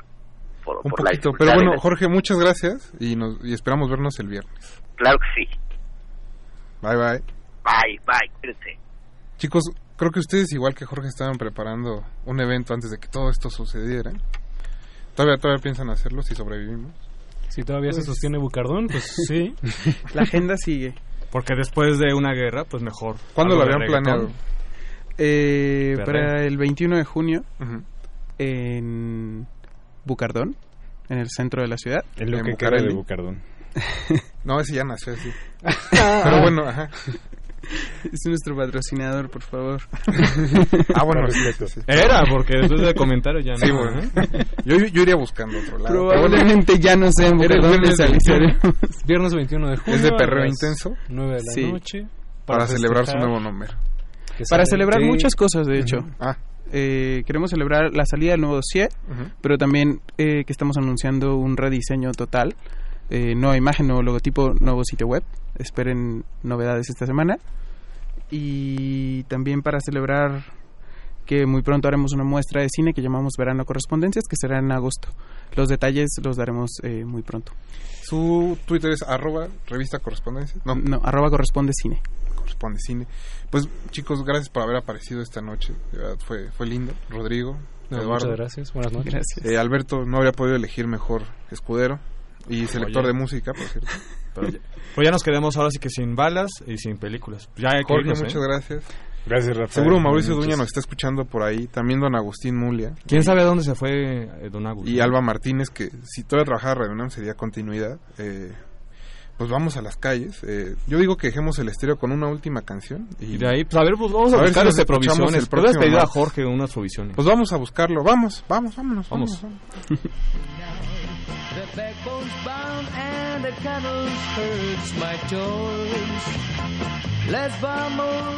por, un por la poquito. dificultad Pero bueno, la- Jorge, muchas gracias y, nos, y esperamos vernos el viernes. Claro que sí. Bye, bye. Bye, bye, cuídense. Chicos, creo que ustedes, igual que Jorge, estaban preparando un evento antes de que todo esto sucediera. ¿Todavía, todavía piensan hacerlo si sobrevivimos? Si todavía se Pues- sostiene Bucardón, pues sí. La agenda sigue. Porque después de una guerra, pues mejor. ¿Cuándo lo habían reggaetón. planeado? Eh, para el 21 de junio Ujú. en Bucardón, en el centro de la ciudad. En lo En que queda de. Bucardón. No, ese ya nació así. Pero bueno, ajá. Es nuestro patrocinador, por favor. Ah, bueno, Con sí, respeto. sí, sí. Era, porque después del comentario ya no. Sí, bueno. Yo, yo iría buscando otro lado. Bueno, Probablemente ya no sea en viernes. Viernes 21 de junio. es de perreo intenso 9 de la Sí. noche. para celebrar su nuevo número. Para celebrar Sí. muchas cosas, de hecho. Ah, Eh, queremos celebrar la salida del nuevo dossier, ujú. pero también eh, que estamos anunciando un rediseño total. Eh, nueva imagen, nuevo logotipo, nuevo sitio web. Esperen novedades esta semana. Y también para celebrar que muy pronto haremos una muestra de cine que llamamos Verano Correspondencias, que será en agosto. Los detalles los daremos eh, muy pronto. Su Twitter es arroba revista correspondencia. No, No, arroba corresponde cine. Corresponde cine. Pues chicos, gracias por haber aparecido esta noche. De verdad, fue, fue lindo. Rodrigo, No, Eduardo. muchas gracias. Buenas noches. Gracias. Eh, Alberto no habría podido elegir mejor escudero y selector Oye. de música, por cierto. Pero ya, pues ya nos quedamos ahora sí que sin balas y sin películas. Ya hay que Jorge, irnos, ¿eh? muchas gracias. Gracias, Rafael. Seguro Mauricio Duña nos está escuchando por ahí. También don Agustín Mulia. ¿Quién sabe a dónde se fue eh, Don Agus? Y Alba Martínez, que si todavía trabajara UNAM sería continuidad. Eh, pues vamos a las calles. Eh, yo digo que dejemos el estéreo con una última canción. Y, Y de ahí, pues a ver, pues vamos a, A buscar si este provisiones. el Puedes próximo pedir a. Jorge unas provisiones. Pues vamos a buscarlo. Vamos, vamos, vámonos. Vamos. vamos. The backbone's bound and the cattle's hurts my toes. Les vamos,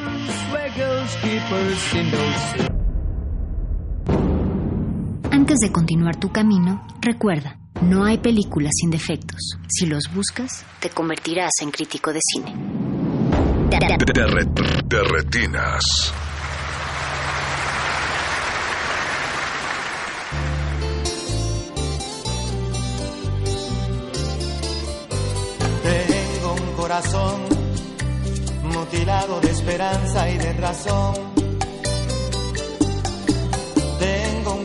keepers in those Antes de continuar tu camino, recuerda, no hay películas sin defectos. Si los buscas, te convertirás en crítico de cine. De, re- de retinas. Tengo un corazón mutilado de esperanza y de razón. Tengo un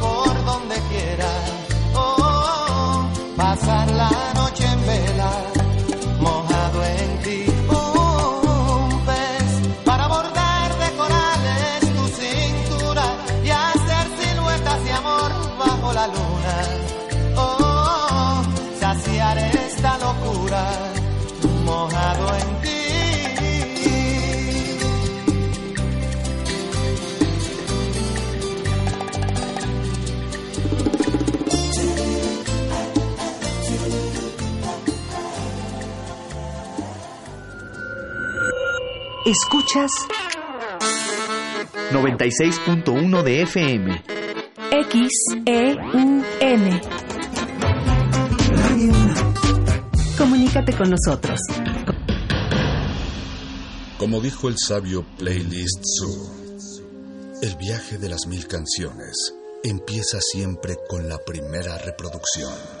Escuchas 96.1 de FM. X E U N. Comunícate con nosotros. Como dijo el sabio Playlist Zoo, el viaje de las mil canciones empieza siempre con la primera reproducción.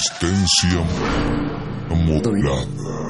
Resistencia modulada.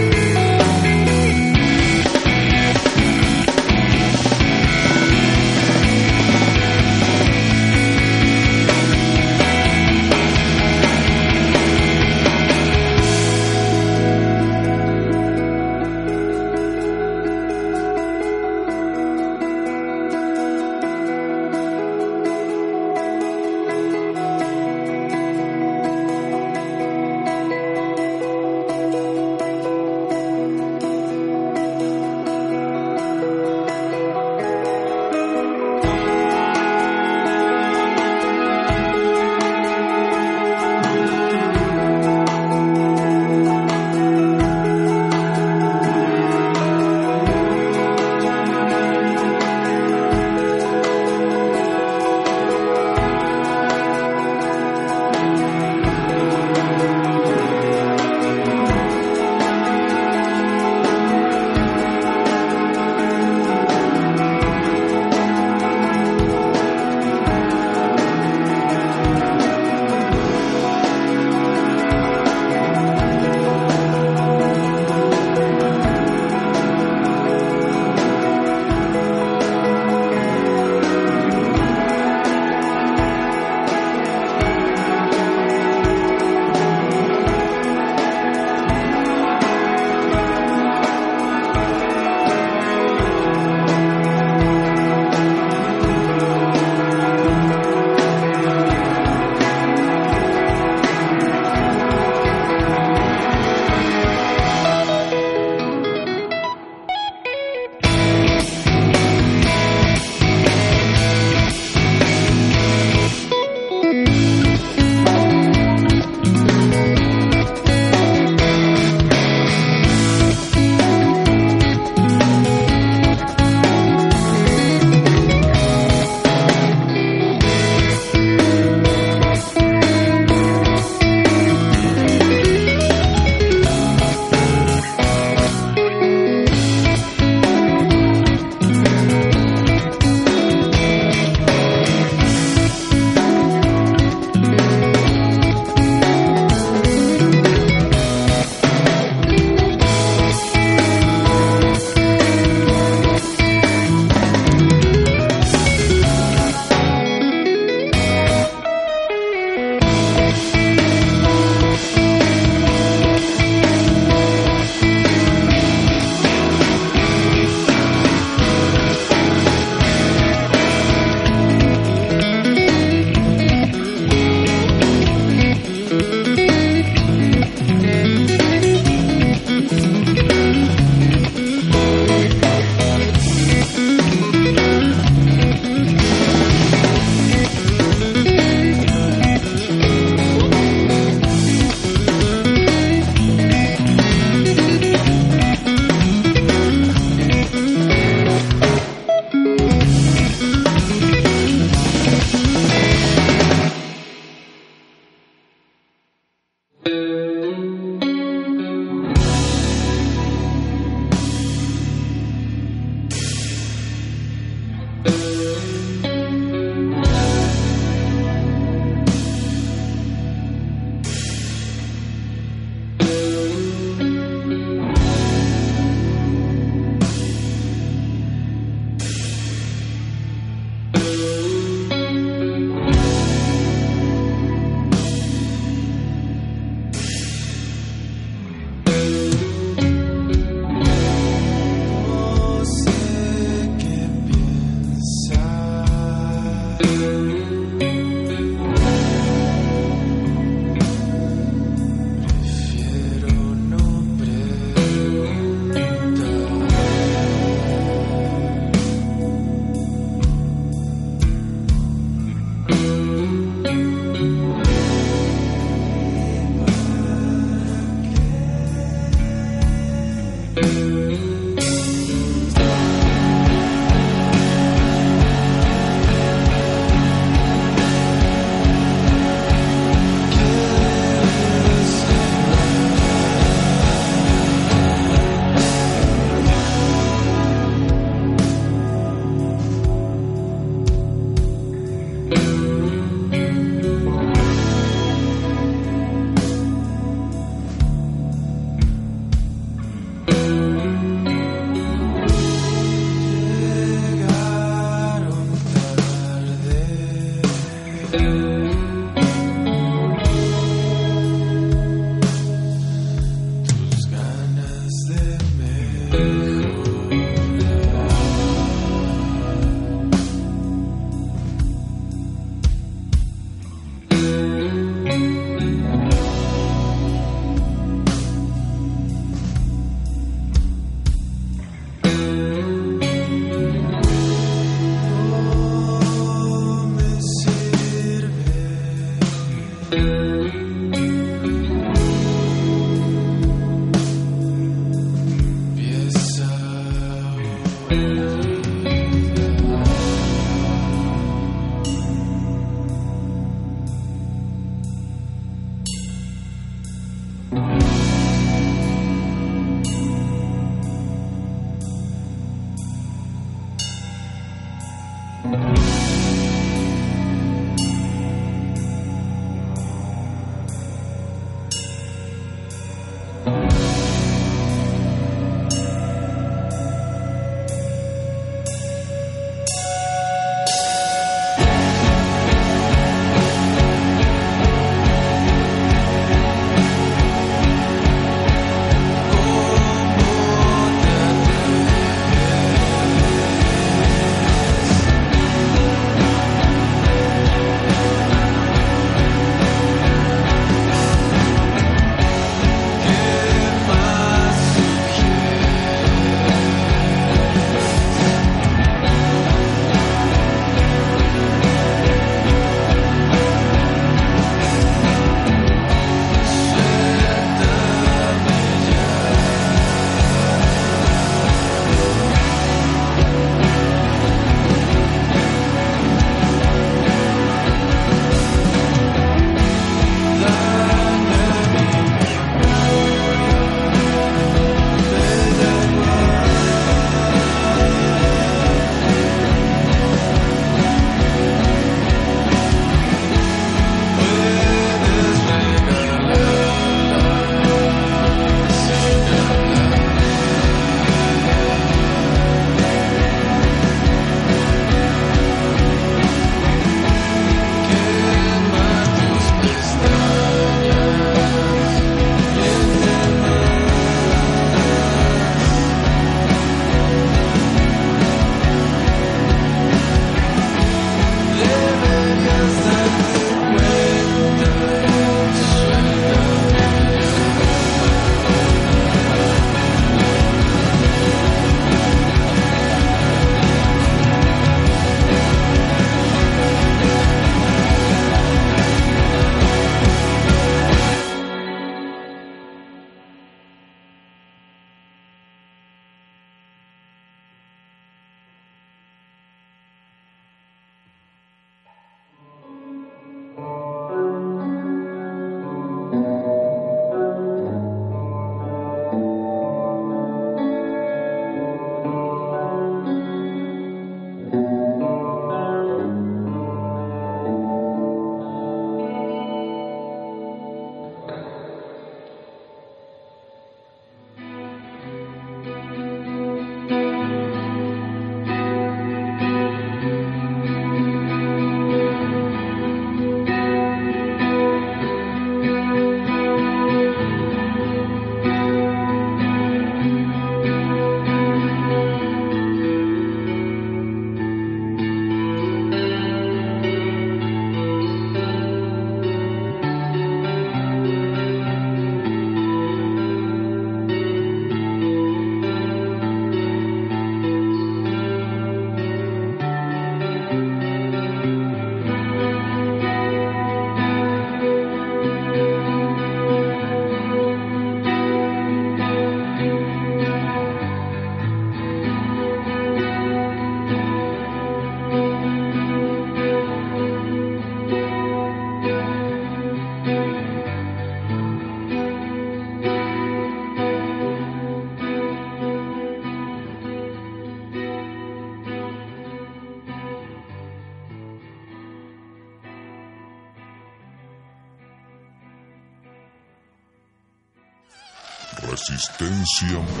Resistencia